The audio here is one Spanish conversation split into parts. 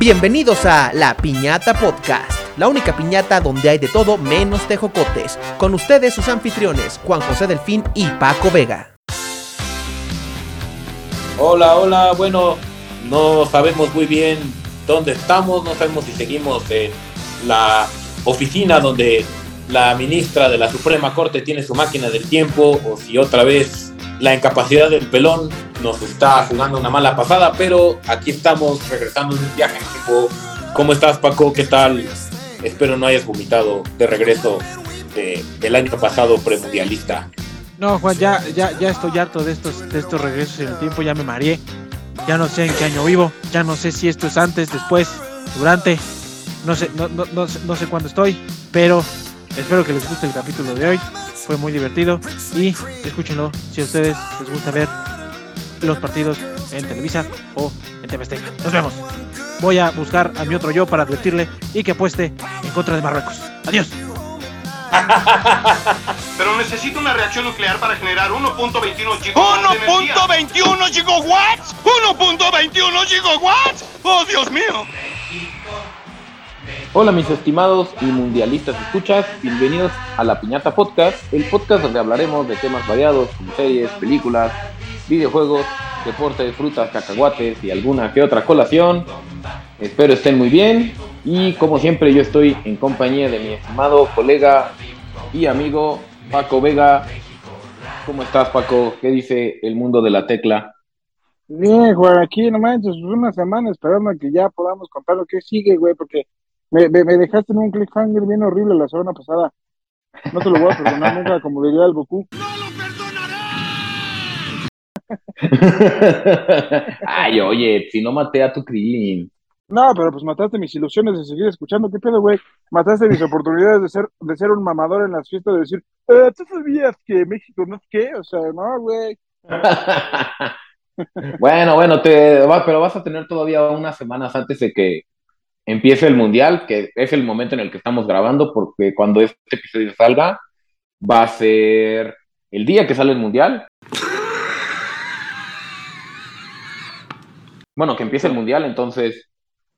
Bienvenidos a La Piñata Podcast, la única piñata donde hay de todo menos tejocotes. Con ustedes sus anfitriones, Juan José Delfín y Paco Vega. Hola, hola, bueno, no sabemos muy bien dónde estamos, no sabemos si seguimos en la oficina donde la ministra de la Suprema Corte tiene su máquina del tiempo o si otra vez la incapacidad del pelón nos está jugando una mala pasada, pero aquí estamos regresando de un viaje en tiempo. ¿Cómo estás, Paco? ¿Qué tal? Espero no hayas vomitado de regreso de, del año pasado premundialista. No, Juan, ya, ya, ya estoy harto de estos, de estos regresos en el tiempo, ya me mareé. Ya no sé en qué año vivo, ya no sé si esto es antes, después, durante, no sé, no, no, no, no sé cuándo estoy, pero espero que les guste el capítulo de hoy. Fue muy divertido y escúchenlo si a ustedes les gusta ver los partidos en Televisa o en TV Azteca. Nos vemos. Voy a buscar a mi otro yo para advertirle y que apueste en contra de Marruecos. Adiós. Pero necesito una reacción nuclear para generar 1.21 gigawatts. de energía. ¿1.21 gigawatts? ¿1.21 gigawatts? ¡Oh, Dios mío! Hola mis estimados y mundialistas escuchas, bienvenidos a La Piñata Podcast, el podcast donde hablaremos de temas variados como series, películas, videojuegos, deportes, frutas, cacahuates y alguna que otra colación. Espero estén muy bien y como siempre yo estoy en compañía de mi estimado colega y amigo Paco Vega. ¿Cómo estás Paco? ¿Qué dice el mundo de la tecla? Bien, aquí no manches, una semana esperando a que ya podamos contar lo que sigue, güey, porque me, me, me dejaste en un cliffhanger bien horrible la semana pasada. No te lo voy a perdonar nunca, como diría el Goku. Ay, oye, si no maté a tu Krillin. No, pero pues mataste mis ilusiones de seguir escuchando. ¿Qué pedo, güey? Mataste mis oportunidades de ser, de ser un mamador en las fiestas, de decir, eh, ¿tú sabías que México no es qué? O sea, no, güey. bueno, bueno, te va, pero vas a tener todavía unas semanas antes de que empiece el mundial, que es el momento en el que estamos grabando, porque cuando este episodio salga, va a ser el día que sale el mundial. Bueno, que empiece el mundial, entonces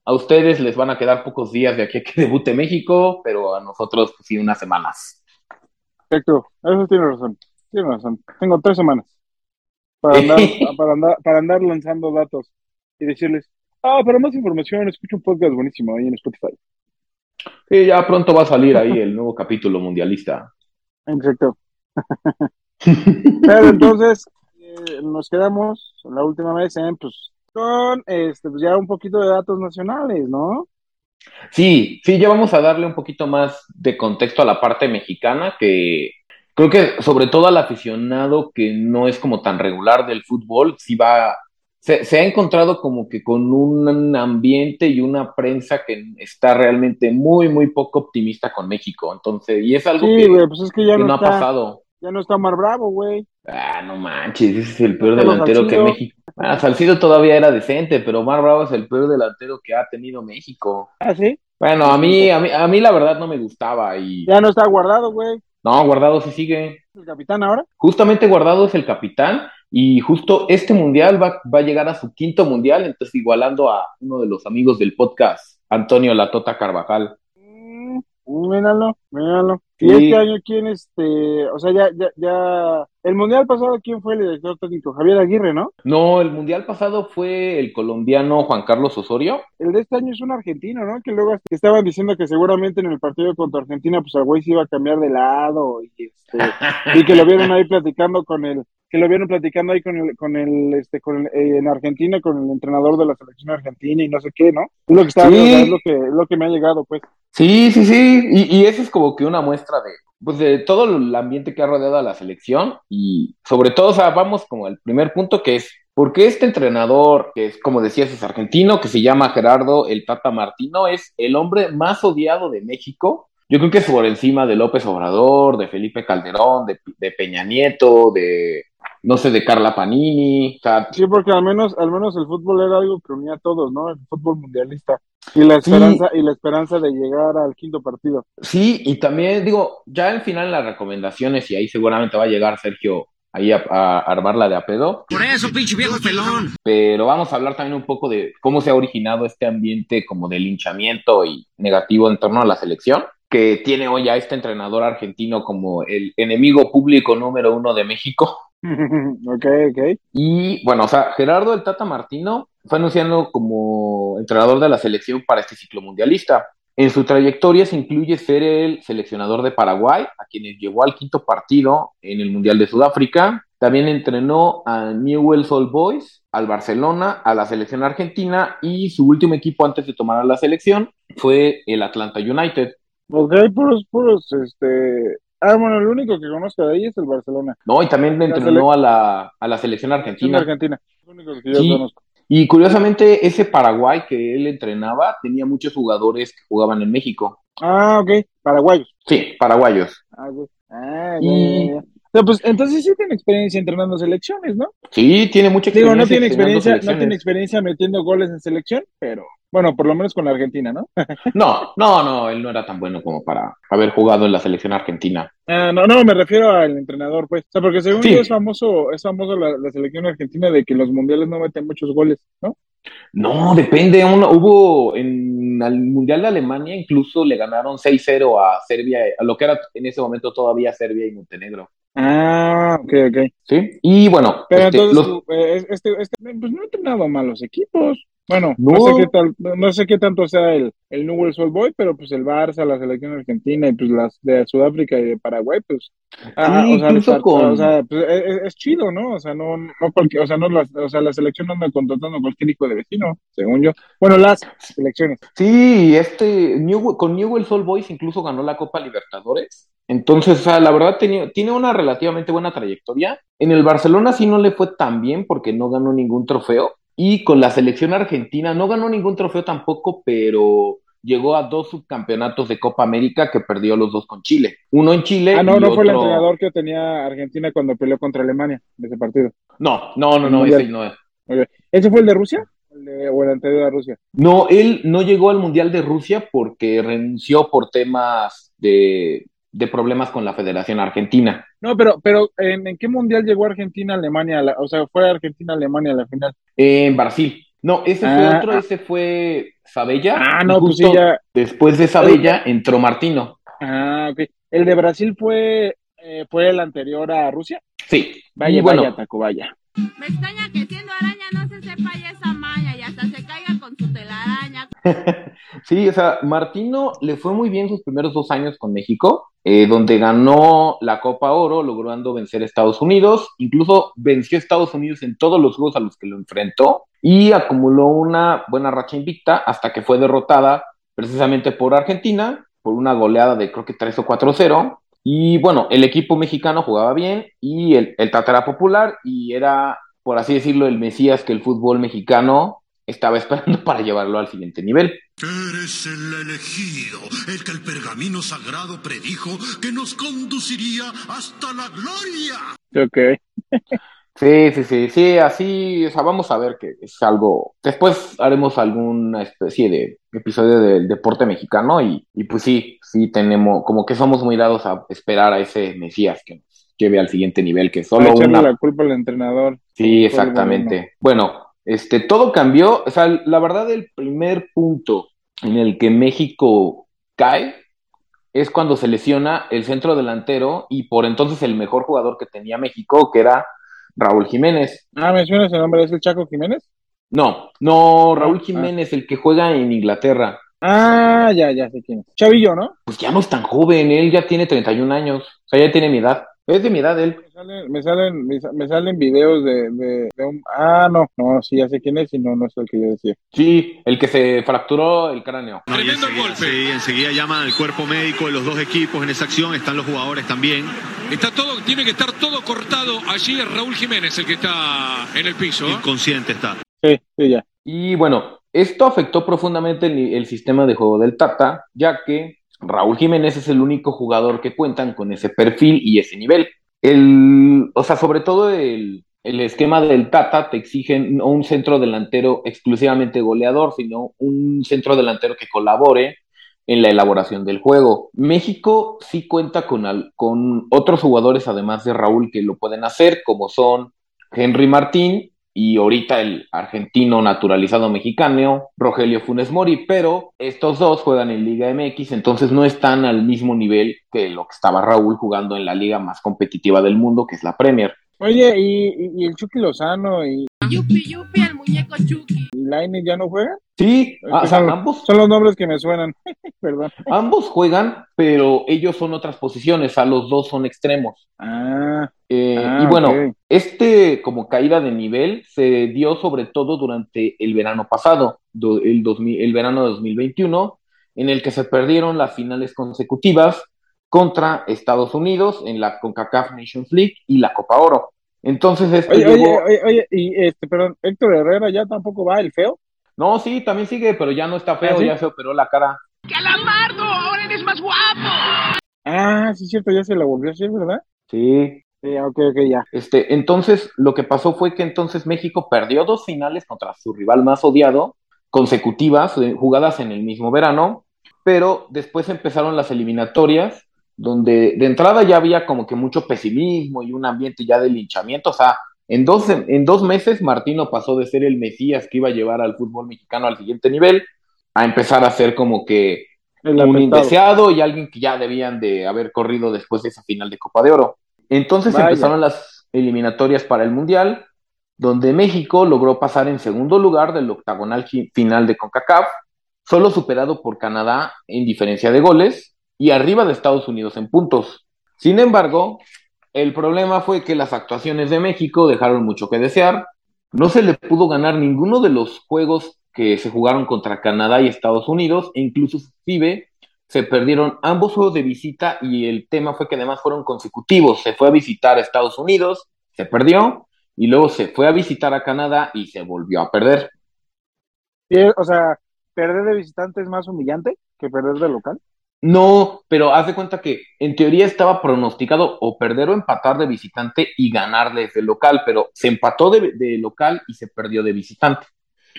a ustedes les van a quedar pocos días de aquí a que debute México, pero a nosotros pues, sí unas semanas. Perfecto, eso tiene razón. Tiene razón. Tengo tres semanas para andar, para andar, para andar lanzando datos y decirles, ah, para más información, escucha un podcast buenísimo ahí en Spotify. Sí, ya pronto va a salir ahí el nuevo capítulo mundialista. Exacto. Pero entonces, eh, nos quedamos la última vez en, pues, con este, pues ya un poquito de datos nacionales, ¿no? Sí, sí, ya vamos a darle un poquito más de contexto a la parte mexicana, que creo que sobre todo al aficionado que no es como tan regular del fútbol, sí va, se, se ha encontrado como que con un ambiente y una prensa que está realmente muy, muy poco optimista con México. Entonces, y es algo Sí, que, güey, pues es que ya que no, no ha pasado. ya no está Mar Bravo, güey. Ah, no manches, ese es el peor delantero que. México. Ah, Salcido todavía era decente, pero Omar Bravo es el peor delantero que ha tenido México. Ah, sí. Bueno, a mí, a mí, a mí la verdad no me gustaba y Ya no está guardado, güey. no, Guardado sí sigue. El capitán ahora. Justamente Guardado es el capitán y justo este mundial va, va a llegar a su quinto mundial, entonces igualando a uno de los amigos del podcast, Antonio Latota Carvajal. Mm, míralo, míralo. Y este año, ¿quién este? O sea, ya, ya, ya. El mundial pasado, ¿quién fue el director técnico? Javier Aguirre, ¿no? No, el mundial pasado fue el colombiano Juan Carlos Osorio. El de este año es un argentino, ¿no? Que luego estaban diciendo que seguramente en el partido contra Argentina, pues el güey se iba a cambiar de lado y este, y que lo vieron ahí platicando con el, que lo vieron platicando ahí con el, con el, este, con el, eh, en Argentina con el entrenador de la selección argentina y no sé qué, ¿no? Es lo que estaba Sí. viendo, es lo que, es lo que me ha llegado, pues. Sí, sí, sí, y, y eso es como que una muestra de, pues de todo el ambiente que ha rodeado a la selección y sobre todo, o sea, vamos como al primer punto que es, ¿por qué este entrenador, que es como decías, es argentino, que se llama Gerardo el Tata Martino, es el hombre más odiado de México? Yo creo que es por encima de López Obrador, de Felipe Calderón, de, de Peña Nieto, de, no sé, de Carla Panini, o sea, Sí, porque al menos, al menos el fútbol era algo que unía a todos, ¿no? El fútbol mundialista. Y la Sí. esperanza, y la esperanza de llegar al quinto partido. Sí, y también digo, ya al final las recomendaciones, y ahí seguramente va a llegar Sergio ahí a, a armarla de a pedo. Por eso, pinche viejo pelón. Pero vamos a hablar también un poco de cómo se ha originado este ambiente como de linchamiento y negativo en torno a la selección, que tiene hoy a este entrenador argentino como el enemigo público número uno de México. ok, ok. Y bueno, o sea, Gerardo el Tata Martino fue anunciado como entrenador de la selección para este ciclo mundialista. En su trayectoria se incluye ser el seleccionador de Paraguay, a quienes llevó al quinto partido en el Mundial de Sudáfrica. También entrenó a Newell's Old Boys, al Barcelona, a la selección argentina y su último equipo antes de tomar a la selección fue el Atlanta United. Ok, puros, puros, este... Ah, bueno, el único que conozco de ahí es el Barcelona. No, y también La entrenó a la, a la selección En argentina. Argentina. El único que yo Sí. conozco. Y curiosamente, ese Paraguay que él entrenaba tenía muchos jugadores que jugaban en México. Ah, ok. Paraguayos. Sí, paraguayos. Ah, ok. Ah, ya, Y- ya, ya. Pues entonces sí tiene experiencia entrenando selecciones, ¿no? Sí, tiene mucha Digo, experiencia. no tiene experiencia, no tiene experiencia metiendo goles en selección, pero bueno, por lo menos con la Argentina, ¿no? No, no, no, él no era tan bueno como para haber jugado en la selección argentina. Ah, no, no, me refiero al entrenador, pues. O sea, porque según Sí. yo es famoso, es famoso la, la selección argentina de que los mundiales no meten muchos goles, ¿no? No, depende. Uno, hubo en el Mundial de Alemania, incluso le ganaron 6-0 a Serbia, a lo que era en ese momento todavía Serbia y Montenegro. Ah, ok, ok. ¿Sí? Y bueno, Pero este, entonces, los- eh, este, este, pues no ha entrenado mal los equipos. Bueno, no, No. sé qué tal, no no sé qué tanto sea el, el Newell's Old Boy, pero pues el Barça, la selección argentina y pues las de Sudáfrica y de Paraguay, pues, ah, Sí, o sea, con- o pues, es, es- es chido, ¿no? O sea, no, no cualquier, o sea, no las, o sea, la selección no anda contratando cualquier hijo de vecino, según yo. Bueno, las selecciones. Sí, este New- con Newell's Old Boys incluso ganó la Copa Libertadores. Entonces, o sea, la verdad tenía, tiene una relativamente buena trayectoria. En el Barcelona sí no le fue tan bien porque no ganó ningún trofeo. Y con la selección argentina no ganó ningún trofeo tampoco, pero llegó a dos subcampeonatos de Copa América que perdió los dos con Chile. Uno en Chile Ah, no, y no fue el entrenador que tenía Argentina cuando peleó contra Alemania de ese partido. No, no, no, no, ese no es. ¿Ese fue el de Rusia? ¿El de- ¿O el anterior a Rusia? No, él no llegó al Mundial de Rusia porque renunció por temas de, de problemas con la Federación Argentina. No, pero, pero ¿en, en qué mundial llegó Argentina Alemania? a la- o sea, fue Argentina Alemania a la final. En Brasil. No, ese fue Ah, otro, ese fue Sabella. Ah, no, pues sí, justo ya. Después de Sabella entró Martino. Ah, ok. El de Brasil fue, eh, fue el anterior a Rusia. Sí. Vaya, y bueno, vaya, Taco, vaya. Me extraña que sí, o sea, Martino le fue muy bien sus primeros dos años con México, eh, donde ganó la Copa Oro, logrando vencer a Estados Unidos, incluso venció a Estados Unidos en todos los juegos a los que lo enfrentó y acumuló una buena racha invicta hasta que fue derrotada precisamente por Argentina, por una goleada de creo que 3 o 4-0. Y bueno, el equipo mexicano jugaba bien y el, el Tata era popular y era, por así decirlo, el Mesías que el fútbol mexicano estaba esperando para llevarlo al siguiente nivel. Eres el elegido, el que el pergamino sagrado predijo que nos conduciría hasta la gloria. Ok. Sí, sí, sí, sí, así, o sea, vamos a ver que es algo. Después haremos alguna especie de episodio del deporte mexicano y, y pues sí, sí tenemos, como que somos muy dados a esperar a ese Mesías que nos lleve al siguiente nivel, que solo una. la culpa al entrenador. Sí, exactamente. Bueno, este, todo cambió. O sea, la verdad, el primer punto en el que México cae es cuando se lesiona el centro delantero y por entonces el mejor jugador que tenía México, que era Raúl Jiménez. Ah, ¿me suena ese nombre? ¿Es el Chaco Jiménez? No, no, Raúl Ah. Jiménez, el que juega en Inglaterra. Ah, ya, ya sé quién es. Chavillo, ¿no? Pues ya no es tan joven, él ya tiene 31 años, o sea, ya tiene mi edad. Es de mi edad él. Me salen, me salen, me sa- me salen videos de, de, de un... Ah, no, no, sí, ya sé quién es y no, no es el que yo decía. Sí, el que se fracturó el cráneo. No, y enseguida, sí, enseguida llaman al cuerpo médico de los dos equipos en esa acción, están los jugadores también. Está todo, tiene que estar todo cortado. Allí es Raúl Jiménez el que está en el piso. ¿eh? Inconsciente está. Sí, sí, ya. Y bueno, esto afectó profundamente el, el sistema de juego del Tata, ya que Raúl Jiménez es el único jugador que cuentan con ese perfil y ese nivel. El, o sea, sobre todo el, el esquema del Tata te exigen no un centro delantero exclusivamente goleador, sino un centro delantero que colabore en la elaboración del juego. México sí cuenta con, al- con otros jugadores, además de Raúl, que lo pueden hacer, como son Henry Martín y ahorita el argentino naturalizado mexicano, Rogelio Funes Mori, pero estos dos juegan en Liga MX, entonces no están al mismo nivel que lo que estaba Raúl jugando en la liga más competitiva del mundo, que es la Premier. Oye, ¿y, y- y el Chucky Lozano y, Yupi Yupi, el muñeco Chucky. y ya no juegan? Sí, Es ah, o sea, ambos son los nombres que me suenan. Perdón. Ambos juegan, pero ellos son otras posiciones, a los dos son extremos. Ah, Eh, Ah, y bueno, este como caída de nivel se dio sobre todo durante el verano pasado, do- el, 2000 el verano de 2021, en el que se perdieron las finales consecutivas contra Estados Unidos en la CONCACAF Nations League y la Copa Oro. Entonces esto oye, oye, oye, oye, y este, perdón, Héctor Herrera ya tampoco va, el feo. No, sí, también sigue, pero ya no está feo, ¿Ah, sí? ya se operó la cara. ¡Calamardo! ¡Ahora eres más guapo! Ah, sí, cierto, ya se la volvió a hacer, ¿verdad? Sí, Sí, ok, ok, ya. Este, entonces, lo que pasó fue que entonces México perdió dos finales contra su rival más odiado, consecutivas, eh, jugadas en el mismo verano, pero después empezaron las eliminatorias, donde de entrada ya había como que mucho pesimismo y un ambiente ya de linchamiento, o sea, en dos, en dos meses Martino pasó de ser el Mesías que iba a llevar al fútbol mexicano al siguiente nivel, a empezar a ser como que El un indeseado y alguien que ya debían de haber corrido después de esa final de Copa de Oro. Entonces Vaya. empezaron las eliminatorias para el Mundial, donde México logró pasar en segundo lugar del octagonal fi- final de CONCACAF, solo superado por Canadá en diferencia de goles y arriba de Estados Unidos en puntos. Sin embargo, el problema fue que las actuaciones de México dejaron mucho que desear. No se le pudo ganar ninguno de los juegos que se jugaron contra Canadá y Estados Unidos, e incluso inclusive se perdieron ambos juegos de visita y el tema fue que además fueron consecutivos. Se fue a visitar a Estados Unidos, se perdió, y luego se fue a visitar a Canadá y se volvió a perder. O sea, perder de visitante es más humillante que perder de local. No, pero haz de cuenta que en teoría estaba pronosticado o perder o empatar de visitante y ganar desde local, pero se empató de, de local y se perdió de visitante.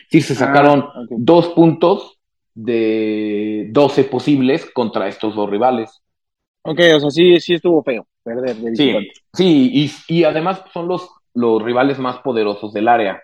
Sí, se sacaron Ah, ok. dos puntos de 12 posibles contra estos dos rivales. Ok, o sea, sí, sí estuvo feo perder de Sí, visitante. sí, y, y además son los, los rivales más poderosos del área.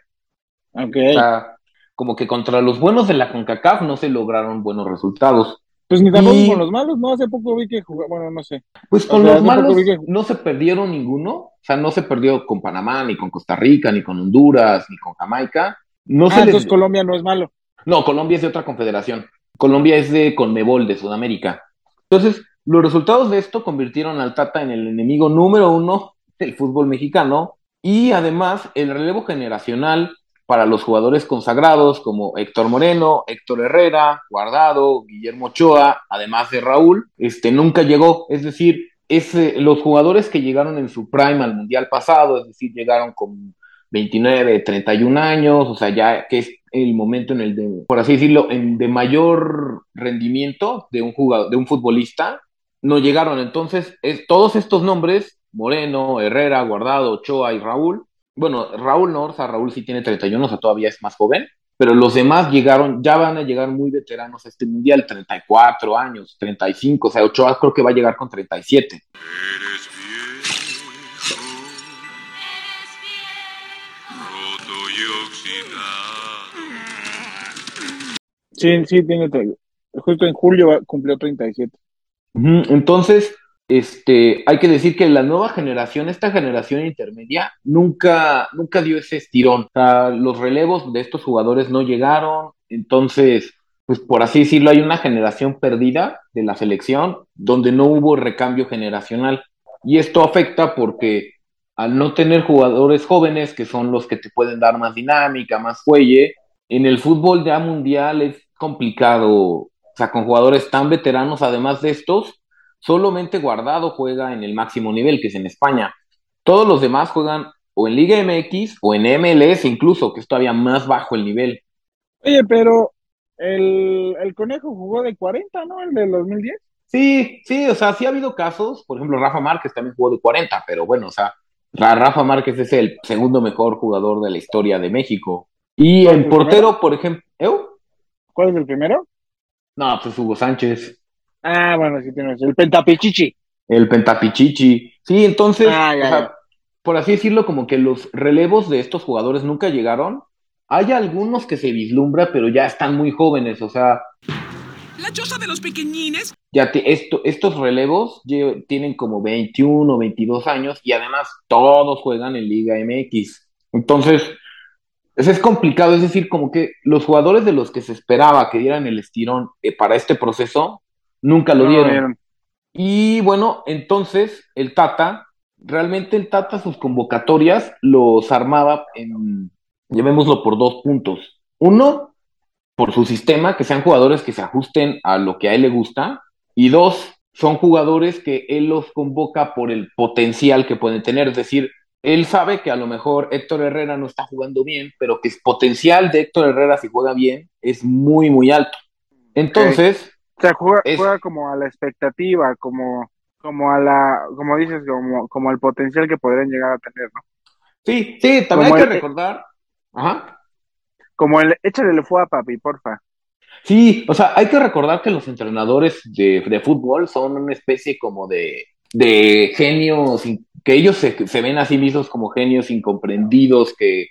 Ok. O sea, como que contra los buenos de la CONCACAF no se lograron buenos resultados. Pues ni tampoco Y- con los malos, ¿no? Hace poco vi que jugaba, bueno, no sé. Pues O con sea, los malos que- no se perdieron ninguno, o sea, no se perdió con Panamá, ni con Costa Rica, ni con Honduras, ni con Jamaica. No ah, se les- entonces Colombia no es malo. No, Colombia es de otra confederación. Colombia es de Conmebol, de Sudamérica. Entonces, los resultados de esto convirtieron al Tata en el enemigo número uno del fútbol mexicano y además el relevo generacional para los jugadores consagrados como Héctor Moreno, Héctor Herrera, Guardado, Guillermo Ochoa, además de Raúl, este nunca llegó. Es decir, los jugadores que llegaron en su prime al Mundial pasado, es decir, llegaron con 29, 31 años, o sea, ya que es el momento en el de, por así decirlo, en, de mayor rendimiento de un jugador, de un futbolista, no llegaron. Entonces, es, todos estos nombres, Moreno, Herrera, Guardado, Ochoa y Raúl, bueno, Raúl no, o sea, Raúl sí tiene 31, o sea, todavía es más joven, pero los demás llegaron, ya van a llegar muy veteranos a este mundial, 34 años, 35, o sea, Ochoa creo que va a llegar con 37. Sí, sí, tiene. tre- Justo en julio cumplió 37. Ujú, Entonces, este, hay que decir que la nueva generación, esta generación intermedia, nunca, nunca dio ese estirón. O sea, los relevos de estos jugadores no llegaron. Entonces, pues por así decirlo, hay una generación perdida de la selección donde no hubo recambio generacional. Y esto afecta porque al no tener jugadores jóvenes, que son los que te pueden dar más dinámica, más fuelle, en el fútbol ya mundial es complicado, o sea, con jugadores tan veteranos, además de estos, solamente Guardado juega en el máximo nivel, que es en España. Todos los demás juegan o en Liga MX o en MLS incluso, que es todavía más bajo el nivel. Oye, pero el, el conejo jugó de 40, ¿no? El del 2010. Sí, sí, o sea, sí ha habido casos, por ejemplo, Rafa Márquez también jugó de 40, pero bueno, o sea, Ra- Rafa Márquez es el segundo mejor jugador de la historia de México. Y ¿Cuál es en el portero, por ejemplo, ¿eu? ¿Cuál es el primero? No, pues Hugo Sánchez. Ah, bueno, sí tienes. El Pentapichichi. El Pentapichichi. Sí, entonces, Ah, ya, o sea, ya. por así decirlo, como que los relevos de estos jugadores nunca llegaron. Hay algunos que se vislumbra, pero ya están muy jóvenes, o sea, La choza de los pequeñines. ya te- esto, estos relevos tienen como 21 o 22 años y además todos juegan en Liga MX. Entonces, eso es complicado, es decir, como que los jugadores de los que se esperaba que dieran el estirón eh, para este proceso, nunca lo No dieron. Y bueno, entonces el Tata, realmente el Tata sus convocatorias los armaba en, llamémoslo por dos puntos. Uno, por su sistema, que sean jugadores que se ajusten a lo que a él le gusta. Y dos, son jugadores que él los convoca por el potencial que pueden tener. Es decir, él sabe que a lo mejor Héctor Herrera no está jugando bien, pero que el potencial de Héctor Herrera si juega bien es muy, muy alto. Entonces, O sea, juega, Es- juega como a la expectativa, como, como a la, como dices, como, como al potencial que podrían llegar a tener, ¿no? sí, sí, también Como hay que el- recordar. Ajá. Como el, échale el fue a papi, porfa. Sí, o sea, hay que recordar que los entrenadores de, de fútbol son una especie como de, de genios, que ellos se, se ven a sí mismos como genios incomprendidos, que,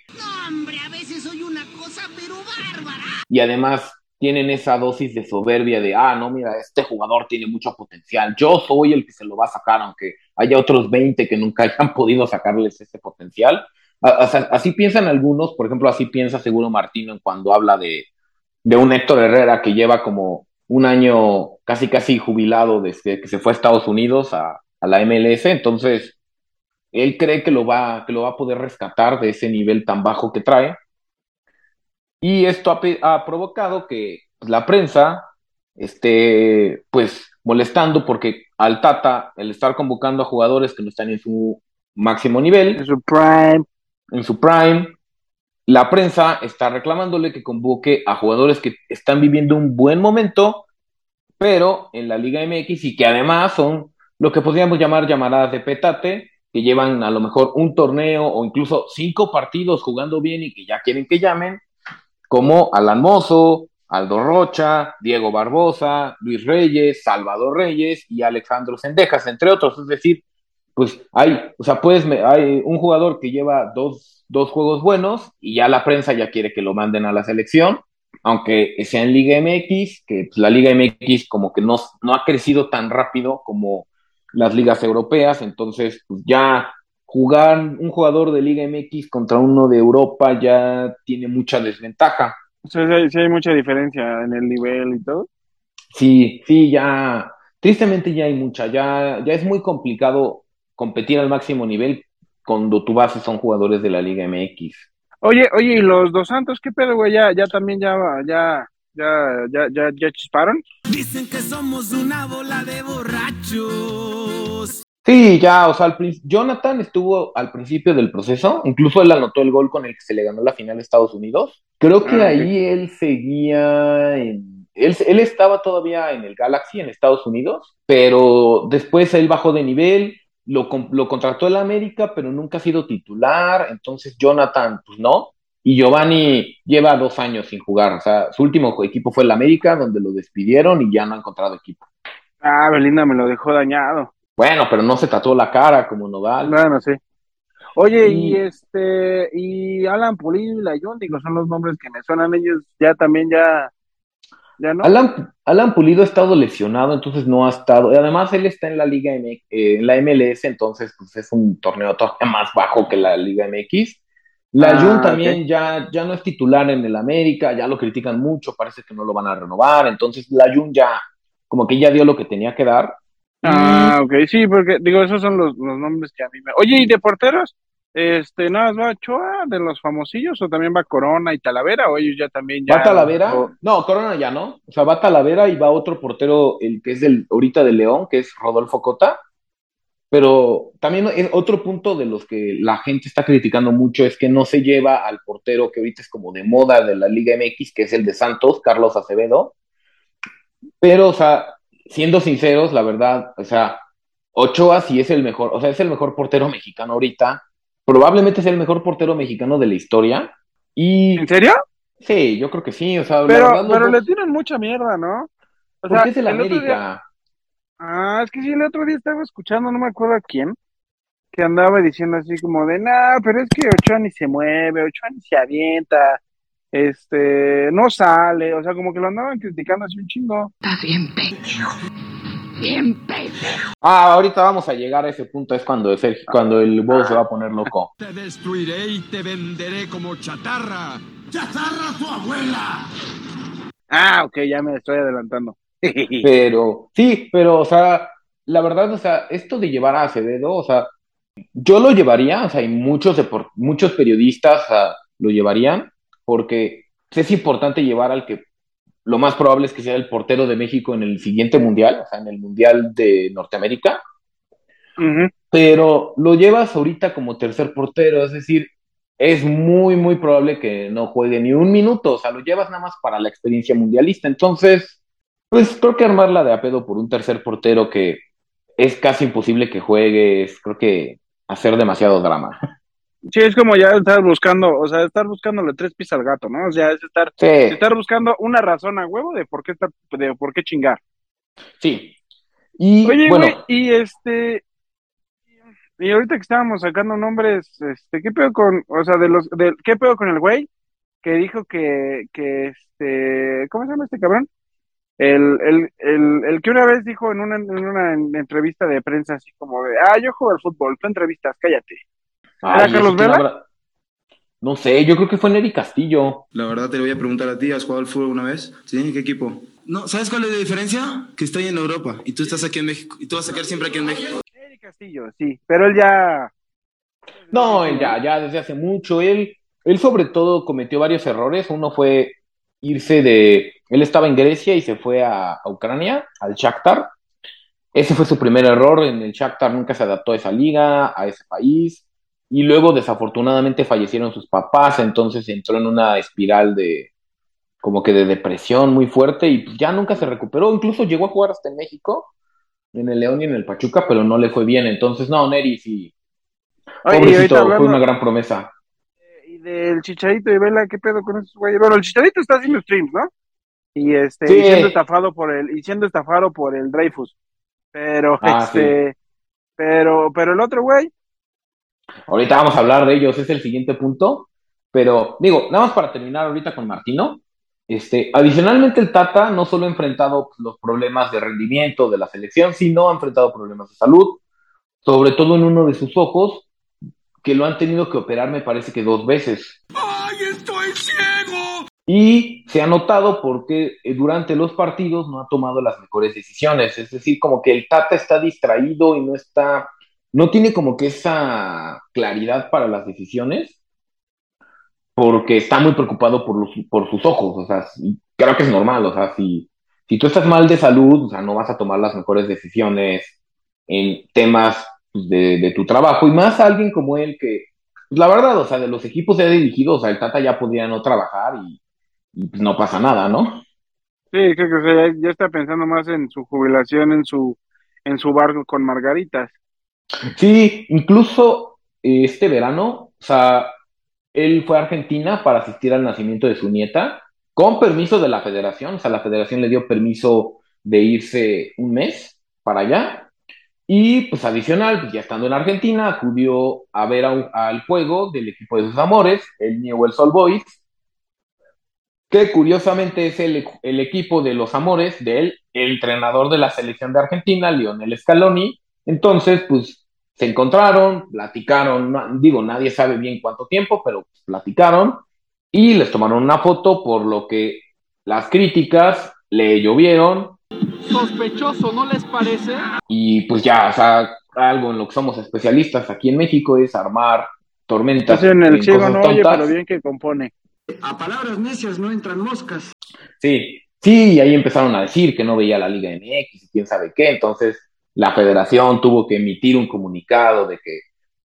Hombre, a veces soy una cosa, pero bárbara. y además tienen esa dosis de soberbia de, ah, no, mira, este jugador tiene mucho potencial, yo soy el que se lo va a sacar, aunque haya otros 20 que nunca hayan podido sacarles ese potencial. A- o sea, así piensan algunos, por ejemplo, así piensa seguro Martino cuando habla de, de un Héctor Herrera que lleva como un año casi casi jubilado desde que se fue a Estados Unidos a, a la MLS, entonces él cree que lo va, que lo va a poder rescatar de ese nivel tan bajo que trae. Y esto ha, provocado que la prensa esté, pues, molestando porque al Tata, el estar convocando a jugadores que no están en su máximo nivel, En su prime. en su prime, la prensa está reclamándole que convoque a jugadores que están viviendo un buen momento, pero en la Liga MX y que además son lo que podríamos llamar llamaradas de petate, que llevan a lo mejor un torneo o incluso cinco partidos jugando bien y que ya quieren que llamen, como Alan Mozo, Aldo Rocha, Diego Barbosa, Luis Reyes, Salvador Reyes y Alejandro Sendejas, entre otros. Es decir, pues hay, o sea, puedes, me- hay un jugador que lleva dos, dos juegos buenos y ya la prensa ya quiere que lo manden a la selección, aunque sea en Liga MX, que pues, la Liga MX como que no, no ha crecido tan rápido como las ligas europeas, entonces pues ya jugar un jugador de Liga MX contra uno de Europa ya tiene mucha desventaja. O sea, sí hay, sí hay mucha diferencia en el nivel y todo. Sí, sí, ya, tristemente ya hay mucha, ya, ya es muy complicado competir al máximo nivel cuando tu base son jugadores de la Liga MX. Oye, oye, ¿y los dos Santos qué pedo, güey? Ya, ya también ya, ya, ya, ya, ya, ya chisparon. Dicen que somos una bola de borrachos. Sí, ya, o sea, al Jonathan estuvo al principio del proceso, incluso él anotó el gol con el que se le ganó la final a Estados Unidos. Creo que Ah, ahí él seguía en... Él, él estaba todavía en el Galaxy en Estados Unidos, pero después él bajó de nivel, lo, lo contrató el América, pero nunca ha sido titular, entonces Jonathan, pues no. Y Giovanni lleva dos años sin jugar, o sea, su último equipo fue el América, donde lo despidieron y ya no ha encontrado equipo. Ah, Belinda me lo dejó dañado. Bueno, pero no se tatuó la cara como Nodal. Bueno, sí. Oye, Y- y este, y Alan Pulido y la John, digo, son los nombres que me suenan ellos, ya también ya, ya no. Alan, Alan Pulido ha estado lesionado, entonces no ha estado. y Además, él está en la Liga MX, eh, en la MLS, entonces pues, es un torneo todavía más bajo que la Liga MX. La Ah, también ya, ya no es titular en el América, ya lo critican mucho, parece que no lo van a renovar. Entonces, la Jun ya, como que ya dio lo que tenía que dar. Ah, ok, sí, porque digo, esos son los, los nombres que a mí me. Oye, ¿y de porteros? Este, ¿nada más va Ochoa de los famosillos o también va Corona y Talavera o ellos ya también ya? ¿Va Talavera? o- No, Corona ya no. O sea, va Talavera y va otro portero, el que es del, ahorita del León, que es Rodolfo Cota. Pero también es otro punto de los que la gente está criticando mucho es que no se lleva al portero que ahorita es como de moda de la Liga MX, que es el de Santos, Carlos Acevedo. Pero, o sea, siendo sinceros, la verdad, o sea, Ochoa sí es el mejor, o sea, es el mejor portero mexicano ahorita. Probablemente es el mejor portero mexicano de la historia. Y ¿En serio? Sí, yo creo que sí, o sea, Pero, verdad, pero dos- le tiran mucha mierda, ¿no? O ¿Por sea, qué es el el América? Ah, es que sí, el otro día estaba escuchando, no me acuerdo a quién, que andaba diciendo así como de, nah, pero es que Ochoa ni se mueve, Ochoa ni se avienta, este, no sale, o sea, como que lo andaban criticando así un chingo. Está bien pendejo. Bien pendejo. Ah, ahorita vamos a llegar a ese punto, es cuando, Sergio- cuando el Bobo se va a poner loco. Te destruiré y te venderé como chatarra. ¡Chatarra tu abuela! Ah, ok, ya me estoy adelantando. Pero, sí, pero, o sea, la verdad, o sea, esto de llevar a Acevedo, o sea, yo lo llevaría, o sea, y muchos, muchos periodistas o sea, lo llevarían, porque es importante llevar al que lo más probable es que sea el portero de México en el siguiente mundial, o sea, en el mundial de Norteamérica, pero lo llevas ahorita como tercer portero, es decir, es muy, muy probable que no juegue ni un minuto, o sea, lo llevas nada más para la experiencia mundialista. Entonces, pues creo que armarla de a pedo por un tercer portero que es casi imposible que juegue, es creo que hacer demasiado drama. Sí, es como ya estar buscando, o sea, estar buscándole tres pies al gato, ¿no? O sea, es estar, Sí, estar buscando una razón a huevo de por qué estar, de por qué chingar. sí. Y Oye, bueno, y este, y ahorita que estábamos sacando nombres, este, ¿qué pedo con, o sea, de los, de, qué pedo con el güey que dijo que, que este, ¿cómo se llama este cabrón? El, el, el, el que una vez dijo en una, en una entrevista de prensa así como de, ah, yo juego al fútbol, tú entrevistas, cállate. Ay, ¿Era Carlos Vela? habrá- No sé, yo creo que fue Neri Castillo. La verdad te lo voy a preguntar a ti, ¿has jugado al fútbol una vez? ¿Sí? ¿En qué equipo? No, ¿sabes cuál es la diferencia? Que estoy en Europa y tú estás aquí en México y tú vas a quedar siempre aquí en México. Eric Castillo, sí, pero él ya, No, él ya, ya desde hace mucho. Él, él sobre todo cometió varios errores. Uno fue irse de, él estaba en Grecia y se fue a, a Ucrania, al Shakhtar. Ese fue su primer error. En el Shakhtar nunca se adaptó a esa liga, a ese país. Y luego, desafortunadamente, fallecieron sus papás. Entonces entró en una espiral de, como que de depresión muy fuerte y pues ya nunca se recuperó. Incluso llegó a jugar hasta en México, en el León y en el Pachuca, pero no le fue bien. Entonces, no, Neri sí. Pobrecito, fue una gran promesa. y del Chicharito y Vela, ¿qué pedo con esos güeyes? Bueno, el Chicharito está haciendo streams, ¿no? Y este, Sí. y siendo estafado por el, y siendo estafado por el Dreyfus. Pero, Ah, este, pero, pero el otro güey, Ahorita vamos a hablar de ellos, es el siguiente punto. Pero digo, nada más para terminar ahorita con Martino. Este, adicionalmente el Tata no solo ha enfrentado los problemas de rendimiento de la selección, sino ha enfrentado problemas de salud, sobre todo en uno de sus ojos, que lo han tenido que operar me parece que dos veces. ¡Ay, estoy ciego! Y se ha notado porque eh, durante los partidos no ha tomado las mejores decisiones. Es decir, como que el Tata está distraído y no está, no tiene como que esa claridad para las decisiones porque está muy preocupado por, los, por sus ojos. O sea, creo que es normal. O sea, si, si tú estás mal de salud, o sea, no vas a tomar las mejores decisiones en temas pues, de, de tu trabajo. Y más alguien como él que, la verdad, o sea, de los equipos que ha dirigido, o sea, el Tata ya podría no trabajar y, pues, no pasa nada, ¿no? sí, creo que o sea, ya, ya está pensando más en su jubilación, en su, en su barco con margaritas. Sí, incluso eh, este verano, o sea, él fue a Argentina para asistir al nacimiento de su nieta, con permiso de la federación, o sea, la federación le dio permiso de irse un mes para allá, y pues adicional, pues, ya estando en Argentina, acudió a ver al juego del equipo de sus amores, el Newell's Old Boys, que curiosamente es el, equipo de los amores de él, el entrenador de la selección de Argentina, Lionel Scaloni. Entonces, pues se encontraron, platicaron, no- digo, nadie sabe bien cuánto tiempo, pero platicaron y les tomaron una foto, por lo que las críticas le llovieron Sospechoso, ¿no les parece? y pues ya, o sea, algo en lo que somos especialistas aquí en México es armar tormentas Entonces en el en ciego no oye, pero bien que compone. A palabras necias no entran moscas. Sí, sí, y ahí empezaron a decir que no veía la Liga MX y quién sabe qué, entonces la federación tuvo que emitir un comunicado de que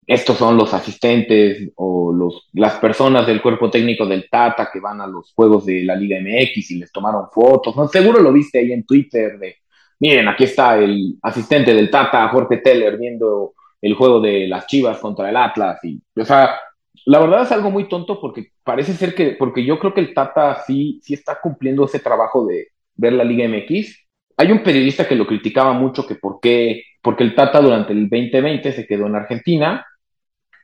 estos son los asistentes o los, las personas del cuerpo técnico del Tata que van a los juegos de la Liga MX y les tomaron fotos, ¿no? Seguro lo viste ahí en Twitter de, miren, aquí está el asistente del Tata, Jorge Teller, viendo el juego de las Chivas contra el Atlas y, o sea, la verdad es algo muy tonto porque parece ser que, porque yo creo que el Tata sí, sí está cumpliendo ese trabajo de ver la Liga MX, hay un periodista que lo criticaba mucho que por qué, porque el Tata durante el 2020 se quedó en Argentina,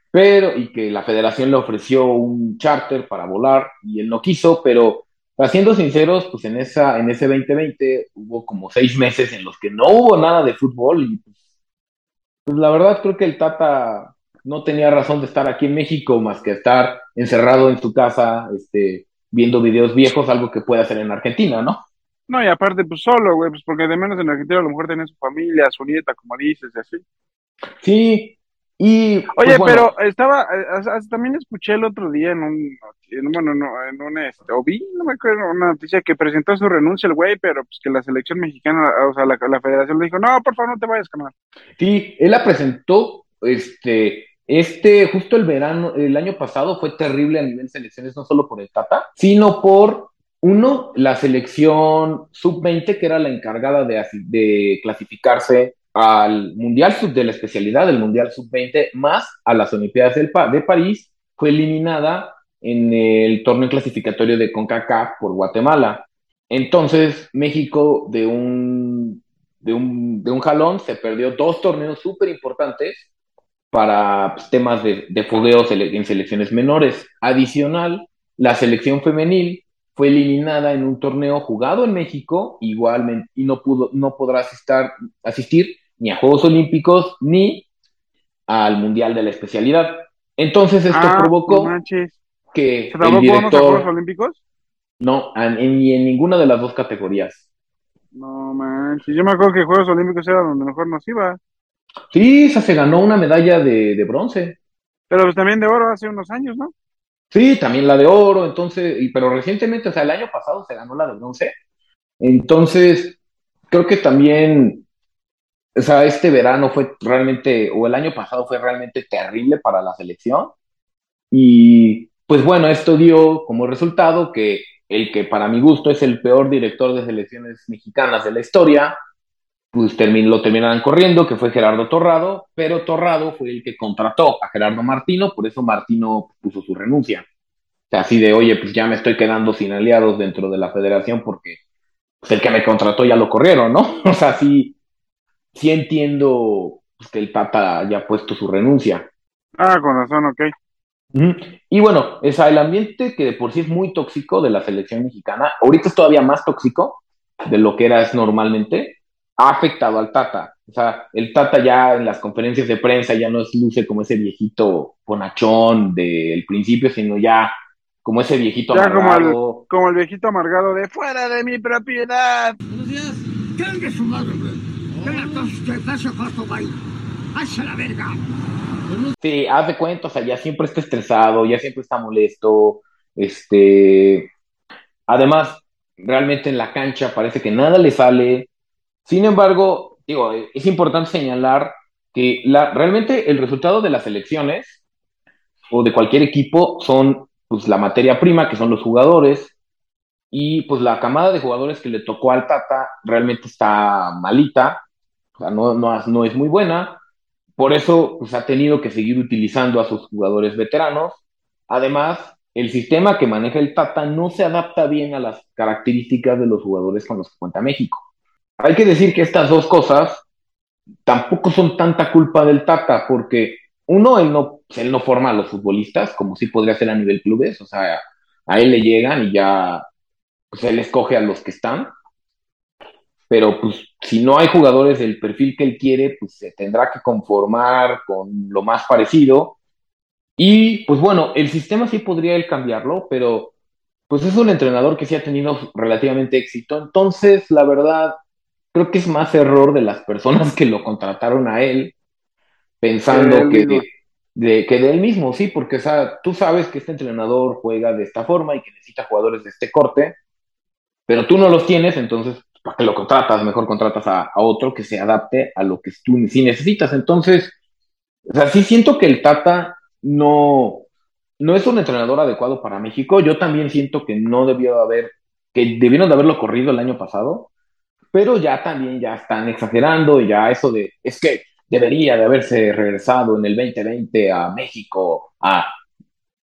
pero y que la federación le ofreció un charter para volar y él no quiso, pero siendo sinceros, pues en esa en ese 2020 hubo como seis meses en los que no hubo nada de fútbol y pues, pues la verdad creo que el Tata no tenía razón de estar aquí en México más que estar encerrado en su casa, este, viendo videos viejos, algo que puede hacer en Argentina, ¿no? No, y aparte, pues solo, güey, pues porque de menos en Argentina a lo mejor tenía su familia, su nieta, como dices, y así. Sí, y... Oye, pues, bueno, pero estaba, eh, también escuché el otro día en un, en bueno, no, en un, este, o vi, no me acuerdo, una noticia que presentó su renuncia el güey, pero pues que la selección mexicana, o sea, la, la federación le dijo, no, por favor, no te vayas, canal. Sí, él la presentó, este, este, justo el verano, el año pasado fue terrible a nivel selecciones, no solo por el Tata, sino por, uno, la selección sub-20, que era la encargada de, asi- de clasificarse al Mundial sub de la especialidad del Mundial sub-20, más a las Olimpiadas del Pa- de París, fue eliminada en el torneo clasificatorio de CONCACAF por Guatemala. Entonces, México de un, de un, de un jalón se perdió dos torneos súper importantes para pues, temas de, de fogueo sele- en selecciones menores. Adicional, la selección femenil fue eliminada en un torneo jugado en México, igualmente, y no pudo, no podrá asistar- asistir ni a Juegos Olímpicos ni al Mundial de la especialidad. Entonces esto Ah, provocó manches. que ¿Se el unos director Juegos Olímpicos? no, en, en- ni en ninguna de las dos categorías. No manches, yo me acuerdo que Juegos Olímpicos era donde mejor nos iba, Sí, esa se ganó una medalla de, de bronce. pero pues también de oro hace unos años, ¿no? Sí, también la de oro, entonces, y, pero recientemente, o sea, el año pasado se ganó la de bronce. Entonces, creo que también, o sea, este verano fue realmente, o el año pasado fue realmente terrible para la selección. Y pues bueno, esto dio como resultado que el que para mi gusto es el peor director de selecciones mexicanas de la historia, pues termin- lo terminaron corriendo, que fue Gerardo Torrado, pero Torrado fue el que contrató a Gerardo Martino, por eso Martino puso su renuncia. O sea, así de, oye, pues ya me estoy quedando sin aliados dentro de la federación porque pues, el que me contrató ya lo corrieron, ¿no? O sea, sí, sí entiendo pues, que el Tata ya ha puesto su renuncia. Ah, con razón, ok. Y bueno, sea, el ambiente que de por sí es muy tóxico de la selección mexicana, ahorita es todavía más tóxico de lo que era es normalmente, ha afectado al Tata. O sea, el Tata ya en las conferencias de prensa ya no es luce como ese viejito bonachón del principio, sino ya como ese viejito Ya como el, amargado. como el viejito amargado de fuera de mi propiedad. Buenos días. Su madre. Sí, haz de cuenta, o sea, ya siempre está estresado, ya siempre está molesto, este, además, realmente en la cancha parece que nada le sale. Sin embargo, digo, es importante señalar que la, realmente el resultado de las elecciones o de cualquier equipo son pues la materia prima, que son los jugadores, y pues la camada de jugadores que le tocó al Tata realmente está malita, o sea, no, no, no es muy buena. Por eso pues, ha tenido que seguir utilizando a sus jugadores veteranos. Además, el sistema que maneja el Tata no se adapta bien a las características de los jugadores con los que cuenta México. Hay que decir que estas dos cosas tampoco son tanta culpa del Tata, porque uno, él no, él no forma a los futbolistas, como sí podría ser a nivel clubes, o sea, a él le llegan y ya, pues él escoge a los que están pero pues si no hay jugadores del perfil que él quiere, pues se tendrá que conformar con lo más parecido. Y pues bueno, el sistema sí podría él cambiarlo, pero pues es un entrenador que sí ha tenido relativamente éxito. Entonces, la verdad, creo que es más error de las personas que lo contrataron a él, pensando Que de él que mismo. de, de- que de él mismo, sí, porque o sea, tú sabes que este entrenador juega de esta forma y que necesita jugadores de este corte, pero tú no los tienes, entonces, ¿para qué lo contratas? Mejor contratas a, a otro que se adapte a lo que tú sí necesitas. Entonces, o sea, sí siento que el Tata no, no es un entrenador adecuado para México. Yo también siento que no debió haber, que debieron de haberlo corrido el año pasado, pero ya también ya están exagerando y ya eso de, es que debería de haberse regresado en el 2020 a México a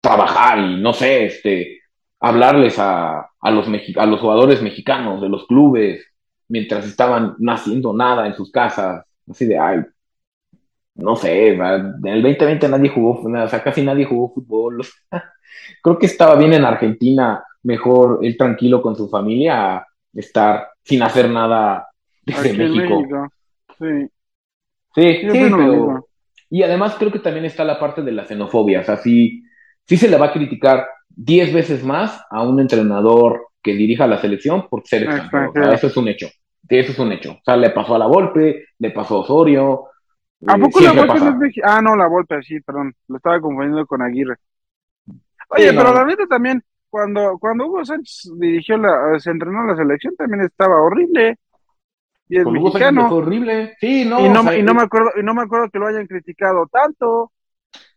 trabajar y no sé, este, hablarles a, a los, a los jugadores mexicanos de los clubes. mientras estaban no haciendo nada en sus casas, así de, ay, no sé, en el 2020 nadie jugó, o sea, casi nadie jugó fútbol. Creo que estaba bien en Argentina, mejor él tranquilo con su familia, estar sin hacer nada desde México. Sí. Sí, sí, pero... Y además creo que también está la parte de la xenofobia, o sea, sí, sí se le va a criticar 10 veces más a un entrenador que dirija la selección por ser extranjero. eso es un hecho. Eso es un hecho. O sea, le pasó a la Volpe, le pasó a Osorio. ¿A poco la Volpe no es Ah, no, la Volpe, sí, perdón. Lo estaba confundiendo con Aguirre. Oye, pero la neta también, cuando, cuando Hugo Sánchez dirigió la, se entrenó la selección, también estaba horrible. Y es mexicano. Fue horrible. Sí, no. Y no, y no me acuerdo, y no me acuerdo que lo hayan criticado tanto.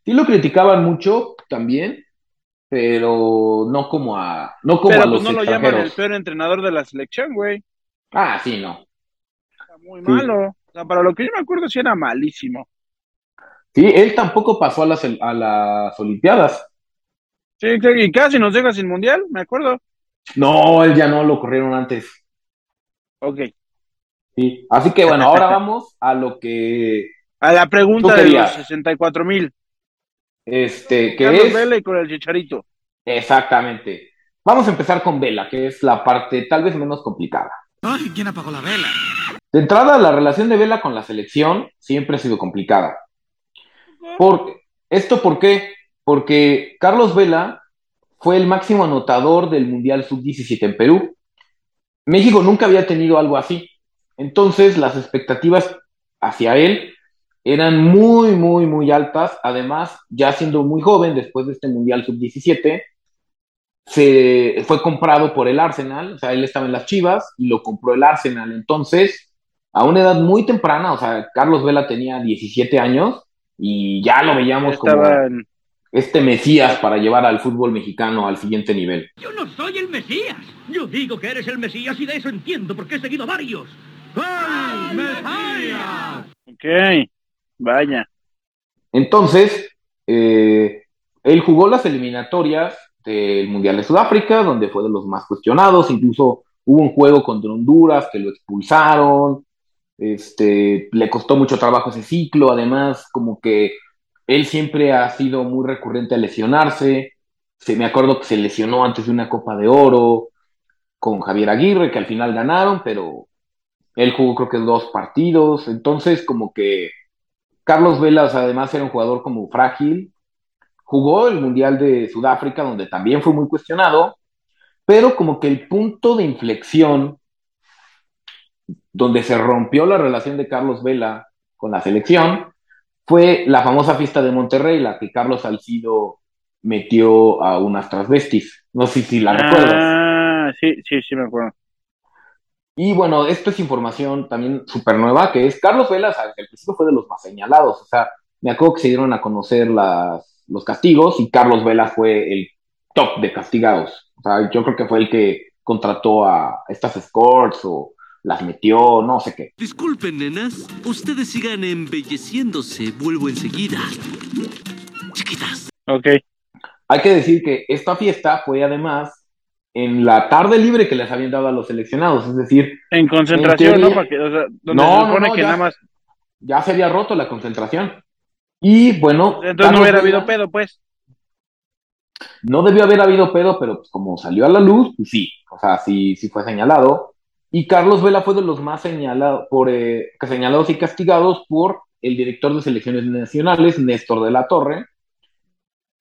Sí lo criticaban mucho también, pero no como a no como pero a los pues no lo llaman el peor entrenador de la selección, güey. Ah, sí, no. Está muy malo. O sea, para lo que yo me acuerdo sí era malísimo. Sí, él tampoco pasó a las, a las Olimpiadas. Sí, y casi nos deja sin mundial, me acuerdo. No, él ya no lo corrieron antes. Ok. Sí, así que bueno, ahora vamos a lo que... A la pregunta de los 64 mil. Este, que Carlos es... Vela y con el chicharito. Exactamente. Vamos a empezar con Vela, que es la parte tal vez menos complicada. Ay, ¿quién apagó la vela? De entrada, la relación de Vela con la selección siempre ha sido complicada. Por, ¿Esto por qué? Porque Carlos Vela fue el máximo anotador del Mundial Sub-17 en Perú. México nunca había tenido algo así. Entonces, las expectativas hacia él eran muy, muy, muy altas. Además, ya siendo muy joven, después de este Mundial Sub-17, se fue comprado por el Arsenal, o sea, él estaba en las Chivas y lo compró el Arsenal. Entonces, a una edad muy temprana, o sea, Carlos Vela tenía 17 años y ya lo veíamos como este Mesías para llevar al fútbol mexicano al siguiente nivel. Yo no soy el Mesías. Yo digo que eres el Mesías y de eso entiendo porque he seguido varios. ¡El Mesías! Ok, vaya. Entonces, eh, él jugó las eliminatorias del Mundial de Sudáfrica, donde fue de los más cuestionados, incluso hubo un juego contra Honduras que lo expulsaron, este, le costó mucho trabajo ese ciclo, además como que él siempre ha sido muy recurrente a lesionarse, se, me acuerdo que se lesionó antes de una Copa de Oro con Javier Aguirre, que al final ganaron, pero él jugó creo que dos partidos, entonces como que Carlos Velas además era un jugador como frágil, jugó el Mundial de Sudáfrica, donde también fue muy cuestionado, pero como que el punto de inflexión donde se rompió la relación de Carlos Vela con la selección fue la famosa fiesta de Monterrey, la que Carlos Salcido metió a unas transvestis. No sé si la recuerdas. Ah, sí, sí, sí me acuerdo. Y bueno, esto es información también súper nueva, que es Carlos Vela, al principio fue de los más señalados, o sea, me acuerdo que se dieron a conocer las, los castigos y Carlos Vela fue el top de castigados. O sea, yo creo que fue el que contrató a estas escorts o las metió, no sé qué. Disculpen, nenas. Ustedes sigan embelleciéndose. Vuelvo enseguida. Chiquitas. Ok. Hay que decir que esta fiesta fue además en la tarde libre que les habían dado a los seleccionados, es decir... En concentración, ¿no? Para que, o sea, donde no, se supone no, que ya, nada más... ya se había roto la concentración. Y bueno... Entonces no hubiera habido pedo, pues. No debió haber habido pedo, pero pues como salió a la luz, pues sí, o sea, sí, sí fue señalado. Y Carlos Vela fue de los más por, eh, señalados y castigados por el director de selecciones nacionales, Néstor de la Torre.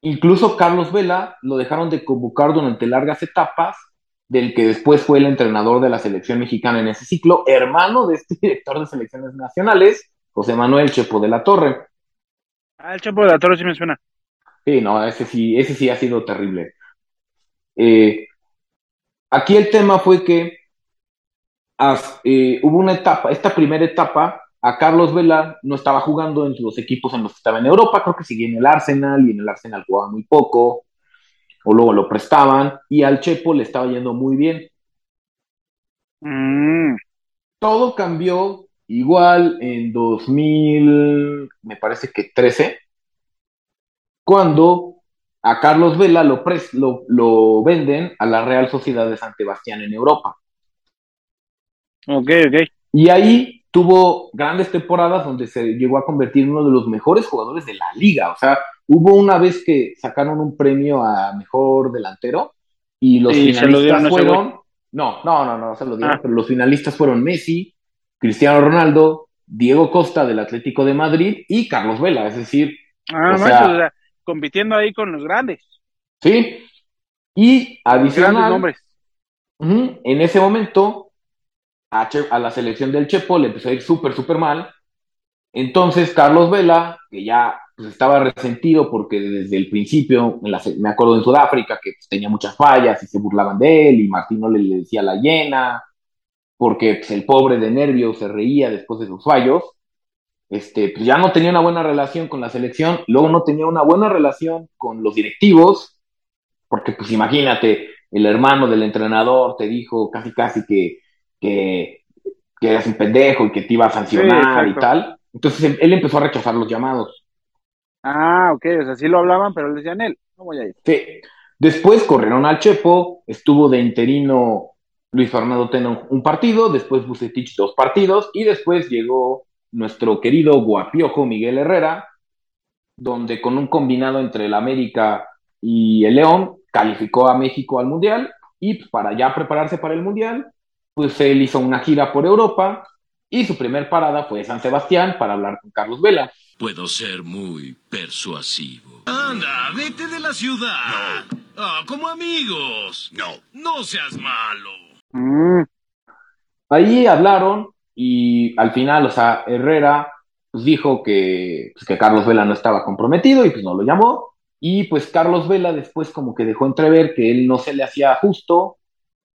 Incluso Carlos Vela lo dejaron de convocar durante largas etapas, del que después fue el entrenador de la selección mexicana en ese ciclo, hermano de este director de selecciones nacionales, José Manuel Chepo de la Torre. Ah, el Chapo de la Torre sí me suena. Sí, no, ese sí, ese sí ha sido terrible. Eh, aquí el tema fue que as- eh, hubo una etapa, esta primera etapa, a Carlos Vela no estaba jugando en los equipos en los que estaba en Europa, creo que seguía en el Arsenal y en el Arsenal jugaba muy poco, o luego lo prestaban, y al Chepo le estaba yendo muy bien. Mm. Todo cambió igual en 2000, me parece que 13, cuando a Carlos Vela lo, pres- lo, lo venden a la Real Sociedad de San Sebastián en Europa. Ok, ok. Y ahí tuvo grandes temporadas donde se llegó a convertir en uno de los mejores jugadores de la liga. O sea, hubo una vez que sacaron un premio a mejor delantero y los Y se lo dieron finalistas fueron. No, no, no, no se lo dieron, Ah. pero los finalistas fueron Messi, Cristiano Ronaldo, Diego Costa del Atlético de Madrid y Carlos Vela. Es decir, Ah, o no sea, manches, o sea, compitiendo ahí con los grandes. sí. Y Grandes adicional, nombres. Ujú. En ese momento, a, la selección del Chepo le empezó a ir súper, súper mal. Entonces, Carlos Vela, que ya pues, estaba resentido porque desde el principio, me acuerdo en Sudáfrica, que pues, tenía muchas fallas y se burlaban de él, y Martino le, le decía la llena, porque pues, el pobre de nervios se reía después de sus fallos. Este, pues ya no tenía una buena relación con la selección, luego no tenía una buena relación con los directivos, porque pues imagínate, el hermano del entrenador te dijo casi casi que, que, que eras un pendejo y que te iba a sancionar Sí, y tal. Entonces él, él empezó a rechazar los llamados. Ah, ok, o sea, sí lo hablaban, pero le decían él, no voy a ir. Sí. Después corrieron al Chepo, estuvo de interino Luis Fernando Tena un partido, después Bucetich dos partidos y después llegó nuestro querido guapiojo Miguel Herrera, donde con un combinado entre el América y el León calificó a México al Mundial y pues, para ya prepararse para el Mundial, pues él hizo una gira por Europa y su primer parada fue San Sebastián para hablar con Carlos Vela. Puedo ser muy persuasivo. Anda, vete de la ciudad. Ah, como amigos. No. No seas malo. Mm, Ahí hablaron y al final, o sea, Herrera pues dijo que, pues, que Carlos Vela no estaba comprometido y pues no lo llamó. Y pues Carlos Vela después como que dejó entrever que él no se le hacía justo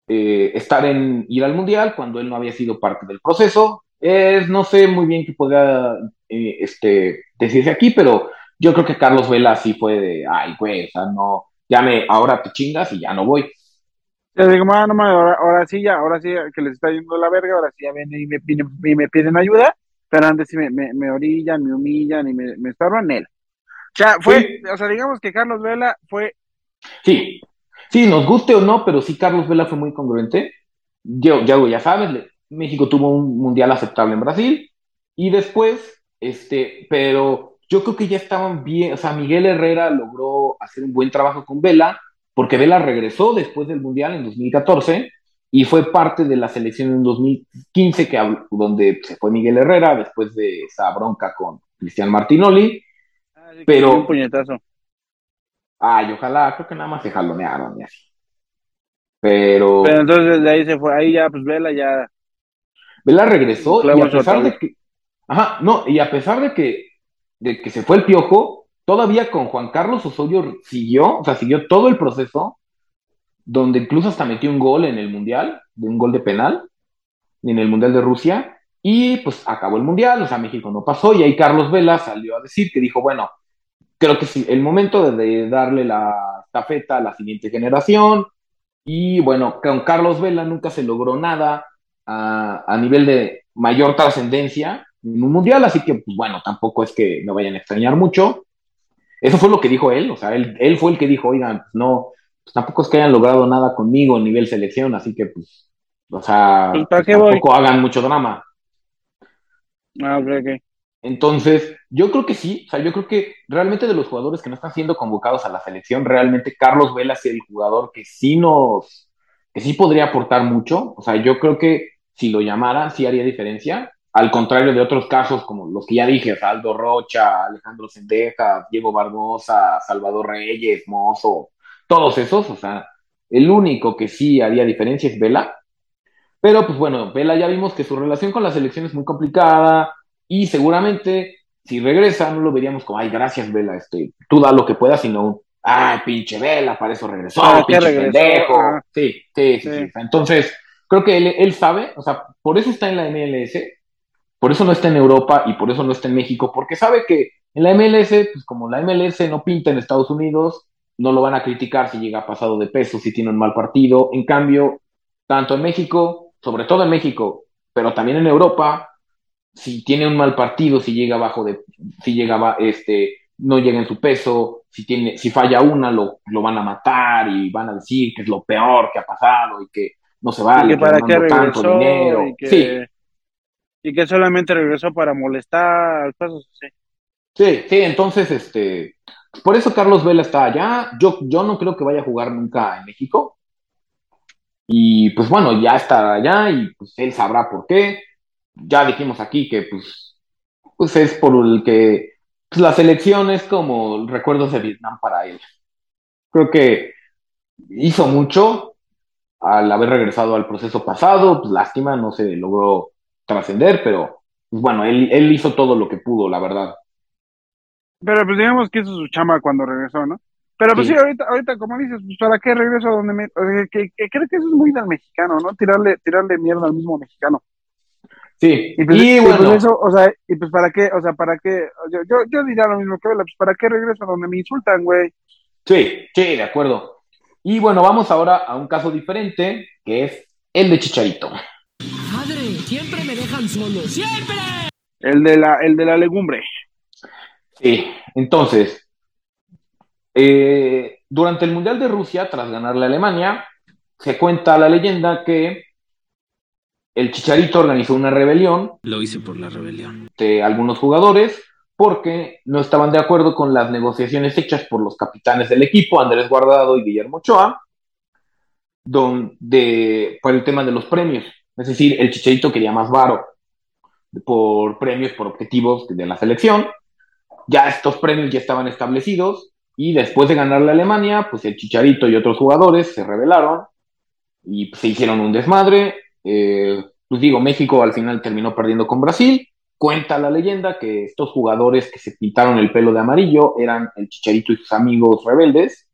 eh, estar en ir al Mundial cuando él no había sido parte del proceso. Es, no sé muy bien qué podría eh, este, decirse aquí, pero yo creo que Carlos Vela sí fue de, ay, güey, o sea, no, ya me, ahora te chingas y ya no voy. Yo digo, "Ah, no mames, ahora, ahora sí, ya, ahora sí que les está yendo la verga, ahora sí ya vienen y me, piden- y me piden ayuda, pero antes sí me, me, me orillan, me humillan y me, me estorban él. O sea, fue, o sea, digamos que Carlos Vela fue, Sí, sí, nos guste o no, pero sí Carlos Vela fue muy congruente. Yo, ya, ya sabes, México tuvo un mundial aceptable en Brasil y después, este, pero yo creo que ya estaban bien, o sea, Miguel Herrera logró hacer un buen trabajo con Vela, porque Vela regresó después del mundial en 2014 y fue parte de la selección en 2015, que, hab- donde se fue Miguel Herrera después de esa bronca con Cristian Martinoli. Pero, un puñetazo. Ay, ojalá, creo que nada más se jalonearon y así. Pero, Pero entonces de ahí se fue, ahí ya, pues Vela ya, Vela regresó y a pesar de que, ajá, no, y a pesar de que, de que se fue el piojo, todavía con Juan Carlos Osorio siguió, o sea, siguió todo el proceso, donde incluso hasta metió un gol en el Mundial, de un gol de penal, en el Mundial de Rusia, y pues acabó el Mundial, o sea, México no pasó, y ahí Carlos Vela salió a decir que dijo, bueno, creo que sí, el momento de, darle la estafeta a la siguiente generación, y bueno, con Carlos Vela nunca se logró nada a, a nivel de mayor trascendencia en un mundial, así que pues bueno, tampoco es que me vayan a extrañar mucho. Eso fue lo que dijo él, o sea, él, él fue el que dijo, oigan, pues no, pues tampoco es que hayan logrado nada conmigo a nivel selección, así que pues, o sea, tampoco hagan mucho drama. ah, ok, ok. Entonces, yo creo que sí, o sea, yo creo que realmente de los jugadores que no están siendo convocados a la selección, realmente Carlos Vela es el jugador que sí nos, que sí podría aportar mucho, o sea, yo creo que si lo llamaran sí haría diferencia, al contrario de otros casos como los que ya dije, Aldo Rocha, Alejandro Sendeja, Diego Barbosa, Salvador Reyes, Mozo, todos esos, o sea, el único que sí haría diferencia es Vela, pero pues bueno, Vela ya vimos que su relación con la selección es muy complicada y seguramente si regresa no lo veríamos como, ay, gracias Vela, este, tú da lo que puedas, sino, ay, pinche Vela, para eso regresó, ¿Para qué pinche regresó? pendejo. Sí, sí, sí, sí. Entonces, creo que él, él sabe, o sea, por eso está en la MLS, por eso no está en Europa y por eso no está en México, porque sabe que en la MLS, pues como la MLS no pinta en Estados Unidos, no lo van a criticar si llega pasado de peso, si tiene un mal partido. En cambio, tanto en México, sobre todo en México, pero también en Europa, si tiene un mal partido, si llega abajo de, si llega, este, no llega en su peso, si tiene, si falla una, lo, lo van a matar y van a decir que es lo peor que ha pasado y que no se vale. y que para qué ganando tanto regresó dinero. y que, Sí, y que solamente regresó para molestar, cosas así. sí, sí, entonces, este, por eso Carlos Vela está allá. Yo, yo no creo que vaya a jugar nunca en México. Y pues bueno, ya estará allá y pues él sabrá por qué. Ya dijimos aquí que pues, pues es por el que pues, la selección es como recuerdos de Vietnam para él. Creo que hizo mucho al haber regresado al proceso pasado, pues lástima, no se logró trascender, pero pues, bueno, él, él hizo todo lo que pudo, la verdad. Pero pues digamos que hizo su chama cuando regresó, ¿no? Pero pues Sí. sí, ahorita, ahorita como dices, pues para qué regreso a donde me... o sea, que, que creo que eso es muy del mexicano, ¿no? Tirarle, tirarle mierda al mismo mexicano. Sí, Y pues, y y pues bueno, eso, o sea, y pues para qué, o sea, para qué, yo, yo, yo diría lo mismo que Vela, pues para qué regreso a donde me insultan, güey. sí, sí, de acuerdo. Y bueno, vamos ahora a un caso diferente, que es el de Chicharito. Padre, siempre me dejan solo. ¡Siempre! El de la, el de la legumbre. Sí, entonces, eh, durante el Mundial de Rusia, tras ganarle a Alemania, se cuenta la leyenda que el Chicharito organizó una rebelión Lo hice por la rebelión. de algunos jugadores porque no estaban de acuerdo con las negociaciones hechas por los capitanes del equipo, Andrés Guardado y Guillermo Ochoa, donde, por el tema de los premios. Es decir, el Chicharito quería más varo por premios, por objetivos de la selección. Ya estos premios ya estaban establecidos y después de ganarle a Alemania, pues el Chicharito y otros jugadores se rebelaron y pues, se hicieron un desmadre. Eh, pues digo, México al final terminó perdiendo con Brasil. Cuenta la leyenda que estos jugadores que se pintaron el pelo de amarillo eran el Chicharito y sus amigos rebeldes.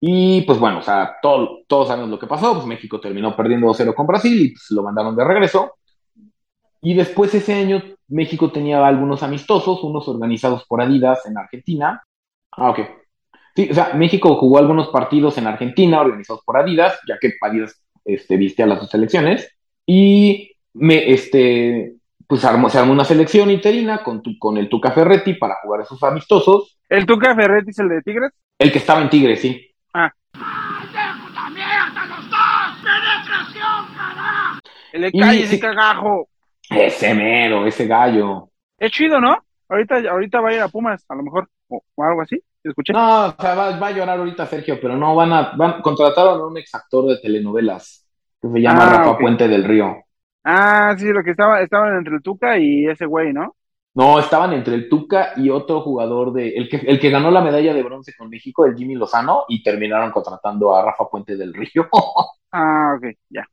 Y pues bueno, o sea, todo- todos sabemos lo que pasó. Pues México terminó perdiendo 2-0 con Brasil y pues, lo mandaron de regreso. Y después ese año México tenía algunos amistosos, unos organizados por Adidas en Argentina. Ah, ok. Sí, o sea, México jugó algunos partidos en Argentina organizados por Adidas, ya que Adidas este, viste a las dos selecciones. Y me, este, pues armó- se armó una selección interina con, tu- con el Tuca Ferretti para jugar esos amistosos. ¿El Tuca Ferretti es el de Tigres? El que estaba en Tigres, sí. El de calle, ese cagajo. Ese mero, ese gallo. Es chido, ¿no? Ahorita, ahorita va a ir a Pumas, a lo mejor, o, o algo así. ¿Escuché? No, o sea, va, va a llorar ahorita Sergio, pero no, van a, van, contrataron a un ex actor de telenovelas que se llama Ah, Rafa. Puente del Río. Ah, sí, lo que estaba, estaban entre el Tuca y ese güey, ¿no? No, estaban entre el Tuca y otro jugador de, el que, el que ganó la medalla de bronce con México, el Jimmy Lozano, y terminaron contratando a Rafa Puente del Río. Ah, ok, ya.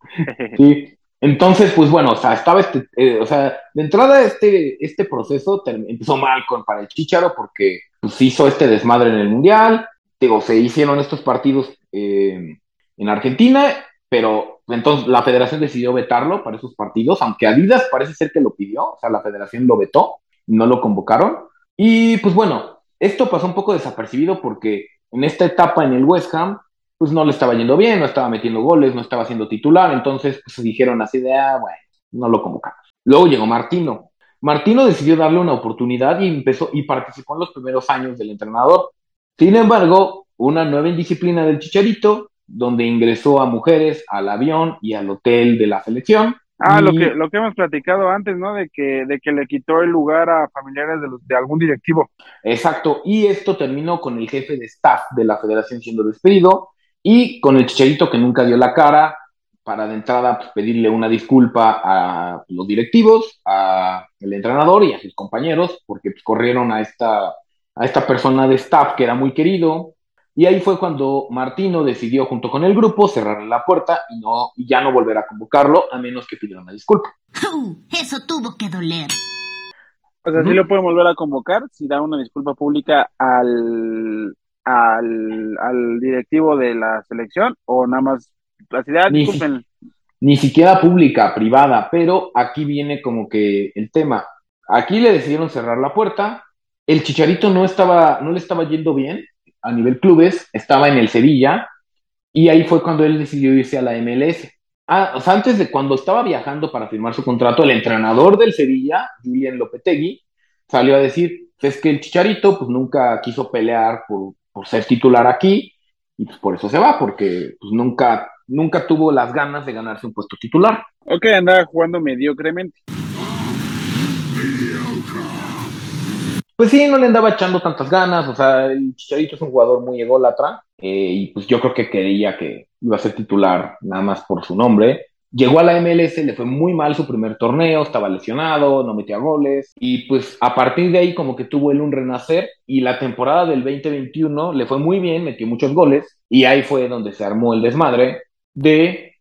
Sí. Entonces, pues bueno, o sea, estaba este, eh, o sea, de entrada este, este proceso empezó mal con, para el Chícharo porque pues, hizo este desmadre en el Mundial, digo, se hicieron estos partidos eh, en Argentina, pero entonces la federación decidió vetarlo para esos partidos, aunque Adidas parece ser que lo pidió, o sea, la federación lo vetó, no lo convocaron, y pues bueno, esto pasó un poco desapercibido porque en esta etapa en el West Ham, pues no le estaba yendo bien, no estaba metiendo goles, no estaba siendo titular, entonces pues dijeron así de, ah, bueno, no lo convocamos. Luego llegó Martino. Martino decidió darle una oportunidad y empezó y participó en los primeros años del entrenador. Sin embargo, una nueva indisciplina del Chicharito, donde ingresó a mujeres al avión y al hotel de la selección. Ah, lo que, lo que hemos platicado antes, ¿no? De que, de que le quitó el lugar a familiares de, los, de algún directivo. Exacto, y esto terminó con el jefe de staff de la federación siendo despedido y con el Chicharito que nunca dio la cara para de entrada pues, pedirle una disculpa a los directivos, al entrenador y a sus compañeros, porque pues, corrieron a esta, a esta persona de staff que era muy querido. Y ahí fue cuando Martino decidió junto con el grupo cerrarle la puerta y, no, y ya no volver a convocarlo a menos que pidiera una disculpa. Eso tuvo que doler. O sea, sí lo pueden volver a convocar si da una disculpa pública al, al, al directivo de la selección o nada más así de, ah, Ni ni siquiera pública, privada, pero aquí viene como que el tema. Aquí le decidieron cerrar la puerta. El Chicharito no estaba, no le estaba yendo bien a nivel clubes, estaba en el Sevilla y ahí fue cuando él decidió irse a la MLS. Ah, o sea, antes de cuando estaba viajando para firmar su contrato, el entrenador del Sevilla, Julián Lopetegui, salió a decir, es que el Chicharito pues nunca quiso pelear por, por ser titular aquí y pues por eso se va, porque pues nunca, nunca tuvo las ganas de ganarse un puesto titular. Ok, andaba jugando mediocremente. Pues sí, no le andaba echando tantas ganas, o sea, el Chicharito es un jugador muy ególatra, eh, y pues yo creo que quería que iba a ser titular nada más por su nombre. Llegó a la MLS, le fue muy mal su primer torneo, estaba lesionado, no metía goles, y pues a partir de ahí como que tuvo él un renacer, y la temporada del 2021 le fue muy bien, metió muchos goles, y ahí fue donde se armó el desmadre de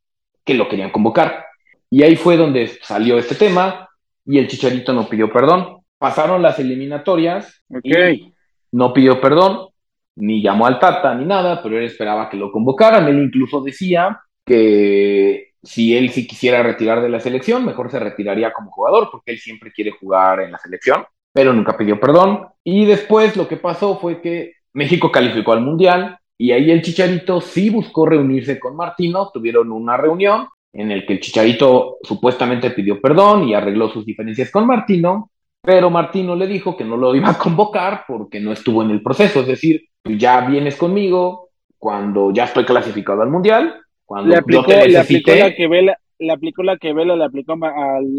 que lo querían convocar. Y ahí fue donde salió este tema, y el Chicharito no pidió perdón pasaron las eliminatorias y no pidió perdón, ni llamó al Tata ni nada, pero él esperaba que lo convocaran. Él incluso decía que si él sí quisiera retirar de la selección, mejor se retiraría como jugador, porque él siempre quiere jugar en la selección, pero nunca pidió perdón. Y después lo que pasó fue que México calificó al Mundial y ahí el Chicharito sí buscó reunirse con Martino, tuvieron una reunión en el que el Chicharito supuestamente pidió perdón y arregló sus diferencias con Martino, pero Martino le dijo que no lo iba a convocar porque no estuvo en el proceso, es decir, ya vienes conmigo cuando ya estoy clasificado al Mundial, cuando Le aplicó, le aplicó la que vela, le aplicó la que vela, le aplicó al,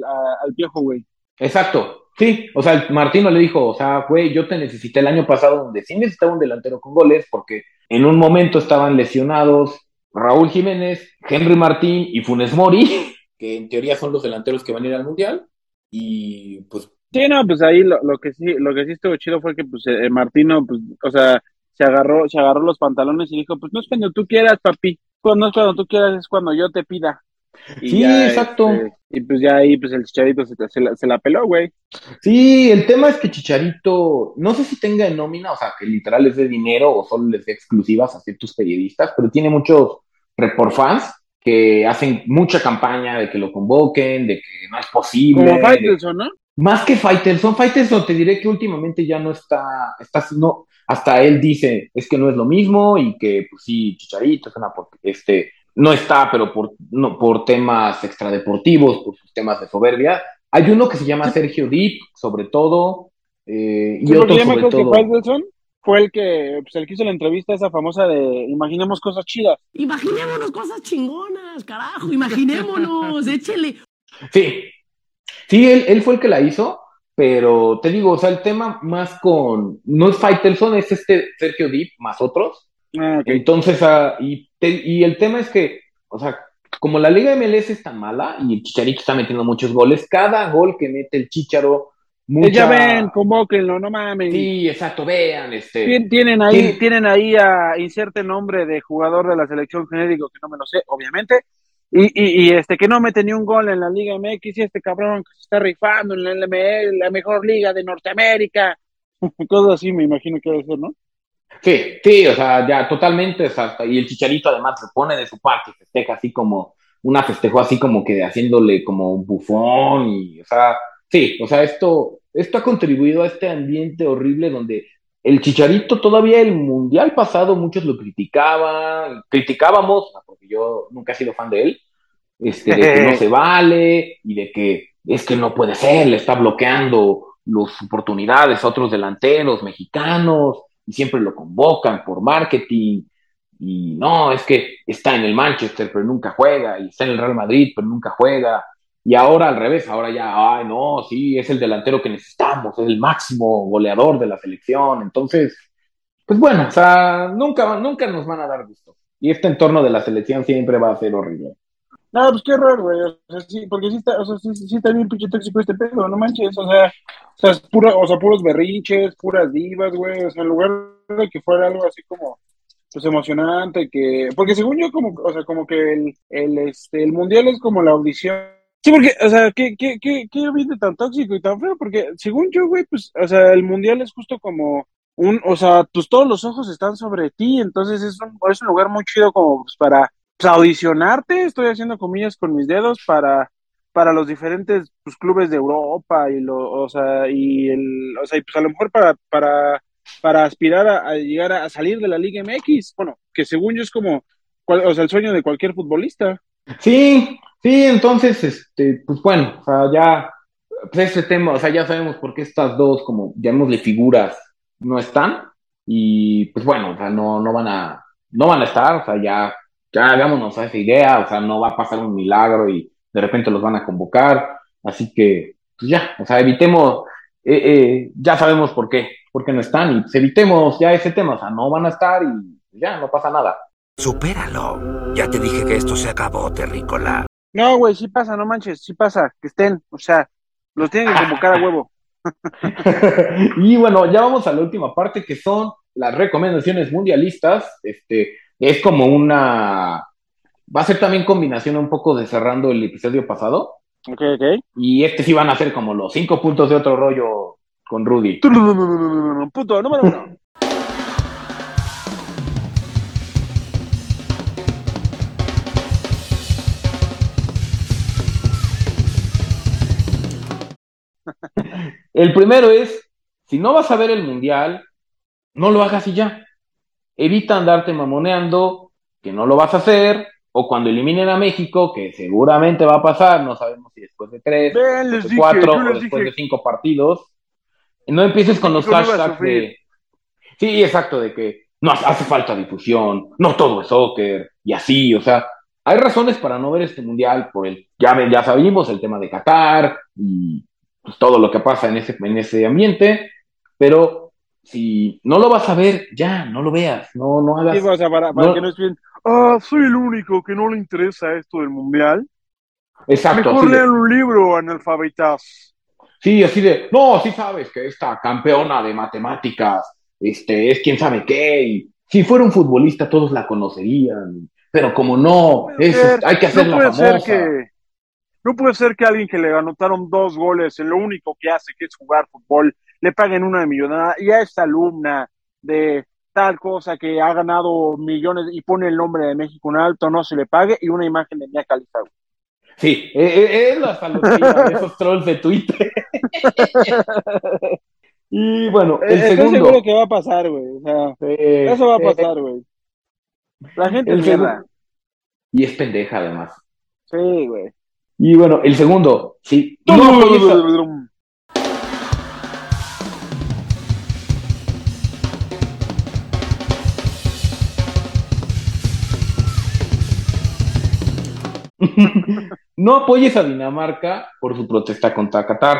a- al piojo, güey. Exacto, sí, o sea, Martino le dijo, o sea, güey, yo te necesité el año pasado donde sí necesitaba un delantero con goles porque en un momento estaban lesionados Raúl Jiménez, Henry Martín y Funes Mori, que en teoría son los delanteros que van a ir al Mundial, y pues Sí, no, pues ahí lo, lo que sí, lo que sí estuvo chido fue que pues eh, Martino, pues, o sea, se agarró, se agarró los pantalones y dijo, pues no es cuando tú quieras, papi, pues no es cuando tú quieras, es cuando yo te pida. Y Sí, ya, exacto. este, y pues ya ahí, pues el chicharito se, se la, se la peló, güey. Sí, el tema es que Chicharito, no sé si tenga en nómina, o sea, que literal les dé dinero o solo les dé exclusivas a ciertos periodistas, pero tiene muchos report fans que hacen mucha campaña de que lo convoquen, de que no es posible. Como de- Faitelson, ¿no? Más que Faitelson, Faitelson te diré que últimamente ya no está, está no, hasta él dice, es que no es lo mismo y que pues sí, Chicharito es una, por- este, no está, pero por, no, por temas extradeportivos, por sus temas de soberbia. Hay uno que se llama Sergio Deep, sobre todo, eh, y otro sobre todo. que Faitelson fue el que, pues el que hizo la entrevista esa famosa de Imaginemos cosas chidas. Imaginémonos cosas chingonas, carajo, imaginémonos, échele. Sí, sí, él, él fue el que la hizo, pero te digo, o sea, el tema más con, no es Faitelson, es este Sergio Deep más otros. Ah, Entonces, ah, y, te- y el tema es que, o sea, como la Liga MLS es tan mala y el Chicharito está metiendo muchos goles, cada gol que mete el Chicharo, mucha... Ya ven, convóquenlo, no mames. Sí, exacto, vean, este... Tien- Tienen ahí, ¿Quién? tienen ahí a inserte nombre de jugador de la selección genérico que no me lo sé, obviamente. Y, y, y este que no mete ni un gol en la Liga MX y este cabrón que se está rifando en la LML, la mejor liga de Norteamérica. Cosas así me imagino que debe ser, ¿no? Sí, sí, o sea, ya totalmente, exacto. Y el Chicharito además se pone de su parte, festeja así como, una festejo así como que haciéndole como un bufón y, o sea, sí, o sea, esto, esto ha contribuido a este ambiente horrible donde el Chicharito todavía el mundial pasado muchos lo criticaban, criticábamos, porque yo nunca he sido fan de él, este, de que no se vale y de que es que no puede ser, le está bloqueando las oportunidades a otros delanteros mexicanos y siempre lo convocan por marketing y no, es que está en el Manchester pero nunca juega y está en el Real Madrid pero nunca juega y ahora al revés, ahora ya, ay no, sí, es el delantero que necesitamos, es el máximo goleador de la selección, entonces, pues bueno, o sea, nunca, nunca nos van a dar gusto y este entorno de la selección siempre va a ser horrible. No, pues qué horror, güey. O sea, sí, porque sí está, o sea, sí, está bien pinche tóxico este pedo, no manches. O sea, o sea, es puro, o sea, puros berrinches, puras divas, güey. O sea, en lugar de que fuera algo así como, pues emocionante, que, porque según yo, como, o sea, como que el, el, este, el mundial es como la audición. Sí, porque, o sea, ¿qué, qué, qué, qué ambiente tan tóxico y tan feo? Porque según yo, güey, pues, o sea, el mundial es justo como un, o sea, pues todos los ojos están sobre ti, entonces es un, es un lugar muy chido como pues, para pues, audicionarte, estoy haciendo comillas con mis dedos para, para los diferentes pues, clubes de Europa y lo, o sea, y el, o sea, y pues a lo mejor para, para, para aspirar a, llegar a, a salir de la Liga MX, bueno, que según yo es como, cual- o sea, el sueño de cualquier futbolista. Sí, sí, entonces, este, pues bueno, o sea, ya, pues este tema, o sea, ya sabemos por qué estas dos, como llamémosle figuras, no están, y pues bueno, o sea, no, no van a, no van a estar, o sea, ya, ya hagámonos a esa idea, o sea, no va a pasar un milagro y de repente los van a convocar, así que, pues ya, o sea, evitemos, eh, eh, ya sabemos por qué, por qué no están, y pues evitemos ya ese tema, o sea, no van a estar y ya, no pasa nada. Supéralo. Ya te dije que esto se acabó, terrícola. No, güey, sí pasa, no manches, sí pasa, que estén, o sea, los tienen que convocar a huevo. y bueno, ya vamos a la última parte que son las recomendaciones mundialistas. Este es como una. Va a ser también combinación un poco de cerrando el episodio pasado. Ok, ok. Y este sí van a ser como los cinco puntos de otro rollo con Rudy. Puto, número uno. El primero es, si no vas a ver el mundial, no lo hagas y ya. Evita andarte mamoneando, que no lo vas a hacer, o cuando eliminen a México, que seguramente va a pasar, no sabemos si después de tres, después de cuatro, o después dije. de cinco partidos. No empieces con los hashtags de... Sí, exacto, de que no hace falta difusión, no todo es soccer, y así, o sea, hay razones para no ver este mundial, por el, ya, ya sabimos, el tema de Qatar y todo lo que pasa en ese, en ese ambiente, pero si no lo vas a ver, ya, no lo veas, no, no hagas... Sí, o sea, para, para no- que no estén, ah, soy el único que no le interesa esto del mundial. Exacto, Mejor lean un libro, analfabetas. Sí, así de, no, sí sabes que esta campeona de matemáticas, este, es quién sabe qué, y si fuera un futbolista todos la conocerían, pero como no, es, Ser- hay que hacerla no famosa. ser que no puede ser que alguien que le anotaron dos goles en lo único que hace que es jugar fútbol le paguen una millonada y a esta alumna de tal cosa que ha ganado millones y pone el nombre de México en alto no se le pague y una imagen de Mia Khalifa. Sí, eh, eh, es la saludilla de esos trolls de Twitter. y bueno, el Estoy segundo. seguro que va a pasar, güey. O sea, Eh, eso va a eh, pasar, güey. La gente es mierda. Y es pendeja además. Sí, güey. Y bueno, el segundo, sí. No apoyes a- No apoyes a Dinamarca por su protesta contra Qatar.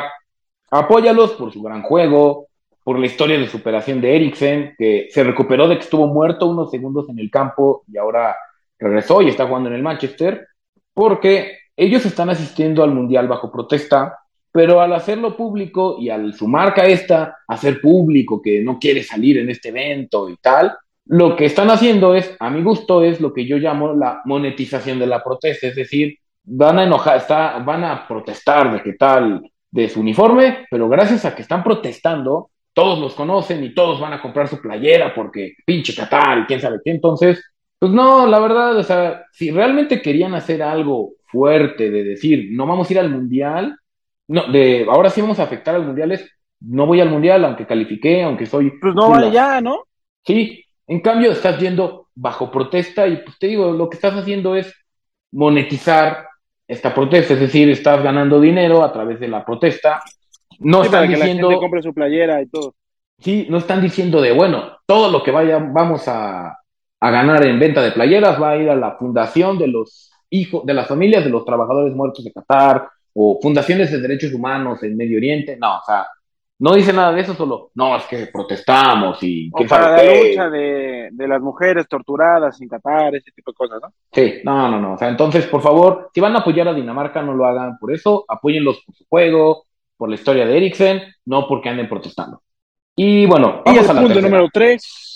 Apóyalos por su gran juego, por la historia de superación de Eriksen, que se recuperó de que estuvo muerto unos segundos en el campo y ahora regresó y está jugando en el Manchester, porque ellos están asistiendo al Mundial bajo protesta, pero al hacerlo público y al su marca esta, hacer público que no quiere salir en este evento y tal, lo que están haciendo es, a mi gusto, es lo que yo llamo la monetización de la protesta, es decir, van a enojar, van a protestar de qué tal de su uniforme, pero gracias a que están protestando, todos los conocen y todos van a comprar su playera porque pinche Qatar y quién sabe qué. Entonces, pues no, la verdad, o sea, si realmente querían hacer algo fuerte de decir, no vamos a ir al mundial, no, de ahora sí vamos a afectar al mundial, es no voy al mundial, aunque califiqué, aunque soy. Pues no vale ya, ¿no? Sí, en cambio estás yendo bajo protesta y pues te digo, lo que estás haciendo es monetizar esta protesta, es decir, estás ganando dinero a través de la protesta. No Sí, para están que la diciendo, gente compre su playera y todo. sí, no están diciendo de, bueno, todo lo que vaya, vamos a, a ganar en venta de playeras va a ir a la fundación de los hijos, de las familias de los trabajadores muertos de Qatar, o fundaciones de derechos humanos en Medio Oriente, no, o sea, no dice nada de eso, solo, no, es que protestamos y O quién para la lucha de, de las mujeres torturadas en Qatar, ese tipo de cosas, ¿no? Sí, no, no, no. O sea, entonces, por favor, si van a apoyar a Dinamarca, no lo hagan por eso. Apóyenlos por su juego, por la historia de Eriksen, no porque anden protestando. Y bueno, Y vamos el a la punto tercera. número tres.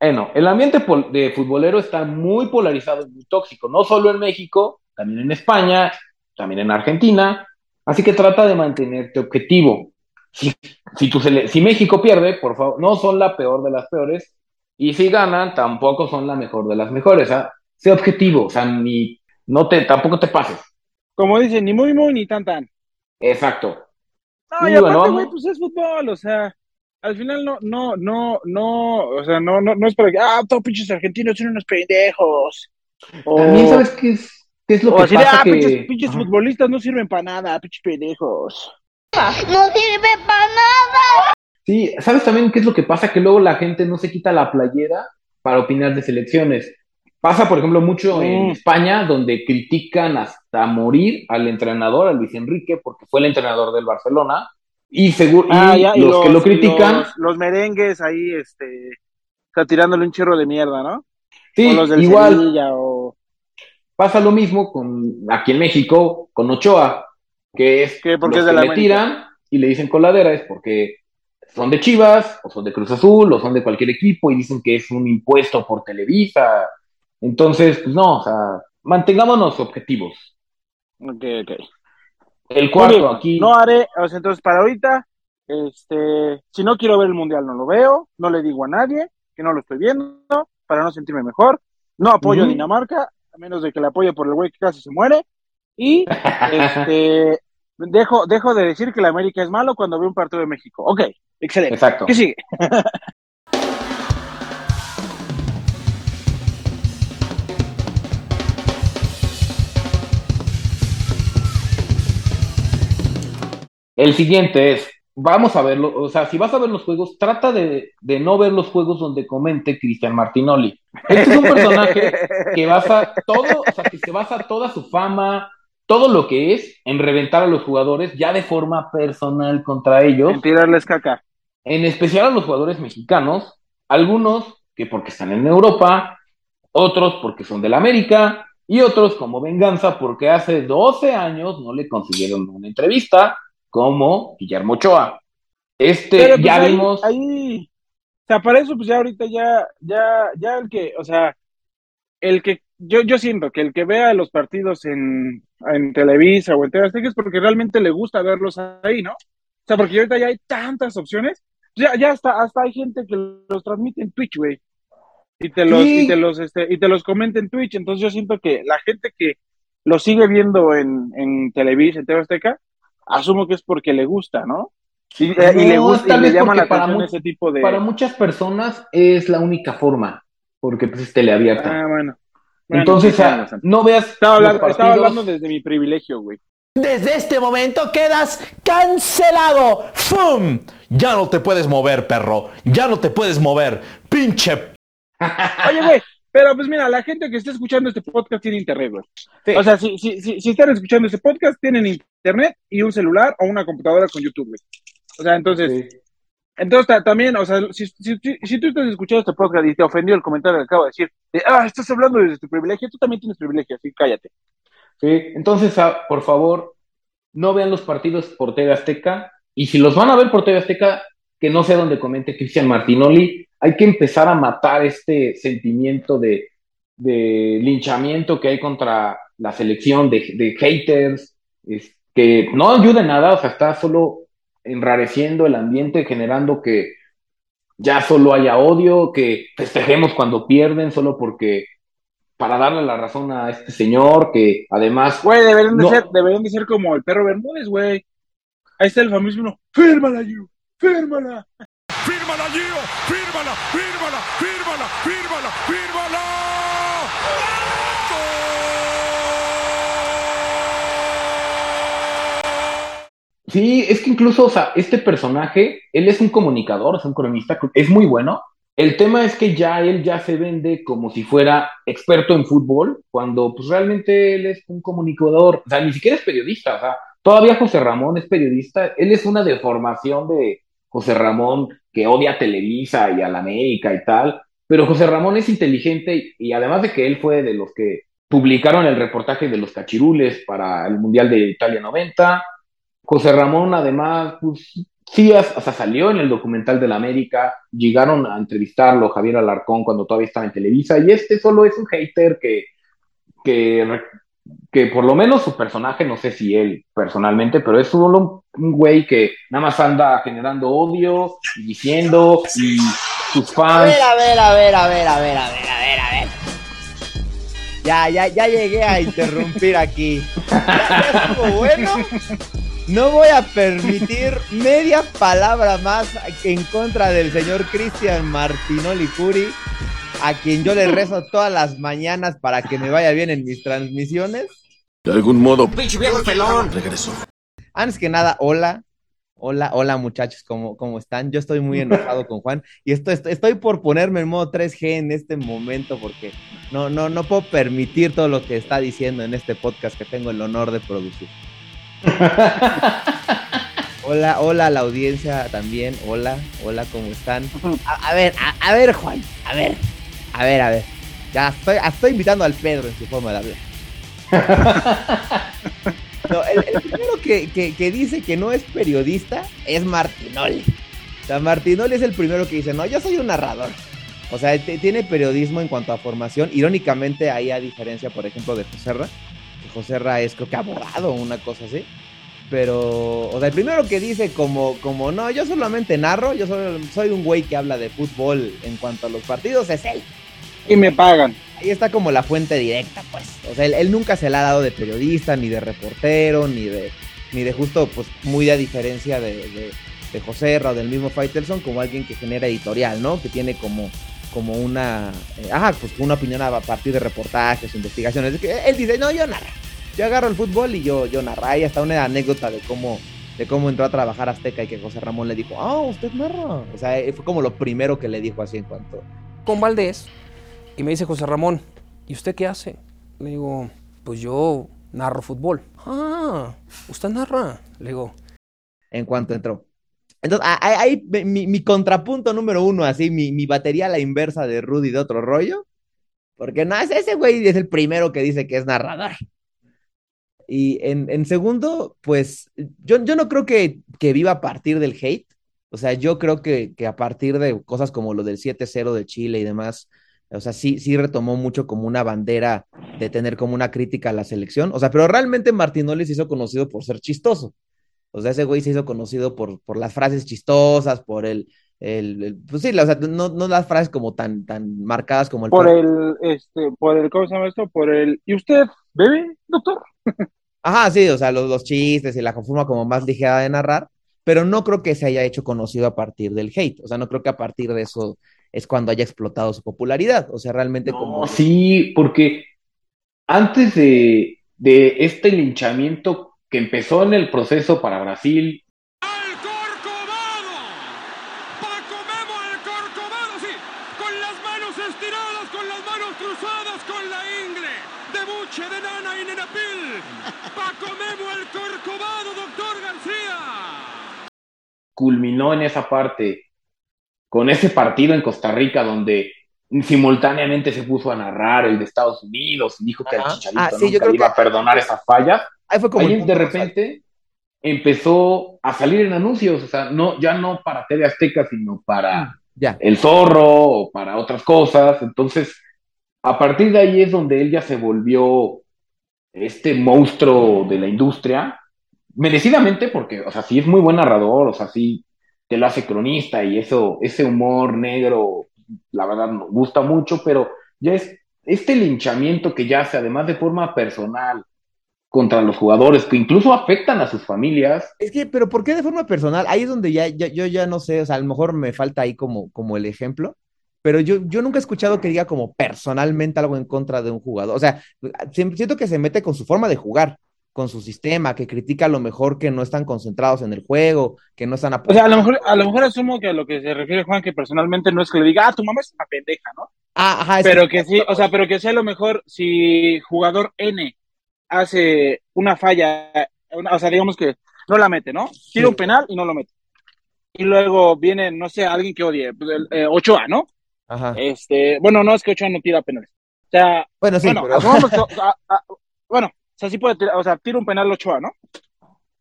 Bueno, el ambiente de futbolero está muy polarizado y muy tóxico, no solo en México, también en España, también en Argentina. Así que trata de mantenerte objetivo. Si, si, tu sele- si México pierde, por favor, no son la peor de las peores. Y si ganan, tampoco son la mejor de las mejores. Sea, sé objetivo, o sea, ni, no te, tampoco te pases. Como dicen, ni muy muy ni tan tan. Exacto. No, Y y aparte, güey, pues es fútbol, o sea, al final no, no, no, no, o sea, no, no, no es para que, ah, todos pinches argentinos son unos pendejos. O- También sabes que es, ¿Qué es lo que así de, pasa ah, que... pinches, futbolistas no sirven para nada, pinches pendejos. No sirve para nada. Sí, ¿sabes también qué es lo que pasa? Que luego la gente no se quita la playera para opinar de selecciones. Pasa, por ejemplo, mucho en Mm. España, donde critican hasta morir al entrenador, a Luis Enrique, porque fue el entrenador del Barcelona. Y, seguro, Ah, y ya, y los, que lo critican, Los, los merengues ahí, este, está tirándole un chirro de mierda, ¿no? sí, o los del igual Sevilla, o... pasa lo mismo con aquí en México, con Ochoa, que es Que porque los es de que la le América. tiran y le dicen coladera, es porque son de Chivas, o son de Cruz Azul, o son de cualquier equipo, y dicen que es un impuesto por Televisa. Entonces, pues no, o sea, mantengámonos objetivos. Ok, ok. El cuarto aquí. No haré, o sea, entonces para ahorita, este, si no quiero ver el mundial, no lo veo, no le digo a nadie que no lo estoy viendo, para no sentirme mejor, no apoyo a. Dinamarca, a menos de que la apoye por el güey que casi se muere, y este, dejo, dejo de decir que la América es malo cuando veo un partido de México. Ok, excelente. Exacto. ¿Qué sigue? El siguiente es, vamos a verlo, o sea, si vas a ver los juegos, trata de, de no ver los juegos donde comente Cristian Martinoli. Este es un personaje que basa todo, o sea, que se basa toda su fama, todo lo que es, en reventar a los jugadores ya de forma personal contra ellos. En tirarles caca. En especial a los jugadores mexicanos, algunos que porque están en Europa, otros porque son del América, y otros como venganza porque hace 12 años no le consiguieron una entrevista, como Guillermo Ochoa. Este, Pero, pues, ya ahí- vimos, Ahí, o sea, para eso, pues ya ahorita ya, ya, ya el que, o sea, el que, yo, yo siento que el que vea los partidos en, en Televisa o en TV Azteca es porque realmente le gusta verlos ahí, ¿no? O sea, porque ahorita ya hay tantas opciones, ya, ya hasta, hasta hay gente que los transmite en Twitch, güey. Y te los, Sí. y te los, este, y te los comenta en Twitch. Entonces yo siento que la gente que lo sigue viendo en, en Televisa, en TV Azteca, asumo que es porque le gusta, ¿no? Y, eh, y le No, gusta y le llama la atención ese tipo de. para muchas personas es la única forma, porque pues es teleabierta. Ah, bueno. Bueno, Entonces, sí, no veas Estaba hablando, estaba hablando desde mi privilegio, güey. Desde este momento quedas cancelado. ¡Fum! Ya no te puedes mover, perro. Ya no te puedes mover. Pinche. Oye, güey, pero pues mira, la gente que está escuchando este podcast tiene internet, güey. O sea, si, si, si, si están escuchando este podcast, tienen internet y un celular o una computadora con YouTube, güey. O sea, entonces, entonces ta- también, o sea, si, tú estás escuchando este podcast y te ofendió el comentario que acabo de decir, de, ah, estás hablando desde tu privilegio, tú también tienes privilegio, así cállate. Sí, entonces, ah, por favor, no vean los partidos por TV Azteca. Y si los van a ver por TV Azteca, que no sea donde comente Cristian Martinoli. Hay que empezar a matar este sentimiento de, de linchamiento que hay contra la selección, de, de haters, es- que no ayuda en nada, o sea, está solo enrareciendo el ambiente, generando que ya solo haya odio, que festejemos cuando pierden solo porque para darle la razón a este señor que además Güey, deberían de, ser, deberían de ser como el perro Bermúdez, güey. Ahí está el famosísimo, fírmala, you, fírmala. ¡Fírmala, Gio! ¡Fírmala! ¡Fírmala! ¡Fírmala! ¡Fírmala! ¡Fírmala! Sí, es que incluso, o sea, este personaje, él es un comunicador, es un cronista, es muy bueno. El tema es que ya él ya se vende como si fuera experto en fútbol, cuando pues realmente él es un comunicador, o sea, ni siquiera es periodista, o sea, todavía José Ramón es periodista, él es una deformación de José Ramón que odia a Televisa y a la América y tal, pero José Ramón es inteligente y, además de que él fue de los que publicaron el reportaje de los cachirules para el Mundial de Italia 90, José Ramón, además, pues sí, as- hasta salió en el documental de la América, llegaron a entrevistarlo Javier Alarcón cuando todavía estaba en Televisa, y este solo es un hater que, que, que por lo menos su personaje, no sé si él personalmente, pero es solo un, güey que nada más anda generando odio, y diciendo, y sus A fans. ver, a ver, a ver, a ver, a ver, a ver, a ver, a ver. Ya, ya, ya llegué a interrumpir aquí. Ya, bueno. No voy a permitir media palabra más en contra del señor Cristian Martinoli Curi. A quien yo le rezo todas las mañanas para que me vaya bien en mis transmisiones. De algún modo, ¡Pinche viejo pelón! regreso. Antes que nada, hola. Hola, hola muchachos, ¿cómo, cómo están? Yo estoy muy enojado con Juan y estoy, estoy, estoy por ponerme en modo 3G en este momento porque no, no, no puedo permitir todo lo que está diciendo en este podcast que tengo el honor de producir. Hola, hola a la audiencia también. Hola, hola, ¿cómo están? A, a ver, a, a ver, Juan, a ver, a ver, a ver. Ya estoy, estoy invitando al Pedro en su forma de hablar. No, el, el primero que, que- que dice que no es periodista es Martinoli. O sea, Martinoli es el primero que dice, no, yo soy un narrador. O sea, tiene periodismo en cuanto a formación. Irónicamente, ahí a diferencia, por ejemplo, de Joserra, que Joserra es creo que abogado o una cosa así. Pero, o sea, el primero que dice como, como no, yo solamente narro, yo soy, soy un güey que habla de fútbol en cuanto a los partidos, es él. Y me pagan. Ahí está como la fuente directa, pues. O sea, él, él nunca se la ha dado de periodista, ni de reportero, ni de, ni de justo, pues, muy a diferencia de, de, de José Ra o del mismo Faitelson, como alguien que genera editorial, ¿no? Que tiene como, como una, eh, ajá, pues una opinión a partir de reportajes, investigaciones. Es que él dice, no, yo narro. Yo agarro el fútbol y yo, yo narro. Hay hasta una anécdota de cómo, de cómo entró a trabajar Azteca y que José Ramón le dijo, ah, usted narra. O sea, eh, fue como lo primero que le dijo así en cuanto, con Valdés y me dice José Ramón, ¿y usted qué hace? Le digo, pues yo narro fútbol. Ah, ¿usted narra? Le digo, en cuanto entró. Entonces, ahí mi, mi- contrapunto número uno, así, mi, mi batería a la inversa de Rudy de otro rollo. Porque no, ese güey es el primero que dice que es narrador. Y en, en segundo, pues yo, yo no creo que, que viva a partir del hate. O sea, yo creo que, que a partir de cosas como lo del 7-0 de Chile y demás, o sea, sí, sí retomó mucho como una bandera de tener como una crítica a la selección. O sea, pero realmente Martinoli se hizo conocido por ser chistoso. O sea, ese güey se hizo conocido por, por las frases chistosas, por el, el, el- pues sí, la- o sea, no, no las frases como tan, tan marcadas como el Por el, este, por el, ¿cómo se llama esto? Por el, ¿y usted bebe, doctor? Ajá, sí, o sea, los, los chistes y la forma como más ligera de narrar, pero no creo que se haya hecho conocido a partir del hate. O sea, no creo que a partir de eso es cuando haya explotado su popularidad. O sea, realmente como... No, sí, porque antes de, de este linchamiento que empezó en el proceso para Brasil, Corcovado, sí, con las manos estiradas, con las manos cruzadas, con la ingre de buche, de nana y nenapil. Paco Memo el Corcovado, doctor García. culminó en esa parte, con ese partido en Costa Rica donde simultáneamente se puso a narrar el de Estados Unidos y dijo que al Ajá. Chicharito Ah, sí, yo nunca creo iba que- a perdonar esas fallas. Ahí fue como el Ahí de repente empezó a salir en anuncios, o sea, no, ya no para TV Azteca, sino para Ya. El Zorro o para otras cosas. Entonces, a partir de ahí es donde él ya se volvió este monstruo de la industria, merecidamente, porque, o sea, sí es muy buen narrador, o sea, sí te lo hace cronista y eso, ese humor negro, la verdad, nos gusta mucho, pero ya es este linchamiento que ya hace, además de forma personal, contra los jugadores, que incluso afectan a sus familias. Es que, pero ¿por qué de forma personal? Ahí es donde ya, ya- yo ya no sé, o sea, a lo mejor me falta ahí como, como el ejemplo, pero yo, yo nunca he escuchado que diga como personalmente algo en contra de un jugador. O sea, siento que se mete con su forma de jugar, con su sistema, que critica a lo mejor que no están concentrados en el juego, que no están O sea, a lo mejor, a lo mejor asumo que a lo que se refiere Juan, que personalmente no es que le diga, ah, tu mamá es una pendeja, ¿no? Ah, ajá, Pero que sí, o sea, pero que sea a lo mejor si jugador N hace una falla, una- o sea, digamos que no la mete, ¿no? Tira un penal y no lo mete. Y luego viene, no sé, alguien que odie, pues, el, eh, Ochoa, ¿no? Ajá. Este, bueno, no es que Ochoa no tira penales. O sea, Bueno, sí, pero- asumamos a- a- bueno, sea, sí puede tirar, o sea, tira un penal Ochoa, ¿no?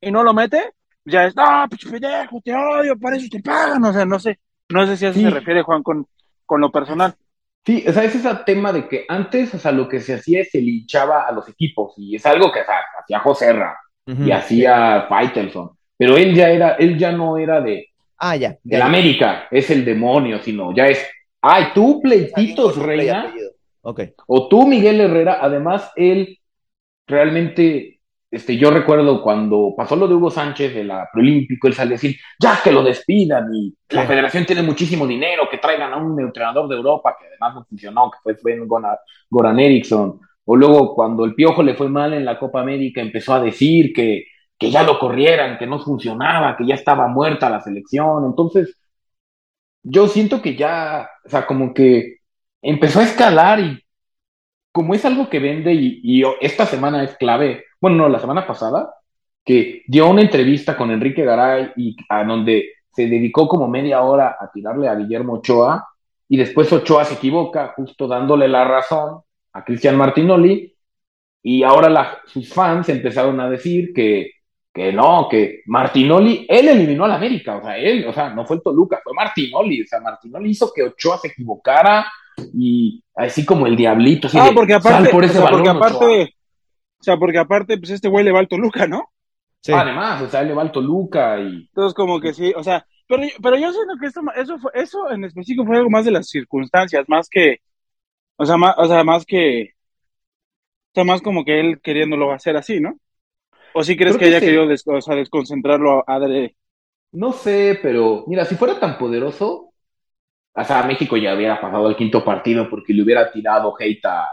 Y no lo mete, ya es, no, pinche pendejo, te odio, para eso te pagan, o sea, no sé, no sé si a eso Sí. se refiere Juan con, con lo personal. Sí, o sea, es ese tema de que antes, o sea, lo que se hacía es se linchaba a los equipos, y es algo que o sea, hacía Joserra Ujú. y hacía Faitelson, pero él ya era, él ya no era de, Ah, ya. del América, es el demonio, sino ya es, ay, tú pleititos, reina, Ok. o tú Miguel Herrera, además él realmente este, yo recuerdo cuando pasó lo de Hugo Sánchez de la Preolímpico, él sale a decir, ya que lo despidan y la federación tiene muchísimo dinero, que traigan a un entrenador de Europa que además no funcionó, que fue Sven Goran, Goran Eriksson. O luego cuando el Piojo le fue mal en la Copa América empezó a decir que, que ya lo corrieran, que no funcionaba, que ya estaba muerta la selección. Entonces, yo siento que ya, o sea, como que empezó a escalar y como es algo que vende y, esta semana es clave, bueno, no, la semana pasada, que dio una entrevista con Enrique Garay y a donde se dedicó como media hora a tirarle a Guillermo Ochoa y después Ochoa se equivoca justo dándole la razón a Cristian Martinoli y ahora sus fans empezaron a decir que, que no, que Martinoli, él eliminó al América, o sea, él, o sea, no fue el Toluca, fue Martinoli, o sea, Martinoli hizo que Ochoa se equivocara y así como el diablito, así Ah, de, porque aparte, sal por ese o sea, balón, porque Ochoa. aparte, o sea, porque aparte, pues este güey le va al Toluca, ¿no? Además, o sea, él le va al Toluca y Entonces, como que sí, o sea, pero, pero yo siento que esto, eso, fue, eso en específico fue algo más de las circunstancias, más que, o sea, más, o sea, más que, o sea, más como que él queriéndolo hacer así, ¿no? ¿O sí crees Creo que que haya sí. querido des- o sea, desconcentrarlo a adrede? No sé, pero mira, si fuera tan poderoso, o sea, México ya hubiera pasado al quinto partido porque le hubiera tirado hate a,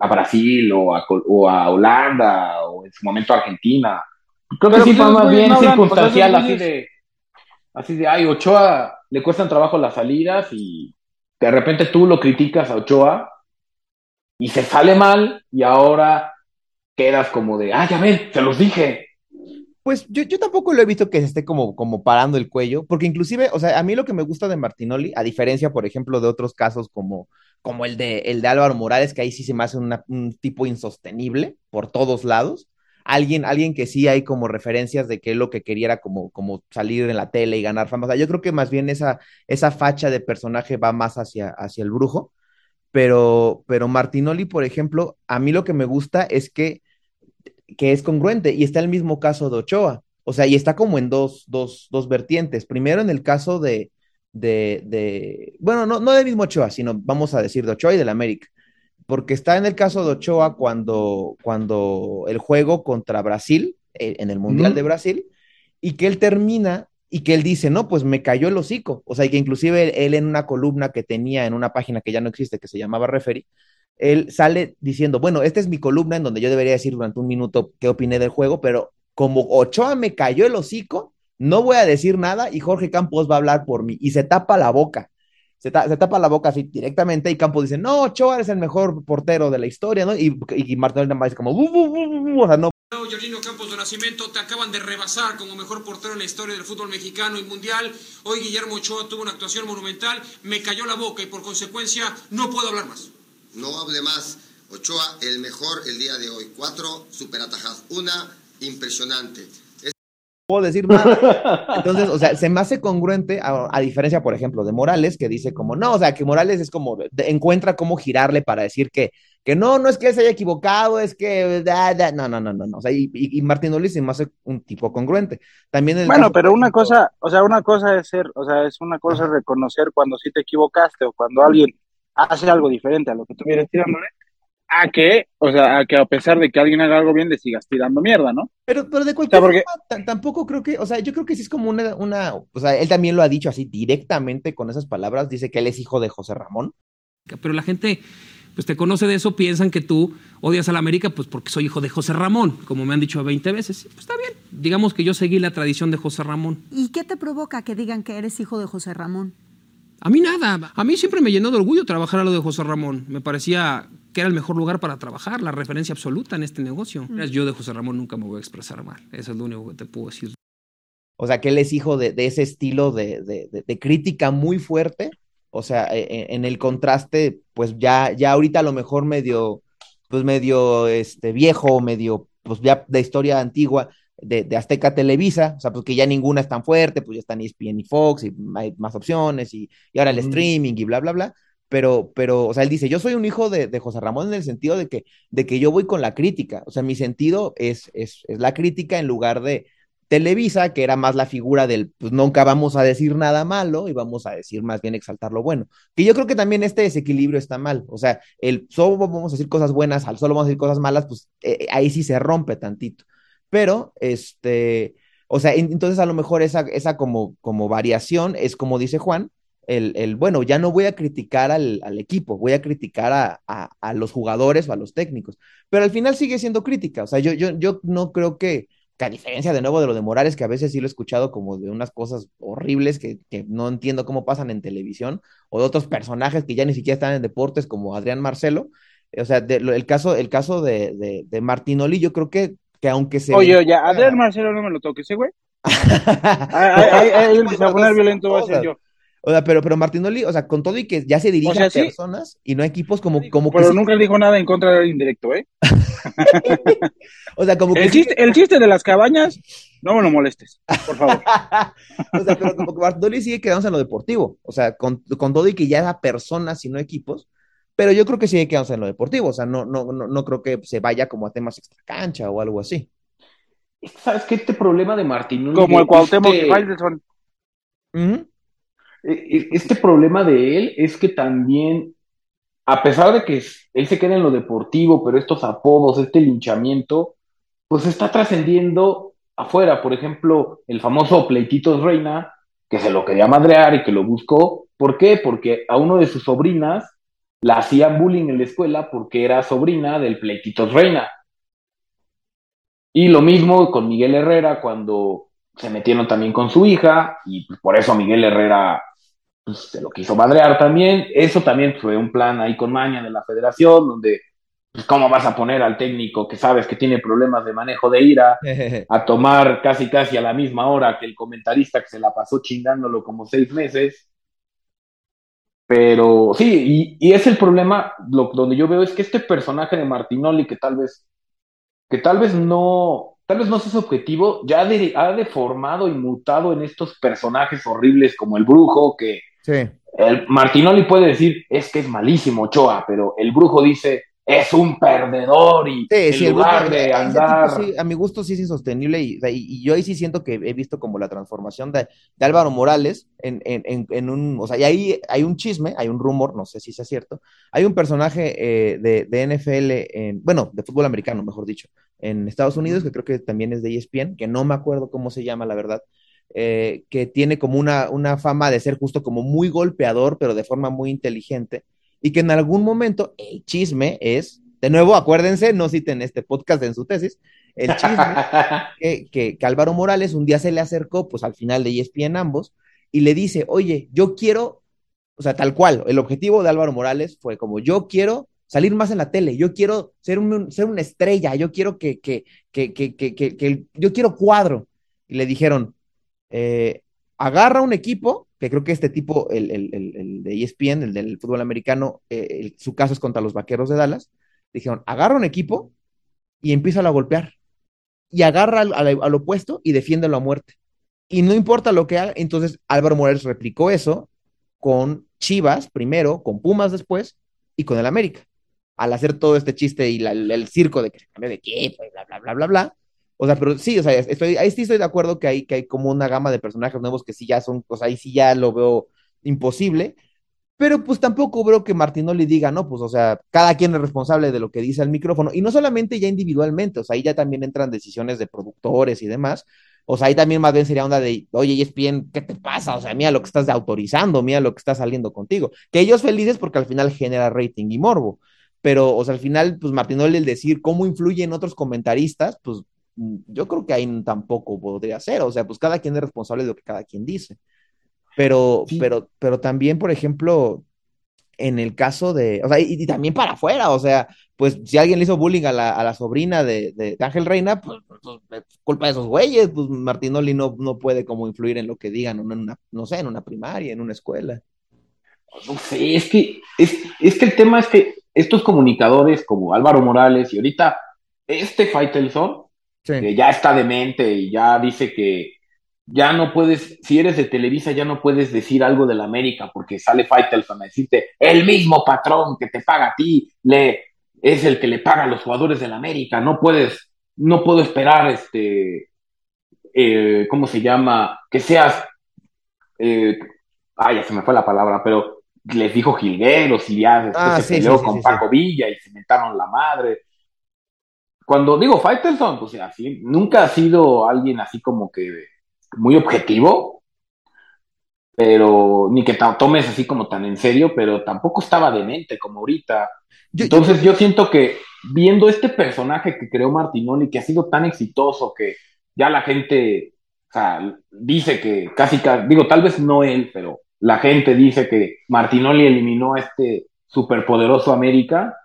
a Brasil o a, Col- o a Holanda o en su momento a Argentina. Creo que sí pues fue más bien no circunstancial, así de, así de, ay, Ochoa le cuestan trabajo las salidas y de repente tú lo criticas a Ochoa y se sale mal y ahora quedas como de, ah, ya ven, se los dije. Pues yo, yo tampoco lo he visto que se esté como, como parando el cuello, porque inclusive, o sea, a mí lo que me gusta de Martinoli, a diferencia, por ejemplo, de otros casos como, como el de, el de Álvaro Morales, que ahí sí se me hace un tipo insostenible por todos lados, alguien, alguien que sí hay como referencias de que lo que quería era como, como salir en la tele y ganar fama. O sea, yo creo que más bien esa, esa facha de personaje va más hacia, hacia el brujo, pero, pero Martinoli, por ejemplo, a mí lo que me gusta es que que es congruente y está el mismo caso de Ochoa. O sea, y está como en dos, dos, dos vertientes. Primero en el caso de, de, de bueno, no, no del mismo Ochoa, sino vamos a decir de Ochoa y del América. Porque está en el caso de Ochoa cuando, cuando el juego contra Brasil, eh, en el Mundial de Brasil, y que él termina y que él dice, no, pues me cayó el hocico. O sea, y que inclusive él, él en una columna que tenía en una página que ya no existe, que se llamaba Referee, él sale diciendo, bueno, esta es mi columna en donde yo debería decir durante un minuto qué opiné del juego, pero como Ochoa me cayó el hocico, no voy a decir nada y Jorge Campos va a hablar por mí y se tapa la boca. Se, ta- se tapa la boca así directamente y Campos dice, no, Ochoa es el mejor portero de la historia, ¿no? Y, y, y Martín más dice como, "Bu, bu, bu, bu, bu", o sea, no. Jorginho Campos de Nacimiento te acaban de rebasar como mejor portero en la historia del fútbol mexicano y mundial. Hoy Guillermo Ochoa tuvo una actuación monumental, me cayó la boca y por consecuencia no puedo hablar más. No hable más. Ochoa, el mejor el día de hoy. Cuatro super atajadas. Una impresionante. Es- puedo decir nada. Entonces, o sea, se me hace congruente, a, a diferencia, por ejemplo, de Morales, que dice como, no, o sea, que Morales es como, de- encuentra cómo girarle para decir que, que no, no es que se haya equivocado, es que, da, da, no, no, no, no, no, o sea, y, y, y Martín Oli se me hace un tipo congruente. También el Bueno, pero una ejemplo, cosa, o sea, una cosa es ser, o sea, es una cosa es reconocer cuando sí te equivocaste o cuando alguien hace algo diferente a lo que tú vienes tirándole, a que, o sea, a que a pesar de que alguien haga algo bien, le sigas tirando mierda, ¿no? Pero, pero de cualquier O sea, porque- forma, tampoco creo que, o sea, yo creo que sí es como una, una, o sea, él también lo ha dicho así directamente con esas palabras, dice que él es hijo de José Ramón. Pero la gente pues te conoce de eso, piensan que tú odias a la América pues porque soy hijo de José Ramón, como me han dicho 20 veces. Pues está bien. Digamos que yo seguí la tradición de José Ramón. ¿Y qué te provoca que digan que eres hijo de José Ramón? A mí nada. A mí siempre me llenó de orgullo trabajar a lo de José Ramón. Me parecía que era el mejor lugar para trabajar, la referencia absoluta en este negocio. Yo de José Ramón nunca me voy a expresar mal. Eso es lo único que te puedo decir. O sea, que él es hijo de, de ese estilo de, de, de- de crítica muy fuerte. O sea, e- e- en el contraste, pues ya, ya ahorita a lo mejor medio, pues medio este, viejo, medio, pues ya de historia antigua de, de Azteca Televisa, o sea, pues que ya ninguna es tan fuerte, pues ya están ESPN y Fox y hay más opciones y, y ahora el streaming y bla, bla, bla. Pero, pero, o sea, él dice, yo soy un hijo de, de José Ramón en el sentido de que, de que yo voy con la crítica. O sea, mi sentido es, es, es la crítica en lugar de, Televisa, que era más la figura del, pues nunca vamos a decir nada malo y vamos a decir más bien exaltar lo bueno. Que yo creo que también este desequilibrio está mal. O sea, el solo vamos a decir cosas buenas, al solo vamos a decir cosas malas, pues eh, ahí sí se rompe tantito. Pero, este, o sea, en- entonces a lo mejor esa, esa como, como variación es como dice Juan, el, el, bueno, ya no voy a criticar al, al equipo, voy a criticar a, a- los jugadores o a los técnicos, pero al final sigue siendo crítica, o sea, yo, yo, yo no creo que, que a diferencia de nuevo de lo de Morales, que a veces sí lo he escuchado como de unas cosas horribles que, que no entiendo cómo pasan en televisión, o de otros personajes que ya ni siquiera están en deportes, como Adrián Marcelo, o sea, de- el caso, el caso de, de, de Martinoli, yo creo que, que aunque se... Oye, oye, Adrián Marcelo no me lo toques, ¿eh, güey? El que se va a poner violento va a ser yo. O sea, pero, pero Martinoli, o sea, con todo y que ya se dirige O sea, a sí. personas y no a equipos como, como que Pero sí- nunca dijo nada en contra del indirecto, ¿eh? o sea, como que El sí- chiste, el chiste de las cabañas, no me lo molestes, por favor. o sea, pero como que Martinoli sigue quedándose en lo deportivo, o sea, con, con todo y que ya era personas y no equipos, pero yo creo que sigue quedándose en lo deportivo, o sea, no, no, no, no creo que se vaya como a temas extracancha o algo así. ¿Sabes qué? Este problema de Martinoli. Como el Cuauhtémoc este- Faitelson. e- e- Este problema de él es que también, a pesar de que él se queda en lo deportivo, pero estos apodos, este linchamiento, pues está trascendiendo afuera. Por ejemplo, el famoso Pleititos Reina, que se lo quería madrear y que lo buscó. ¿Por qué? Porque a uno de sus sobrinas la hacían bullying en la escuela porque era sobrina del Pleititos Reina. Y lo mismo con Miguel Herrera cuando se metieron también con su hija y pues, por eso Miguel Herrera pues, se lo quiso madrear también. Eso también fue un plan ahí con maña de la federación donde pues, ¿cómo vas a poner al técnico que sabes que tiene problemas de manejo de ira a tomar casi casi a la misma hora que el comentarista que se la pasó chingándolo como seis meses? Pero sí, y, y es el problema, lo, donde yo veo es que este personaje de Martinoli, que tal vez, que tal vez no, tal vez no sea su objetivo, ya de- ha deformado y mutado en estos personajes horribles como el brujo, que Sí. el Martinoli puede decir, es que es malísimo Ochoa, pero el brujo dice, es un perdedor y Sí, en sí, lugar de andar... tipo sí, a mi gusto sí es insostenible y, y- y yo ahí sí siento que he visto como la transformación de, de Álvaro Morales en, en, en, en un, o sea, y ahí hay un chisme, hay un rumor, no sé si sea cierto, hay un personaje eh, de, de NFL, en, bueno, de fútbol americano, mejor dicho, en Estados Unidos, que creo que también es de ESPN, que no me acuerdo cómo se llama, la verdad, eh, que tiene como una, una fama de ser justo como muy golpeador, pero de forma muy inteligente, y que en algún momento el chisme es, de nuevo, acuérdense, no citen este podcast en su tesis, el chisme que, que, que Álvaro Morales un día se le acercó, pues al final de ESPN ambos, y le dice, oye, yo quiero, o sea, tal cual, el objetivo de Álvaro Morales fue como, yo quiero salir más en la tele, yo quiero ser, un, ser una estrella, yo quiero que, que, que, que, que, que, que- yo quiero cuadro. Y le dijeron, eh, agarra un equipo, que creo que este tipo, el, el, el de ESPN, el del fútbol americano, eh, su caso es contra los Vaqueros de Dallas, dijeron, agarra un equipo y empieza a golpear. Y agarra al, al- opuesto y defiéndelo a muerte. Y no importa lo que haga, entonces Álvaro Morales replicó eso con Chivas primero, con Pumas después y con el América. Al hacer todo este chiste y la- el, el circo de que se cambió de equipo y bla, bla, bla, bla, bla. O sea, pero sí, o sea, estoy, ahí sí estoy de acuerdo que hay, que hay como una gama de personajes nuevos que sí ya son, o sea, ahí sí ya lo veo imposible. Pero pues tampoco veo que Martinoli diga, no, pues, o sea, cada quien es responsable de lo que dice al micrófono. Y no solamente ya individualmente, o sea, ahí ya también entran decisiones de productores y demás. O sea, ahí también más bien sería onda de, oye, ESPN, ¿qué te pasa? O sea, mira lo que estás autorizando, mira lo que está saliendo contigo. Que ellos felices porque al final genera rating y morbo. Pero, o sea, al final, pues Martinoli el decir cómo influyen otros comentaristas, pues mm, yo creo que ahí tampoco podría ser. O sea, pues cada quien es responsable de lo que cada quien dice. Pero, pero, pero también, por ejemplo, en el caso de, o sea, y, y también para afuera, o sea, pues si alguien le hizo bullying a la, a la sobrina de, de, de Ángel Reina, pues, pues, es culpa de esos güeyes, pues Martinoli no, no puede como influir en lo que digan, en una, no sé, en una primaria, en una escuela. No sé, es que, es, es que el tema es que estos comunicadores como Álvaro Morales y ahorita este Faitelson, que ya está demente y ya dice que ya no puedes, si eres de Televisa, ya no puedes decir algo de la América porque sale Faitelson a decirte, el mismo patrón que te paga a ti, le, es el que le paga a los jugadores de la América, no puedes, no puedo esperar, este, eh, ¿cómo se llama? Que seas, eh, ay, ya se me fue la palabra, pero les dijo Gilgueros y ya después Ah, se sí, peleó sí, con sí, Paco Villa y se mentaron la madre. cuando digo Faitelson, pues así, nunca ha sido alguien así como que muy objetivo, pero ni que te tomes así como tan en serio, pero tampoco estaba demente como ahorita. Entonces yo siento que viendo este personaje que creó Martinoli, que ha sido tan exitoso, que ya la gente o sea, dice que casi, casi, digo, tal vez no él, pero la gente dice que Martinoli eliminó a este superpoderoso América,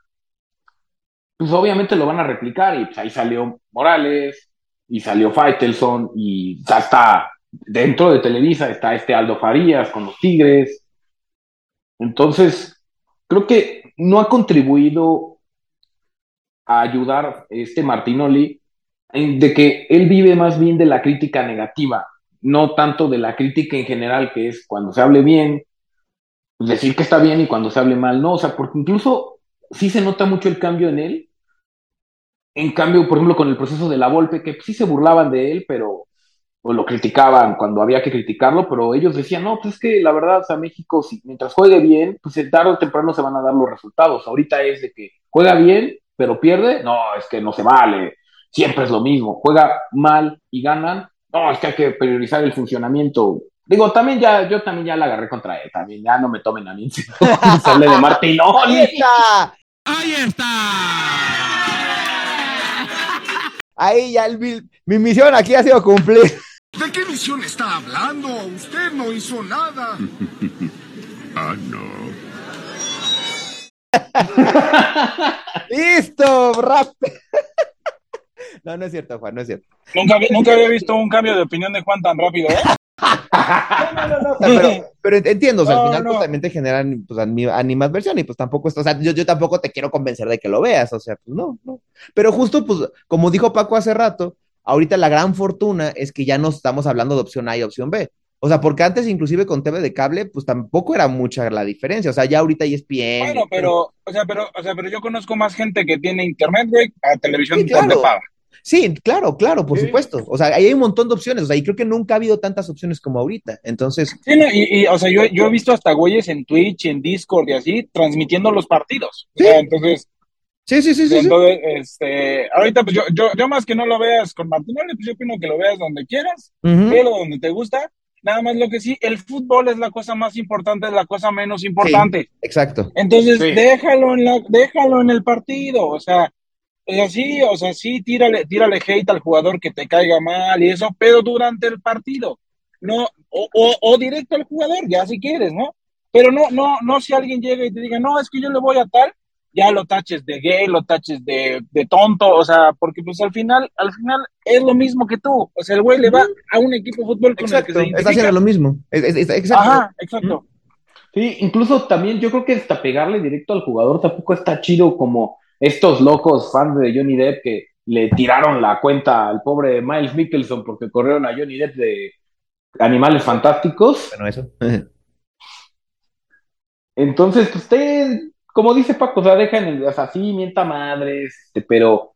pues obviamente lo van a replicar y pues ahí salió Morales y salió Faitelson y ya está dentro de Televisa está este Aldo Farías con los Tigres. Entonces, creo que no ha contribuido a ayudar este Martinoli de que él vive más bien de la crítica negativa, no tanto de la crítica en general, que es cuando se hable bien, decir que está bien y cuando se hable mal, no, o sea, porque incluso sí se nota mucho el cambio en él. En cambio, por ejemplo, con el proceso de la Volpe, que sí se burlaban de él, pero o lo criticaban cuando había que criticarlo, pero ellos decían, no, pues es que la verdad, o sea, México, si, mientras juegue bien, pues tarde o temprano se van a dar los resultados. Ahorita es de que juega bien, pero pierde, no, es que no se vale, siempre es lo mismo, juega mal y ganan, no, es que hay que priorizar el funcionamiento. Digo, también ya, yo también ya la agarré contra él, también ya no me tomen a mí, se de Martín, ¡Ahí está! ¡Ahí está! Ahí ya el, mi, mi misión aquí ha sido cumplir. ¿De qué misión está hablando? Usted no hizo nada. ah, no. ¡Listo! ¡Rap! No, no es cierto, Juan, no es cierto. Nunca, nunca había visto un cambio de opinión de Juan tan rápido, ¿eh? No, no, no, pero, pero entiendo, o sea, No, al final pues también te generan pues, ani- animadversión y pues tampoco esto, o sea, yo, yo tampoco te quiero convencer de que lo veas, o sea, pues no, no. Pero justo, pues, como dijo Paco hace rato, ahorita la gran fortuna es que ya no estamos hablando de opción A y opción B. O sea, porque antes inclusive con TV de cable, pues tampoco era mucha la diferencia. O sea, ya ahorita E ESPN. Bueno, pero, o sea, pero, o sea, pero yo conozco más gente que tiene internet, güey, a televisión Sí, claro. de paga. Sí, claro, claro, por supuesto. O sea, ahí hay un montón de opciones. O sea, y creo que nunca ha habido tantas opciones como ahorita. Entonces, Sí, no, y, y, o sea, yo, yo he visto hasta güeyes en Twitch, en Discord y así, transmitiendo los partidos. O sea, entonces, sí, sí, sí, sí. entonces, este, ahorita, pues yo, yo, yo más que no lo veas con Martinoli, pues yo opino que lo veas donde quieras, Ujú. pero donde te gusta. Nada más lo que sí, el fútbol es la cosa más importante, es la cosa menos importante. Sí, exacto. Entonces, Sí. déjalo en la, déjalo en el partido, o sea, o sea, sí, o sea, sí, tírale, tírale hate al jugador que te caiga mal y eso, pero durante el partido, no, o, o, o directo al jugador, ya si quieres, ¿no? Pero no, no, no si alguien llega y te diga, no, es que yo le voy a tal, ya lo taches de gay, lo taches de, de tonto, o sea, porque pues al final, al final es lo mismo que tú, o sea, el güey le va a un equipo de fútbol con el que Exacto. se Está haciendo identifica. lo mismo. Es- es- es- exacto. Ajá, exacto. Sí, incluso también yo creo que hasta pegarle directo al jugador tampoco está chido como estos locos fans de Johnny Depp que le tiraron la cuenta al pobre Miles Mickelson porque corrieron a Johnny Depp de Animales Fantásticos. Bueno, eso. Entonces, pues, usted, como dice Paco, o sea, dejan, el- o sea, sí, mienta madres, este, pero,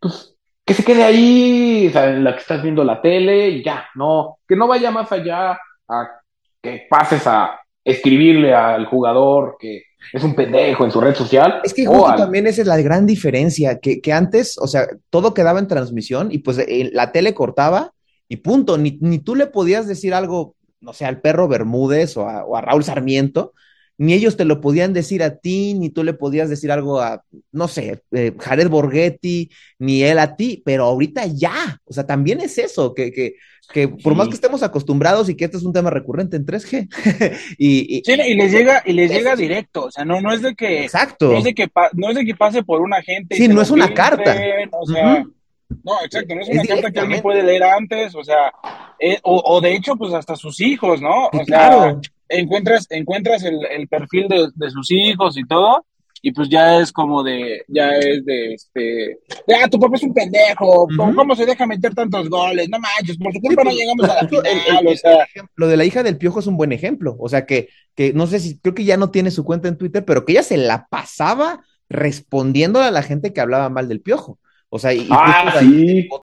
pues, que se quede ahí, o sea, en la que estás viendo la tele y ya, no, que no vaya más allá a que pases a escribirle al jugador que es un pendejo en su red social. Es que justo también esa es la gran diferencia, que, que antes, o sea, todo quedaba en transmisión y pues eh, la tele cortaba y punto, ni, ni tú le podías decir algo, no sé, al perro Bermúdez o a, o a Raúl Sarmiento, ni ellos te lo podían decir a ti, ni tú le podías decir algo a, no sé, eh, Jared Borghetti, ni él a ti, pero ahorita ya, o sea, también es eso, que, que, que por más que estemos acostumbrados y que este es un tema recurrente en 3G, y, y- Sí, y les llega, y les llega directo, o sea, no, no es de que, Exacto. no es de que, pa- no es de que pase por un agente. y Sí, no es una filtren, carta. O sea, no, exacto, no es Es una carta que alguien puede leer antes, o sea, eh, o, o de hecho, pues hasta sus hijos, ¿no? O sea, claro. Encuentras, encuentras el, el perfil de, de sus hijos y todo, y pues ya es como de, ya es de, este, de, ah, tu papá es un pendejo, ¿cómo, cómo se deja meter tantos goles? No manches, por tu culpa no llegamos a la final, o sea. Lo de la hija del piojo es un buen ejemplo. O sea, que, que no sé si, creo que ya no tiene su cuenta en Twitter, pero que ella se la pasaba respondiéndole a la gente que hablaba mal del piojo. O sea, y, Ah,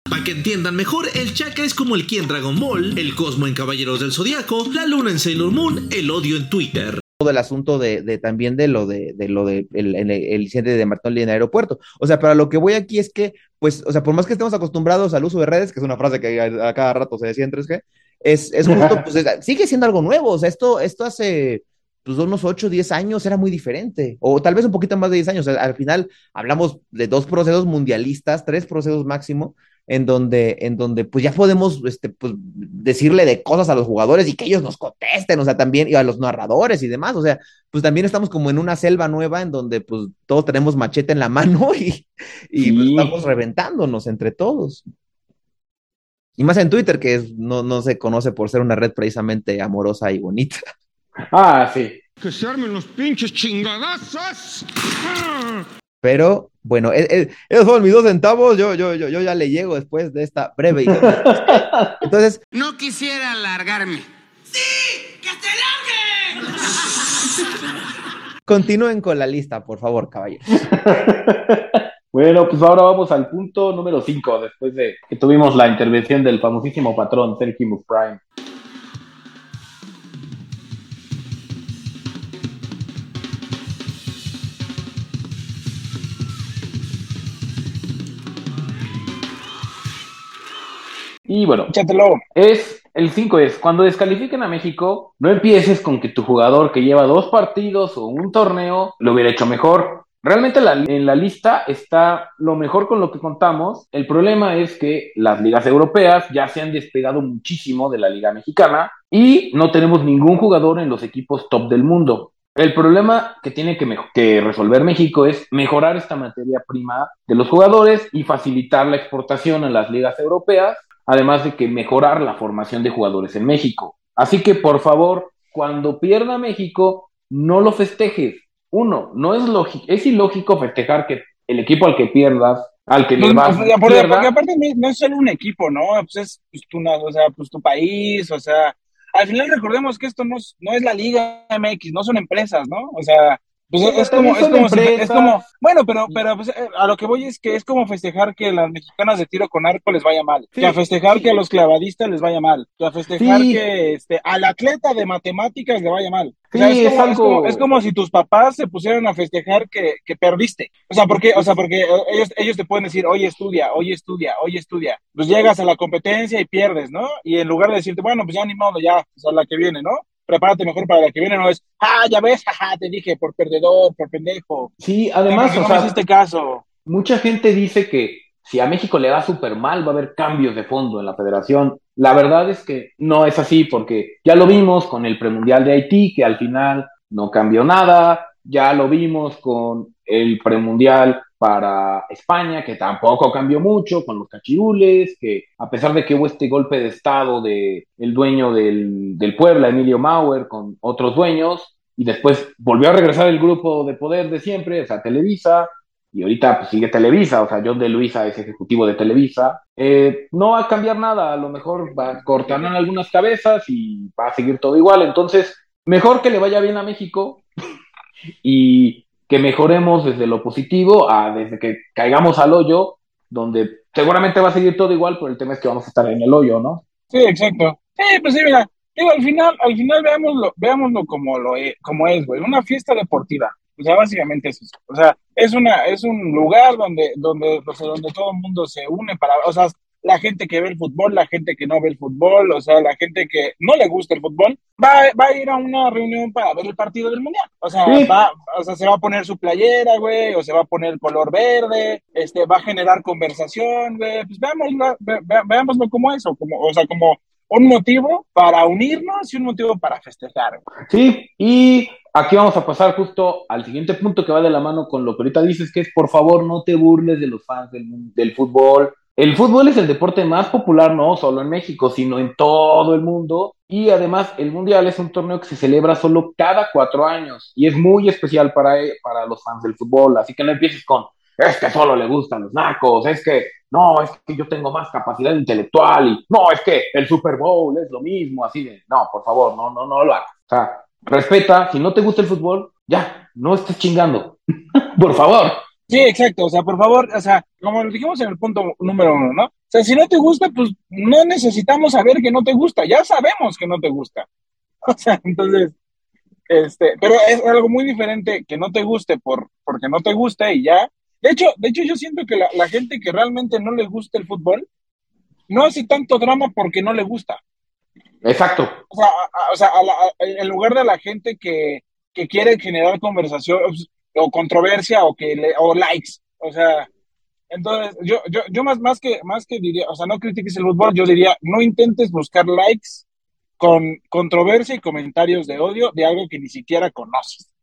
Para que entiendan mejor, el Chakra es como el Ki en Dragon Ball, el Cosmo en Caballeros del Zodiaco, la Luna en Sailor Moon, el odio en Twitter. todo el asunto de, de también de lo de, de lo de el, el, el incidente de Martín en el aeropuerto. O sea, para lo que voy aquí es que, pues, o sea, por más que estemos acostumbrados al uso de redes, que es una frase que a, a cada rato se decía en 3G, es, es justo, pues, es- sigue siendo algo nuevo. O sea, esto, esto hace pues unos 8, 10 años era muy diferente, o tal vez un poquito más de 10 años. O sea, al final hablamos de dos procesos mundialistas, tres procesos máximo, en donde, en donde pues ya podemos este, pues, decirle de cosas a los jugadores y que ellos nos contesten, o sea, también, y a los narradores y demás, o sea, pues también estamos como en una selva nueva en donde pues todos tenemos machete en la mano y, y pues, estamos reventándonos entre todos. Y más en Twitter, que es- no, no se conoce por ser una red precisamente amorosa y bonita. Ah, sí. Que se armen los pinches chingadazos. Pero bueno, e- e- esos fueron mis dos centavos. Yo, yo, yo, yo ya le llego después de esta breve. Entonces, No quisiera alargarme. continúen con la lista, por favor, caballeros. Bueno, pues ahora vamos al punto número 5, después de que tuvimos la intervención del famosísimo patrón Sergio Prime. Y bueno, es el 5 es cuando descalifiquen a México, no empieces con que tu jugador que lleva dos partidos o un torneo lo hubiera hecho mejor. Realmente la- en la lista está lo mejor con lo que contamos. El problema es que las ligas europeas ya se han despegado muchísimo de la liga mexicana y no tenemos ningún jugador en los equipos top del mundo. El problema que tiene que, que resolver México es mejorar esta materia prima de los jugadores y facilitar la exportación a las ligas europeas, además de que mejorar la formación de jugadores en México. Así que, por favor, cuando pierda México, no lo festejes. Uno, no es lógico, es ilógico festejar que el equipo al que pierdas, al que le No, vas, no, porque, porque aparte no, es solo un equipo, ¿no? Pues es pues, tu, o sea, pues tu país, o sea, al final recordemos que esto no es, no es la Liga MX, no son empresas, ¿no? O sea, pues Sí, es como, es como, si- es como, bueno, pero, pero pues, eh, a lo que voy es que es como festejar que las mexicanas de tiro con arco les vaya mal, que a festejar que a los clavadistas les vaya mal, que a festejar que este, al atleta de matemáticas le vaya mal. O sea, es como, es, como, es como si tus papás se pusieran a festejar que, que perdiste. O sea, porque, o sea, porque eh, ellos, ellos te pueden decir, oye, estudia, oye, estudia, oye, estudia. Pues llegas a la competencia y pierdes, ¿no? Y en lugar de decirte, bueno, pues ya ni modo, ya, o sea, la que viene, ¿no? Prepárate mejor para la que viene, no es, ah, ya ves, jaja, te dije, por perdedor, por pendejo. Sí, además, ¿Por qué o sea, hiciste caso. Mucha gente dice que si a México le va súper mal, va a haber cambios de fondo en la federación. La verdad es que no es así, porque ya lo vimos con el premundial de Haití, que al final no cambió nada. Ya lo vimos con el premundial para España, que tampoco cambió mucho, con los cachirules, que a pesar de que hubo este golpe de estado de el dueño del, del Puebla, Emilio Mauer, con otros dueños, y después volvió a regresar el grupo de poder de siempre, o sea, Televisa, y ahorita pues, sigue Televisa, o sea, John de Luisa es ejecutivo de Televisa. Eh, no va a cambiar nada, a lo mejor va a cortar algunas cabezas y va a seguir todo igual. Entonces, mejor que le vaya bien a México y que mejoremos desde lo positivo a desde que caigamos al hoyo, donde seguramente va a seguir todo igual, pero el tema es que vamos a estar en el hoyo, ¿no? Sí, exacto. Sí, pues sí, mira, digo, al final, al final veámoslo, veámoslo como lo e- como es, güey, una fiesta deportiva. O sea, básicamente es eso. O sea, es una, es un lugar donde, donde, o sea, donde todo el mundo se une para, o sea, la gente que ve el fútbol, la gente que no ve el fútbol, o sea, la gente que no le gusta el fútbol, va, va a ir a una reunión para ver el partido del mundial. O sea, Sí. va, o sea, se va a poner su playera, güey, o se va a poner el color verde, este, va a generar conversación, güey. Pues veámoslo, ve- ve- veámoslo como eso, como, o sea, como un motivo para unirnos y un motivo para festejar. güey. Sí, y aquí vamos a pasar justo al siguiente punto que va de la mano con lo que ahorita dices, que es por favor no te burles de los fans del, del fútbol. El fútbol es el deporte más popular no solo en México, sino en todo el mundo. Y además el Mundial es un torneo que se celebra solo cada cuatro años y es muy especial para, e- para los fans del fútbol. Así que no empieces con, es que solo le gustan los nacos, es que no, es que yo tengo más capacidad intelectual y no, es que el Super Bowl es lo mismo, así de, no, por favor, no, no, no lo hagas. O sea, respeta, si no te gusta el fútbol, ya, no estés chingando. por favor. Sí, exacto. O sea, por favor, o sea, como lo dijimos en el punto número uno, ¿no? O sea, si no te gusta, pues no necesitamos saber que no te gusta. Ya sabemos que no te gusta. O sea, entonces, Este, pero es algo muy diferente que no te guste por, porque no te guste y ya. De hecho, de hecho, yo siento que la, la gente que realmente no le gusta el fútbol no hace tanto drama porque no le gusta. Exacto. O sea, a- a- o sea, a la- a- en lugar de la gente que, que quiere generar conversación o controversia o que le- o likes, o sea, entonces yo yo yo más más que más que diría, o sea, no critiques el fútbol, yo diría, no intentes buscar likes con controversia y comentarios de odio de algo que ni siquiera conoces.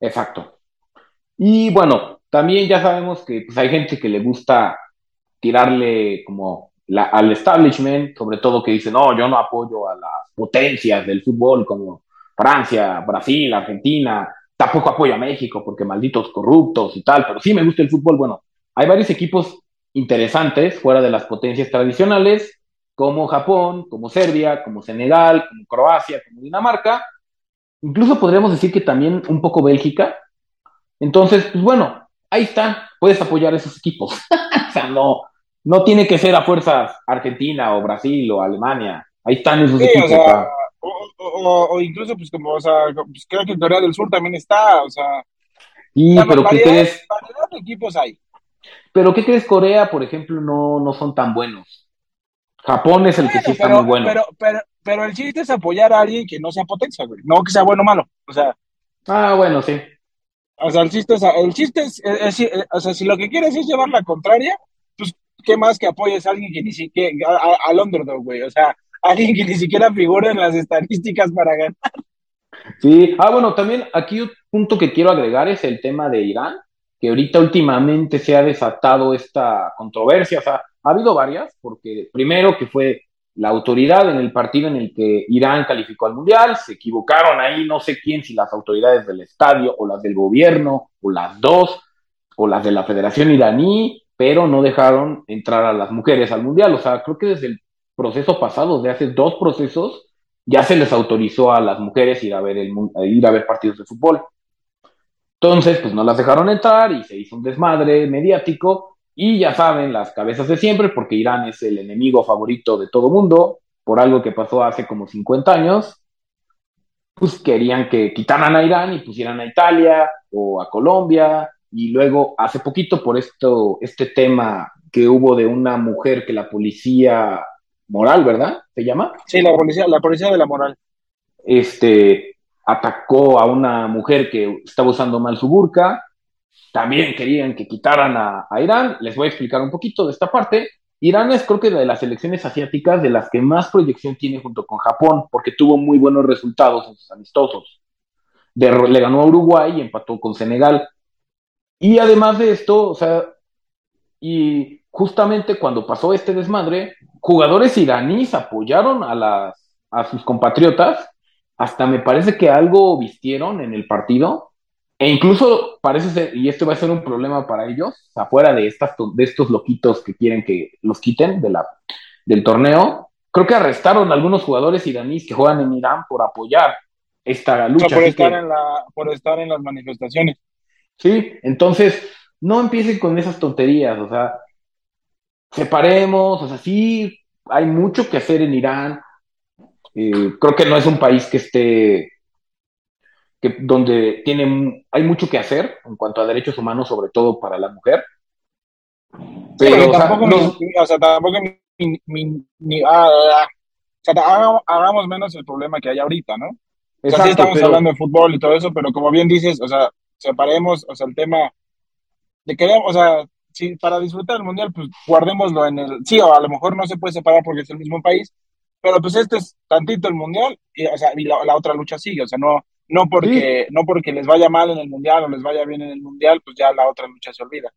Exacto. Y bueno, también ya sabemos que pues, hay gente que le gusta tirarle como la- al establishment, sobre todo que dice, no, yo no apoyo a las potencias del fútbol como Francia, Brasil, Argentina, tampoco apoyo a México porque malditos corruptos y tal, pero sí me gusta el fútbol. Bueno, hay varios equipos interesantes fuera de las potencias tradicionales, como Japón, como Serbia, como Senegal, como Croacia, como Dinamarca, incluso podríamos decir que también un poco Bélgica. Entonces, pues bueno, ahí está, puedes apoyar a esos equipos. o sea, no, no tiene que ser a fuerzas Argentina o Brasil o Alemania. Ahí están esos Sí, equipos. o. o, o- o incluso pues como, o sea, pues, creo que en Corea del Sur también está, o sea, la pero ¿qué crees? variedad de equipos hay. Pero ¿qué crees? Corea, por ejemplo, no, no son tan buenos. Japón es el que sí está pero, muy bueno. pero, pero, pero el chiste es apoyar a alguien que no sea potencia, güey. No que sea bueno o malo. O sea, Ah, bueno, sí. o sea, el chiste es, el chiste es, es- es- o sea, si lo que quieres es llevar la contraria, pues, ¿qué más que apoyes a alguien que ni siquiera, al underdog, güey? O sea, alguien que ni siquiera figura en las estadísticas para ganar. Sí, ah, bueno, también aquí un punto que quiero agregar es el tema de Irán, que ahorita últimamente se ha desatado esta controversia, o sea, ha habido varias, porque primero que fue la autoridad en el partido en el que Irán calificó al Mundial, se equivocaron ahí, no sé quién, si las autoridades del estadio o las del gobierno, o las dos, o las de la Federación iraní, pero no dejaron entrar a las mujeres al Mundial, o sea, creo que desde el proceso pasado, de hace dos procesos, ya se les autorizó a las mujeres ir a ver el ir a ver partidos de fútbol. Entonces, pues no las dejaron entrar y se hizo un desmadre mediático y ya saben, las cabezas de siempre, porque Irán es el enemigo favorito de todo mundo, por algo que pasó hace como 50 años, pues querían que quitaran a Irán y pusieran a Italia o a Colombia y luego hace poquito por esto este tema que hubo de una mujer que la policía moral, ¿verdad? ¿Se llama? Sí, la policía, la policía de la moral. este, atacó a una mujer que estaba usando mal su burka. También querían que quitaran a, a Irán. Les voy a explicar un poquito de esta parte. Irán es creo que de las elecciones asiáticas de las que más proyección tiene junto con Japón, porque tuvo muy buenos resultados en sus amistosos. De- le ganó a Uruguay y empató con Senegal. Y además de esto, o sea, y justamente cuando pasó este desmadre, jugadores iraníes apoyaron a, las, a sus compatriotas, hasta me parece que algo vistieron en el partido, e incluso parece ser, y esto va a ser un problema para ellos, afuera de, estas, de estos loquitos que quieren que los quiten de la, del torneo, creo que arrestaron a algunos jugadores iraníes que juegan en Irán por apoyar esta O lucha. sea, por estar, que- en la, por estar en las manifestaciones. Sí, entonces no empiecen con esas tonterías, o sea, separemos, o sea, sí, hay mucho que hacer en Irán. Eh, creo que no es un país que esté, que, donde tiene, hay mucho que hacer en cuanto a derechos humanos, sobre todo para la mujer. Pero, porque o sea, tampoco, no- o sea, tampoco ah, o sea, hagamos, hagamos menos el problema que hay ahorita, ¿no? O sea, sí estamos pero- hablando de fútbol y todo eso, pero como bien dices, o sea, separemos, o sea, el tema de que, o sea, si para disfrutar el mundial, pues guardémoslo en el, sí, o a lo mejor no se puede separar porque es el mismo país, pero pues este es tantito el mundial, y, o sea, y la, la otra lucha sigue, o sea, no, no porque, no porque les vaya mal en el mundial o les vaya bien en el mundial, pues ya la otra lucha se olvida.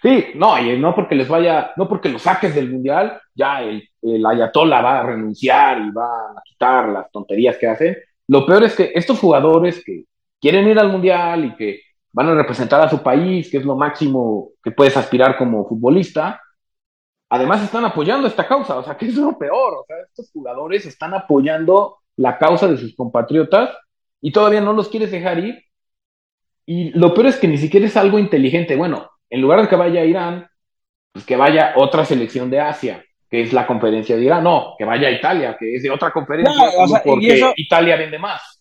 Sí, no, y no porque les vaya, no porque los saques del mundial, ya el, el ayatollah va a renunciar y va a quitar las tonterías que hacen. Lo peor es que estos jugadores que quieren ir al mundial y que van a representar a su país, que es lo máximo que puedes aspirar como futbolista, además están apoyando esta causa, o sea, que es lo peor, o sea, estos jugadores están apoyando la causa de sus compatriotas y todavía no los quieres dejar ir. Y lo peor es que ni siquiera es algo inteligente. Bueno, en lugar de que vaya a Irán, pues que vaya otra selección de Asia, que es la conferencia de Irán. No, que vaya a Italia, que es de otra conferencia, No, o solo sea, y porque eso- Italia vende más.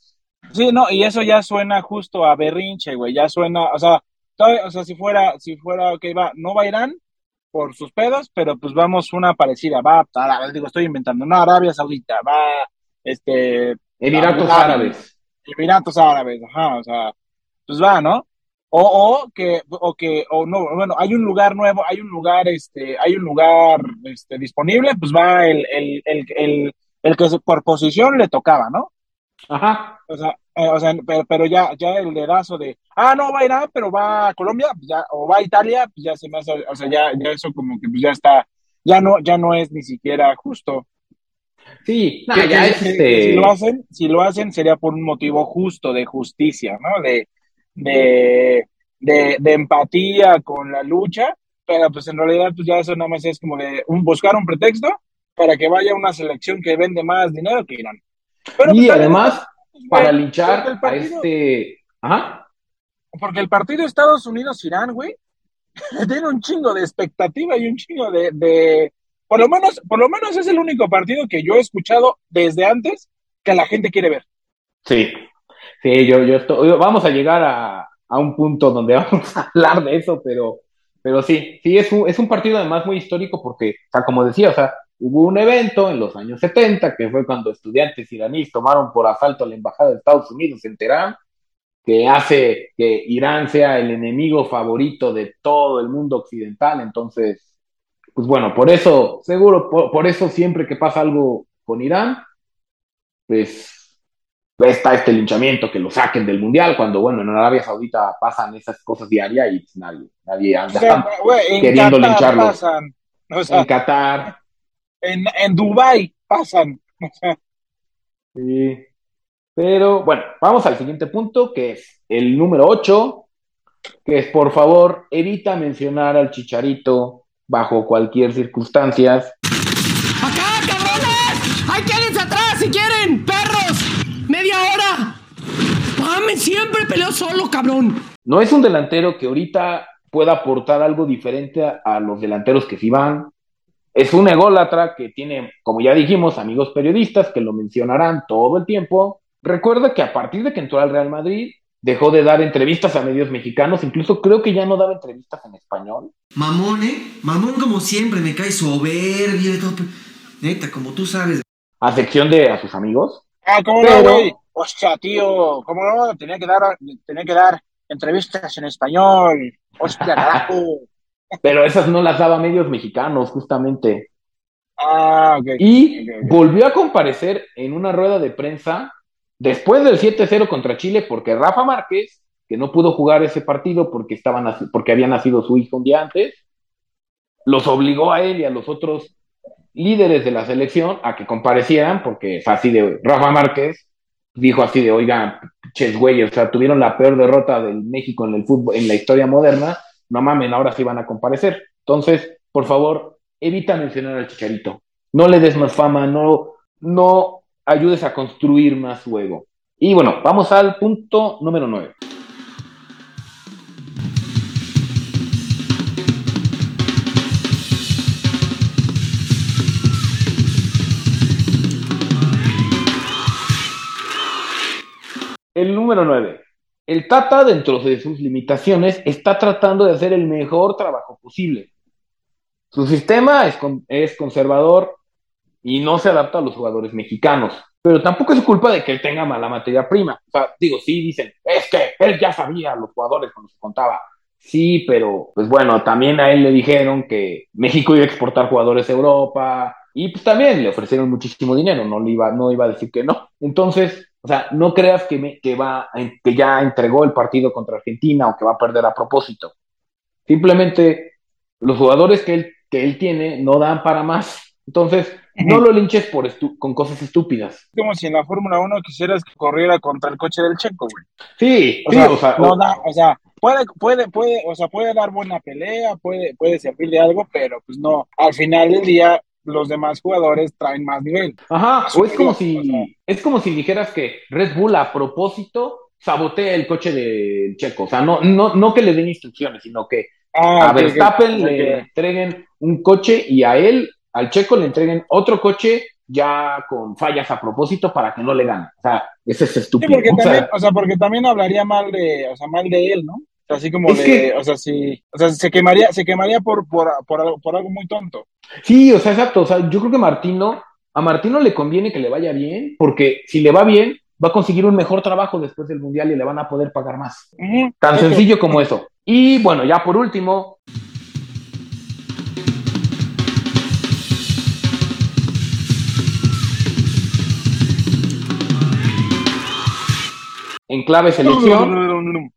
Sí, no, y eso ya suena justo a berrinche, güey, ya suena, o sea, todavía- o sea, si fuera, si fuera, ok, va, no va a Irán por sus pedos, pero pues vamos una parecida, va, Arabia, digo, estoy inventando, no, Arabia Saudita, va, este... Emiratos Árabes. Emiratos Árabes, ajá, o sea, pues va, ¿no? O, o que, o que, o no, bueno, hay un lugar nuevo, hay un lugar, este, hay un lugar, este, disponible, pues va el, el, el, el, el que por posición le tocaba, ¿no? Ajá. O sea, eh, o sea, pero, pero ya, ya el dedazo de, ah, no va a Irán, pero va a Colombia, ya, o va a Italia, pues ya se me hace, o sea, ya, ya eso como que pues ya está, ya no, ya no es ni siquiera justo. Sí, Que- ya que- es, que- este- que si lo hacen, si lo hacen sería por un motivo justo de justicia, ¿no? De, de, de, de empatía con la lucha, pero pues en realidad pues ya eso nada más es como de un, buscar un pretexto para que vaya una selección que vende más dinero que Irán. Pero, y pues, también- además, para porque linchar a este. Ajá. Porque el partido Estados Unidos-Irán, güey, tiene un chingo de expectativa y un chingo de, de- Por lo menos, por lo menos es el único partido que yo he escuchado desde antes que la gente quiere ver. Sí. Sí, yo, yo estoy. Vamos a llegar a, a un punto donde vamos a hablar de eso, pero, pero sí, sí, es un, es un partido además muy histórico porque, o sea, como decía, o sea, hubo un evento en los años 70 que fue cuando estudiantes iraníes tomaron por asalto la embajada de Estados Unidos en Teherán, que hace que Irán sea el enemigo favorito de todo el mundo occidental. Entonces, pues bueno, por eso, seguro, por, por eso siempre que pasa algo con Irán, pues está este linchamiento, que lo saquen del mundial, cuando bueno, en Arabia Saudita pasan esas cosas diarias y pues, nadie, nadie anda O sea, queriendo lincharlos. pasan. O sea, en Qatar, en, en Dubái pasan. Sí. Pero bueno, vamos al siguiente punto, que es el número 8, que es por favor, evita mencionar al chicharito bajo cualquier circunstancia. ¡Acá, cabrones! ¡Ahí quédense atrás si quieren! ¡Perros! ¡Media hora! ¡Mames! Siempre peleo solo, cabrón. No es un delantero que ahorita pueda aportar algo diferente a, a los delanteros que sí van. Es un ególatra que tiene, como ya dijimos, amigos periodistas que lo mencionarán todo el tiempo. Recuerda que a partir de que entró al Real Madrid, dejó de dar entrevistas a medios mexicanos, incluso creo que ya no daba entrevistas en español. Mamón, ¿eh? Mamón como siempre, me cae soberbio y todo. Neta, como tú sabes. A sección de a sus amigos. ah, ¿cómo Pero- no, güey? Hostia, tío, ¿cómo no? Tenía que dar, tenía que dar entrevistas en español. Hostia, carajo. Pero esas no las daba medios mexicanos, justamente. Ah, ok. Y volvió a comparecer en una rueda de prensa después del 7-0 contra Chile, porque Rafa Márquez, que no pudo jugar ese partido porque, estaba naci- porque había nacido su hijo un día antes, los obligó a él y a los otros líderes de la selección a que comparecieran, porque es así de Rafa Márquez dijo así de, oigan, ches güey, o sea, tuvieron la peor derrota del México en el fútbol, en la historia moderna, no mamen, ahora sí van a comparecer. Entonces, por favor, evita mencionar al Chicharito. No le des más fama, no, no ayudes a construir más su ego. Y bueno, vamos al punto número 9. El número 9. El Tata, dentro de sus limitaciones, está tratando de hacer el mejor trabajo posible. Su sistema es, con- es conservador y no se adapta a los jugadores mexicanos. Pero tampoco es culpa de que él tenga mala materia prima. O sea, digo, sí, dicen, es que él ya sabía a los jugadores cuando se contaba. Sí, pero pues bueno, también a él le dijeron que México iba a exportar jugadores a Europa y pues también le ofrecieron muchísimo dinero, no le iba, no iba a decir que no. Entonces, o sea, no creas que, me- que, va, que ya entregó el partido contra Argentina o que va a perder a propósito. Simplemente los jugadores que él, que él tiene no dan para más. Entonces, no lo linches por estu- con cosas estúpidas. Como si en la Fórmula 1 quisieras que corriera contra el coche del Checo, güey. Sí, O sí, sea, o sea, no da, o sea, puede, puede, puede, o sea, puede dar buena pelea, puede, puede servir de algo, pero pues no, al final del día los demás jugadores traen más nivel. Ajá, o es como o si, sea, es como si dijeras que Red Bull a propósito sabotea el coche del Checo. O sea, no, no, no que le den instrucciones, sino que Ah, a Verstappen le entreguen un coche y a él, al Checo, le entreguen otro coche ya con fallas a propósito para que no le ganen. O sea, ese es Sí, estúpido. porque O sea, también, o sea, porque también hablaría mal de, o sea, mal de él, ¿no? Sea, así como de, que- o sea, sí, o sea, se quemaría, se quemaría por, por, por, algo, por algo muy tonto. Sí, o sea, exacto. O sea, yo creo que Martino, a Martino le conviene que le vaya bien, porque si le va bien, va a conseguir un mejor trabajo después del Mundial y le van a poder pagar más. Tan Eso. sencillo como eso. Y bueno, ya por último. En clave selección,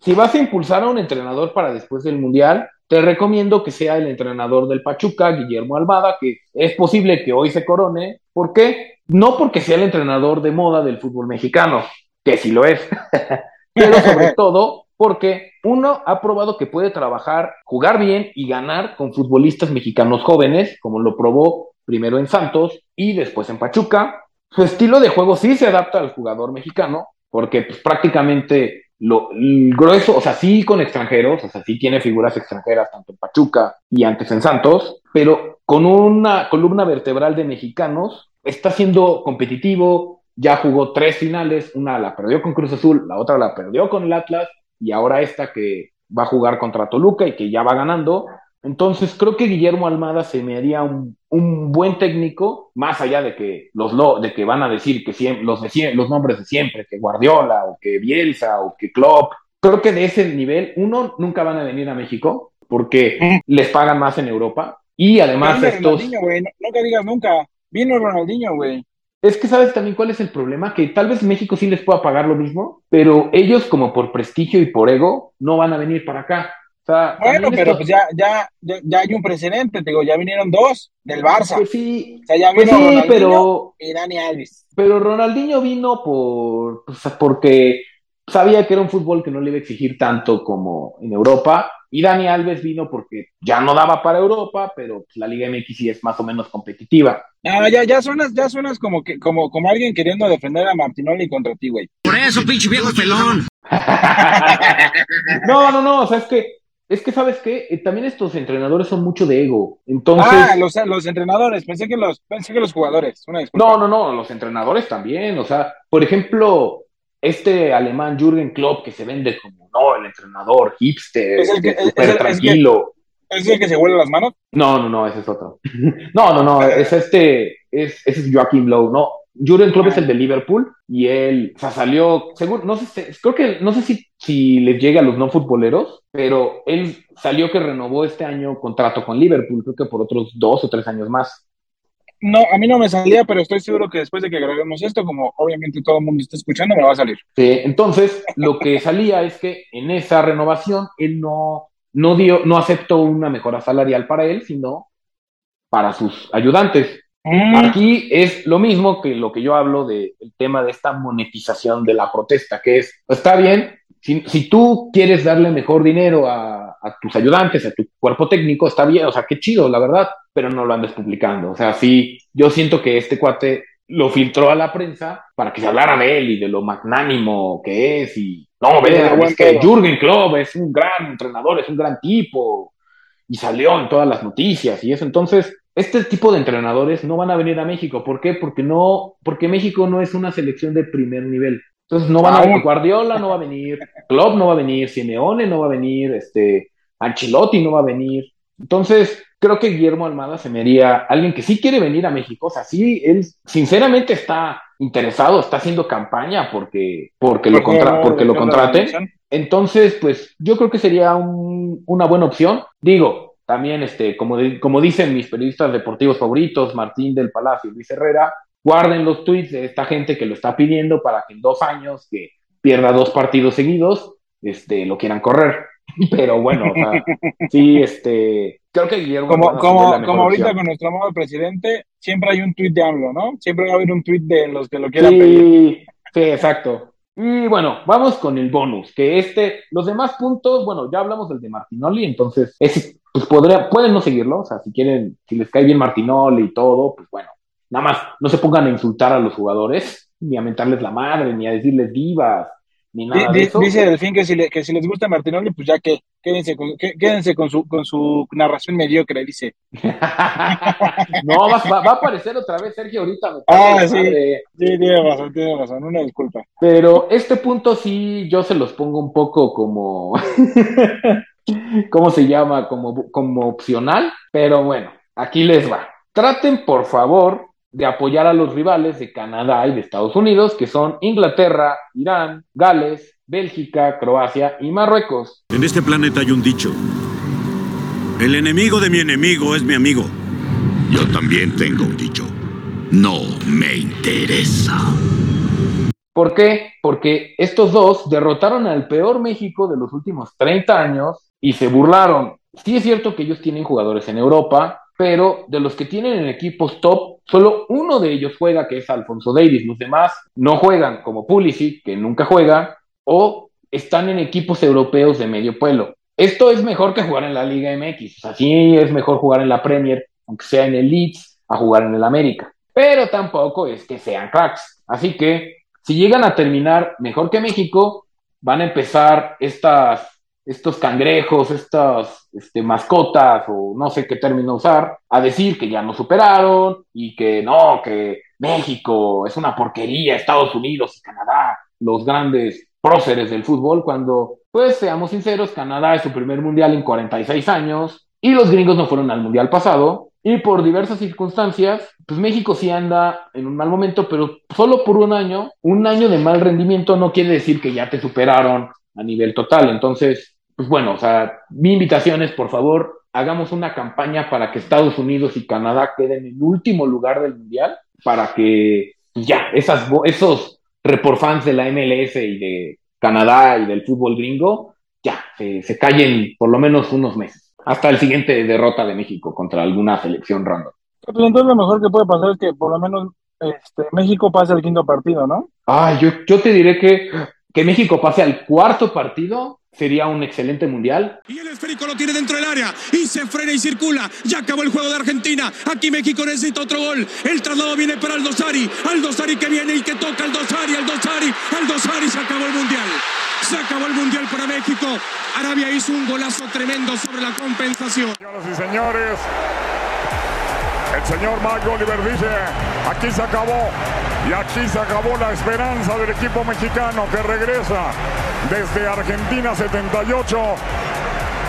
si vas a impulsar a un entrenador para después del Mundial, te recomiendo que sea el entrenador del Pachuca, Guillermo Almada, que es posible que hoy se corone. ¿Por qué? No porque sea el entrenador de moda del fútbol mexicano, que sí lo es, pero sobre todo porque uno ha probado que puede trabajar, jugar bien y ganar con futbolistas mexicanos jóvenes, como lo probó primero en Santos y después en Pachuca. Su estilo de juego sí se adapta al jugador mexicano, porque pues, prácticamente lo el grueso, o sea, sí con extranjeros, o sea, sí tiene figuras extranjeras tanto en Pachuca y antes en Santos, pero con una columna vertebral de mexicanos, está siendo competitivo, ya jugó tres finales, una la perdió con Cruz Azul, la otra la perdió con el Atlas y ahora esta que va a jugar contra Toluca y que ya va ganando. Entonces creo que Guillermo Almada se me haría un, un buen técnico, más allá de que los lo, de que van a decir que siem- los, de los nombres de siempre, que Guardiola o que Bielsa o que Klopp. Creo que de ese nivel, uno, nunca van a venir a México porque les pagan más en Europa y además estos... Ronaldinho, nunca digas nunca. Vino Ronaldinho, güey. Es que sabes también cuál es el problema, que tal vez México sí les pueda pagar lo mismo, pero ellos como por prestigio y por ego no van a venir para acá. O sea, Bueno, pero pues ya, ya, ya, ya hay un precedente, te digo, ya vinieron dos del Barça. Pues sí, o sea, ya pues vino sí, Ronaldinho pero- y Dani Alves. Pero Ronaldinho vino por, pues, porque sabía que era un fútbol que no le iba a exigir tanto como en Europa. Y Dani Alves vino porque ya no daba para Europa, pero pues, la Liga MX sí es más o menos competitiva. No, ya, ya suenas, ya suenas como que, como, como alguien queriendo defender a Martinoli contra ti, güey. Por eso, pinche viejo pelón. No, no, no, o sea, es que, es que sabes qué, Eh, también estos entrenadores son mucho de ego. Entonces, Ah, los, los entrenadores, pensé que los, pensé que los jugadores. Una no, no, no, los entrenadores también. O sea, por ejemplo, este alemán Jürgen Klopp que se vende como, no, el entrenador hipster, Es el que- este, es- súper es el- que- tranquilo. ¿Es el que se huele las manos? No, no, no, ese es otro. No, no, no, es este, es, ese es Joachim Lowe, no. Jurgen Klopp es el de Liverpool y él, o sea, salió, seguro, no sé, creo que, no sé si, si les llega a los no futboleros, pero él salió que renovó este año contrato con Liverpool, creo que por otros dos o tres años más. No, a mí no me salía, pero estoy seguro que después de que grabemos esto, como obviamente todo el mundo está escuchando, me va a salir. Sí, entonces, lo que salía es que en esa renovación él no, no dio, no aceptó una mejora salarial para él, sino para sus ayudantes. Aquí es lo mismo que lo que yo hablo del tema de esta monetización de la protesta, que es, está bien, si, si tú quieres darle mejor dinero a, a tus ayudantes, a tu cuerpo técnico, está bien, o sea, qué chido, la verdad, pero no lo andes publicando. O sea, sí, yo siento que este cuate lo filtró a la prensa para que se hablara de él y de lo magnánimo que es y no, vean, es que. Jürgen Klopp es un gran entrenador, es un gran tipo y salió en todas las noticias y eso. Entonces, este tipo de entrenadores no van a venir a México. ¿Por qué? Porque no, porque México no es una selección de primer nivel. Entonces no van a venir, Guardiola no va a venir, Klopp no va a venir, Simeone no va a venir, este, Ancelotti no va a venir. Entonces, creo que Guillermo Almada se me haría alguien que sí quiere venir a México. O sea, sí, él sinceramente está interesado, está haciendo campaña porque, porque lo, contra- porque lo contraten. Entonces, pues yo creo que sería un- una buena opción. Digo, también, este, como, como dicen mis periodistas deportivos favoritos, Martín del Palacio y Luis Herrera, guarden los tweets de esta gente que lo está pidiendo para que en dos años que pierda dos partidos seguidos, este, lo quieran correr. Pero bueno, o sea, sí, este, creo que Guillermo Como, como, como ahorita opción. con nuestro amado presidente, siempre hay un tuit de AMLO, ¿no? Siempre va a haber un tuit de los que lo quieran pedir. Sí, sí, exacto. Y bueno, vamos con el bonus, que este, los demás puntos, bueno, ya hablamos del de Martinoli, entonces, ese, pues podría, pueden no seguirlo, o sea, si quieren, si les cae bien Martinoli y todo, pues bueno, nada más no se pongan a insultar a los jugadores, ni a mentarles la madre, ni a decirles divas, ni nada de eso. Dice Delfín que si, le- que si les gusta Martinoli, pues ya que quédense con, que- quédense con su con su narración mediocre, dice. No, va, va- va a aparecer otra vez Sergio ahorita. me Ah, sí, sí, tiene razón, tiene razón, una disculpa. Pero este punto sí, yo se los pongo un poco como, ¿cómo se llama? Como, como opcional, pero bueno, aquí les va. Traten, por favor, de apoyar a los rivales de Canadá y de Estados Unidos, que son Inglaterra, Irán, Gales, Bélgica, Croacia y Marruecos. En este planeta hay un dicho. El enemigo de mi enemigo es mi amigo. Yo también tengo un dicho. No me interesa. ¿Por qué? Porque estos dos derrotaron al peor México de los últimos 30 años y se burlaron. Sí es cierto que ellos tienen jugadores en Europa, pero de los que tienen en equipos top, solo uno de ellos juega, que es Alfonso Davis. Los demás no juegan, como Pulisic, que nunca juega, o están en equipos europeos de medio pueblo. Esto es mejor que jugar en la Liga MX. O sea, sí es mejor jugar en la Premier, aunque sea en el Leeds, a jugar en el América. Pero tampoco es que sean cracks. Así que si llegan a terminar mejor que México, van a empezar estas, estos cangrejos, estas este, mascotas, o no sé qué término usar, a decir que ya nos superaron y que no, que México es una porquería, Estados Unidos y Canadá, los grandes próceres del fútbol, cuando, pues seamos sinceros, Canadá es su primer mundial en 46 años y los gringos no fueron al mundial pasado. Y por diversas circunstancias, pues México sí anda en un mal momento, pero solo por un año, un año de mal rendimiento no quiere decir que ya te superaron a nivel total. Entonces, pues bueno, o sea, mi invitación es, por favor, hagamos una campaña para que Estados Unidos y Canadá queden en último lugar del mundial, para que pues ya, esas, esos report fans de la MLS y de Canadá y del fútbol gringo, ya, se, se callen por lo menos unos meses. Hasta el siguiente derrota de México contra alguna selección random. Pues entonces lo mejor que puede pasar es que por lo menos este, México pase al quinto partido, ¿no? Ah, yo, yo te diré que, que México pase al cuarto partido sería un excelente mundial. Y el esférico lo tiene dentro del área y se frena y circula. Ya acabó el juego de Argentina. Aquí México necesita otro gol. El traslado viene para Aldo Sari. Aldo Sari que viene y que toca Aldo Sari. Aldo Sari. Aldo Sari se acabó el mundial. Se acabó el mundial para México. Arabia hizo un golazo tremendo sobre la compensación. Señoras y señores, el señor Mike Oliver dice, aquí se acabó. Y aquí se acabó la esperanza del equipo mexicano que regresa desde Argentina 78.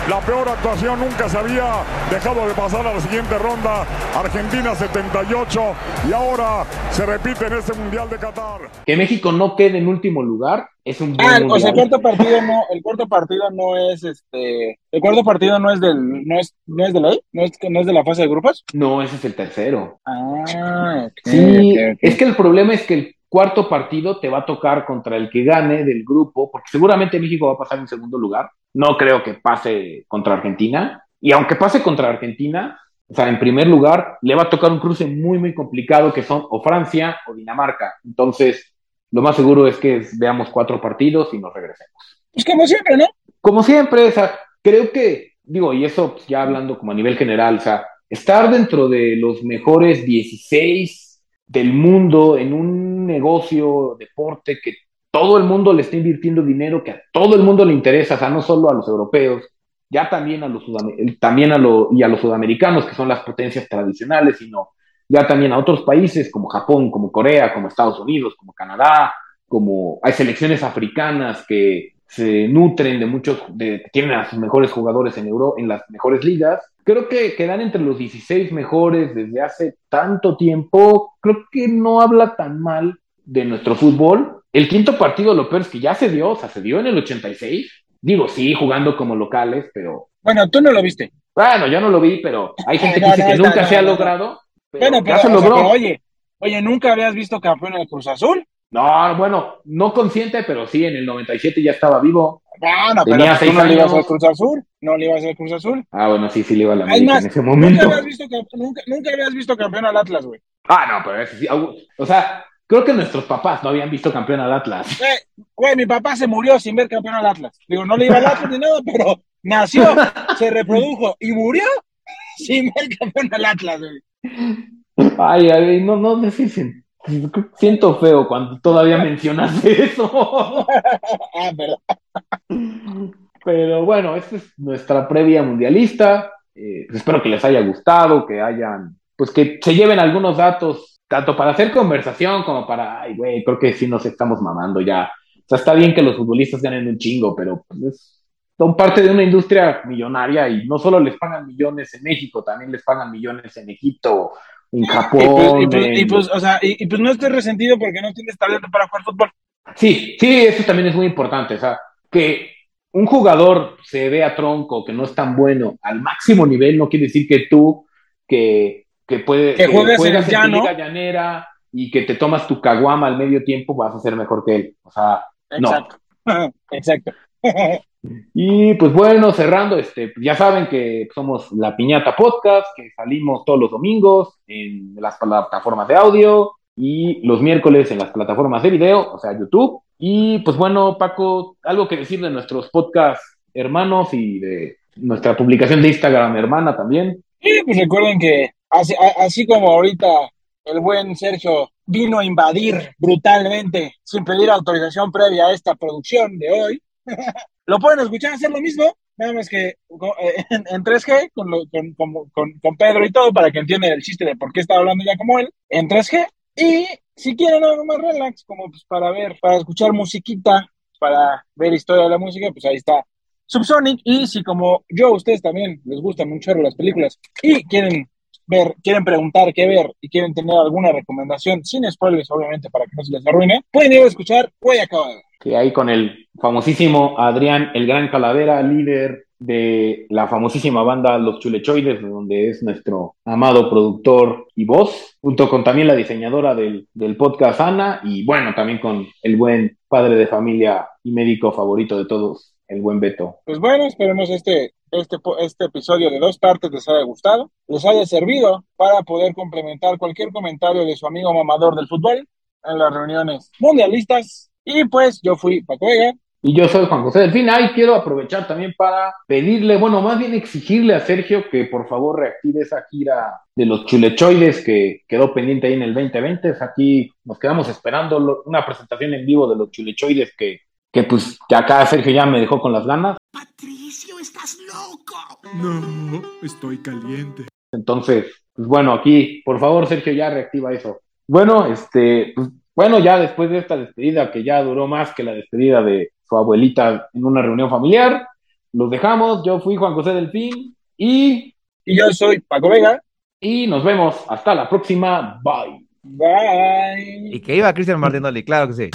La peor actuación nunca se había dejado de pasar a la siguiente ronda. Argentina 78 y ahora se repite en este Mundial de Qatar. Que México no quede en último lugar es un buen Ah, o sea, el cuarto partido no, el cuarto partido no es este, el cuarto partido no es del, no es, no es de ley, no es, no es de la fase de grupos. No, ese es el tercero. Ah, ok, Sí, es que el problema es que el cuarto partido te va a tocar contra el que gane del grupo, porque seguramente México va a pasar en segundo lugar. No creo que pase contra Argentina. Y aunque pase contra Argentina, o sea, en primer lugar, le va a tocar un cruce muy, muy complicado que son o Francia o Dinamarca. Entonces, lo más seguro es que veamos cuatro partidos y nos regresemos. Pues como siempre, ¿no? Como siempre, o sea, creo que, digo, y eso pues, ya hablando como a nivel general, o sea, estar dentro de los mejores 16 del mundo en un negocio, deporte, que todo el mundo le está invirtiendo dinero, que a todo el mundo le interesa, o sea, no solo a los europeos, ya también a los, sudam- también a lo- y a los sudamericanos, que son las potencias tradicionales, sino ya también a otros países como Japón, como Corea, como Estados Unidos, como Canadá, como hay selecciones africanas que se nutren de muchos, de, que tienen a sus mejores jugadores en Euro, en las mejores ligas. Creo que quedan entre los 16 mejores desde hace tanto tiempo. Creo que no habla tan mal de nuestro fútbol. El quinto partido, lo peor es que ya se dio, o sea, se dio en el 86. Digo, sí, jugando como locales, pero Bueno, tú no lo viste. bueno, yo no lo vi, pero hay gente que No, dice no, que nunca no, se ha logrado. Pero Bueno, ya pero, se o sea, logró. pero oye, oye, ¿nunca habías visto campeón en el Cruz Azul? No, bueno, no consciente, pero sí, en el 97 ya estaba vivo. Bueno, pero Tenía pues, tú no le ibas años. al Cruz Azul, no le ibas al Cruz Azul. Ah, bueno, sí, sí le iba a la Es América más, en ese nunca momento. habías, visto, nunca, nunca habías visto campeón al Atlas, güey. Ah, no, pero ese sí. O sea, creo que nuestros papás no habían visto campeón al Atlas. Eh, Güey, mi papá se murió sin ver campeón al Atlas. Digo, no le iba al Atlas ni nada, pero nació, se reprodujo y murió sin ver campeón al Atlas, güey. Ay, ay, no, no, sí. Siento feo cuando todavía mencionas eso. ah, pero... Pero bueno, esta es nuestra previa mundialista. Eh, pues espero que les haya gustado, que hayan, pues que se lleven algunos datos, tanto para hacer conversación como para, ay, güey, creo que sí nos estamos mamando ya. O sea, está bien que los futbolistas ganen un chingo, pero pues, son parte de una industria millonaria y no solo les pagan millones en México, también les pagan millones en Egipto, en Japón. Y pues, y pues, y pues, o sea, y, pues no estés resentido porque no tienes talento para jugar fútbol. Sí, sí, eso también es muy importante. O sea, que un jugador se vea tronco, que no es tan bueno al máximo nivel, no quiere decir que tú, que, que, puede, Que juegues en juegas en llano. llanera y que te tomas tu caguama al medio tiempo, vas a ser mejor que él. O sea, no. Exacto. Y pues bueno, cerrando, este, ya saben que somos La Piñata Podcast, que salimos todos los domingos en las plataformas de audio y los miércoles en las plataformas de video, o sea, YouTube. Y pues bueno, Paco, algo que decir de nuestros podcasts hermanos y de nuestra publicación de Instagram hermana también. Y pues recuerden que así, así como ahorita el buen Sergio vino a invadir brutalmente sin pedir autorización previa a esta producción de hoy, lo pueden escuchar hacer lo mismo, nada más que eh, en, en 3G con, lo- con, con- con- Pedro y todo para que entiendan el chiste de por qué estaba hablando ya como él, en 3G. Y si quieren algo más relax, como pues para ver, para escuchar musiquita, para ver historia de la música, pues ahí está Subsonic. Y si como yo, ustedes también les gustan mucho las películas y quieren ver, quieren preguntar qué ver y quieren tener alguna recomendación, sin spoilers, obviamente, para que no se les arruine, pueden ir a escuchar Voy a acabar. Que ahí con el famosísimo Adrián el Gran Calavera, líder de la famosísima banda Los Chulechoides, donde es nuestro amado productor y voz, junto con también la diseñadora del, del podcast Ana, y bueno, también con el buen padre de familia y médico favorito de todos, el buen Beto. Pues bueno, esperemos este, este, este episodio de dos partes les haya gustado, les haya servido para poder complementar cualquier comentario de su amigo mamador del fútbol en las reuniones mundialistas. Y pues yo fui Paco Vega. Y yo soy Juan José Delfín. Ahí quiero aprovechar también para pedirle, bueno, más bien exigirle a Sergio que por favor reactive esa gira de los chulechoides que quedó pendiente ahí en el 2020. Es Aquí nos quedamos esperando lo- una presentación en vivo de los chulechoides que, que pues que acá Sergio ya me dejó con las ganas. Patricio, estás loco. No, estoy caliente. Entonces, pues bueno, aquí, por favor, Sergio, ya reactiva eso. Bueno, este, pues, bueno, ya después de esta despedida que ya duró más que la despedida de su abuelita en una reunión familiar, los dejamos. Yo fui Juan José Delfín y. Y yo soy Paco Vega. Y nos vemos. Hasta la próxima. Bye. Bye. Y que iba Cristian Martinoli, claro que sí.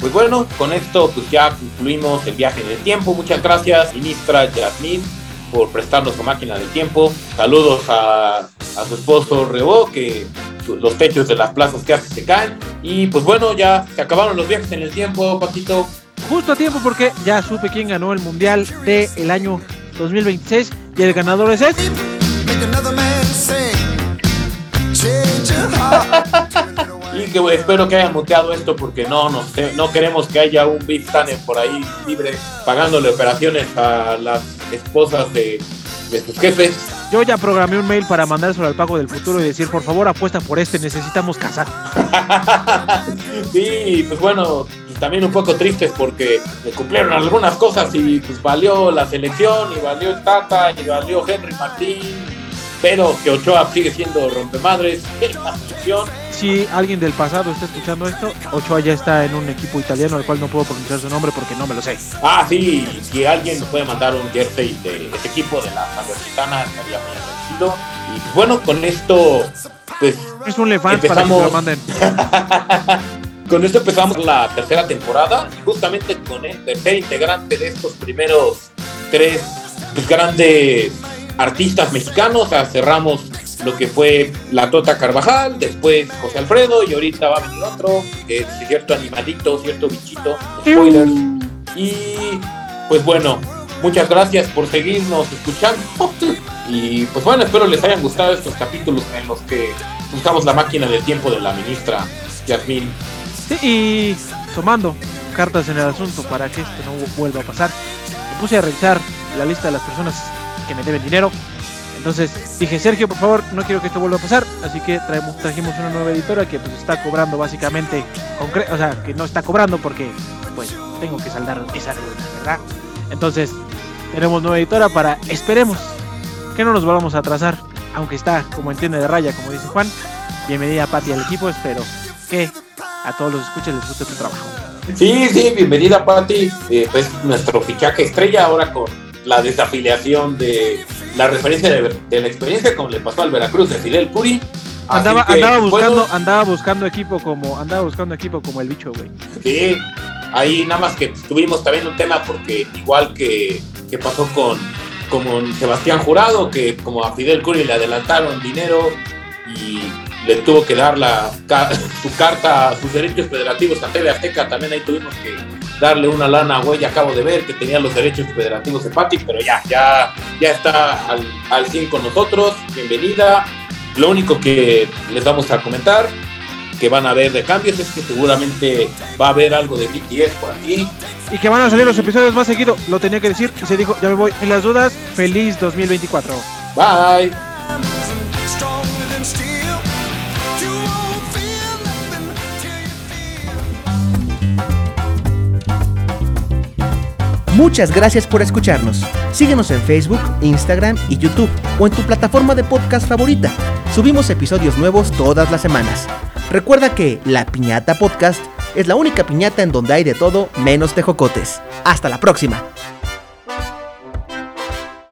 Pues bueno, con esto pues ya concluimos el viaje en el tiempo. Muchas gracias, ministra Yasmín, por prestarnos su máquina del tiempo. Saludos a, a su esposo Rebo, que los techos de las plazas que hace se caen. Y pues bueno, ya se acabaron los viajes en el tiempo, Paquito. Justo a tiempo porque ya supe quién ganó el Mundial del año 2026 y el ganador es este. Y que espero que hayan muteado esto porque no, no, no queremos que haya un Big Tanner por ahí libre pagándole operaciones a las esposas de, de sus jefes. Yo ya programé un mail para mandárselo al Paco del futuro y decir, por favor, apuesta por este, necesitamos casar. Sí, pues bueno, pues también un poco tristes porque le cumplieron algunas cosas y pues valió la selección y valió el Tata y valió Henry Martín, pero que Ochoa sigue siendo rompemadres. Si alguien del pasado está escuchando esto, Ochoa ya está en un equipo italiano al cual no puedo pronunciar su nombre porque no me lo sé. Ah, sí, si alguien nos puede mandar un jersey de este equipo de la Salernitana, estaría muy agradecido. Y pues bueno, con esto, pues Es un lefans para que lo manden. Con esto empezamos la tercera temporada y justamente con el tercer integrante de estos primeros tres pues, grandes artistas mexicanos, o sea, cerramos lo que fue la Tota Carvajal, después José Alfredo y ahorita va a venir otro, que es cierto animalito, cierto bichito, spoilers. Y pues bueno, muchas gracias por seguirnos escuchando. Y pues bueno, espero les hayan gustado estos capítulos en los que buscamos la máquina del tiempo de la ministra Yasmín. Sí, y tomando cartas en el asunto para que esto no vuelva a pasar, me puse a revisar la lista de las personas que me deben dinero. Entonces dije, Sergio, por favor, no quiero que esto vuelva a pasar, así que traemos, trajimos una nueva editora que pues está cobrando básicamente, o sea, que no está cobrando porque pues tengo que saldar esa deuda, ¿verdad? Entonces tenemos nueva editora para, esperemos que no nos volvamos a atrasar, aunque está como entiende de raya, como dice Juan. Bienvenida Pati al equipo, espero que a todos los escuches les guste tu trabajo. Sí, sí, bienvenida Pati. Eh, pues nuestro fichaje estrella ahora con la desafiliación de la referencia de, de la experiencia como le pasó al Veracruz de Fidel Curi. Andaba, andaba buscando, bueno, andaba buscando equipo como, andaba buscando equipo como el bicho, güey. Sí, ahí nada más que tuvimos también un tema porque igual que, que pasó con, con Sebastián Jurado, que como a Fidel Curi le adelantaron dinero y le tuvo que dar la, su carta, sus derechos federativos a TV Azteca, también ahí tuvimos que darle una lana, güey, acabo de ver que tenía los derechos federativos de Pati, pero ya, ya, ya está al, al 100 con nosotros, bienvenida. Lo único que les vamos a comentar que van a haber de cambios es que seguramente va a haber algo de BTS por aquí. Y que van a salir los episodios más seguido, lo tenía que decir y se dijo, ya me voy. En las dudas, feliz 2024. Bye. Muchas gracias por escucharnos. Síguenos en Facebook, Instagram y YouTube o en tu plataforma de podcast favorita. Subimos episodios nuevos todas las semanas. Recuerda que La Piñata Podcast es la única piñata en donde hay de todo menos tejocotes. Hasta la próxima.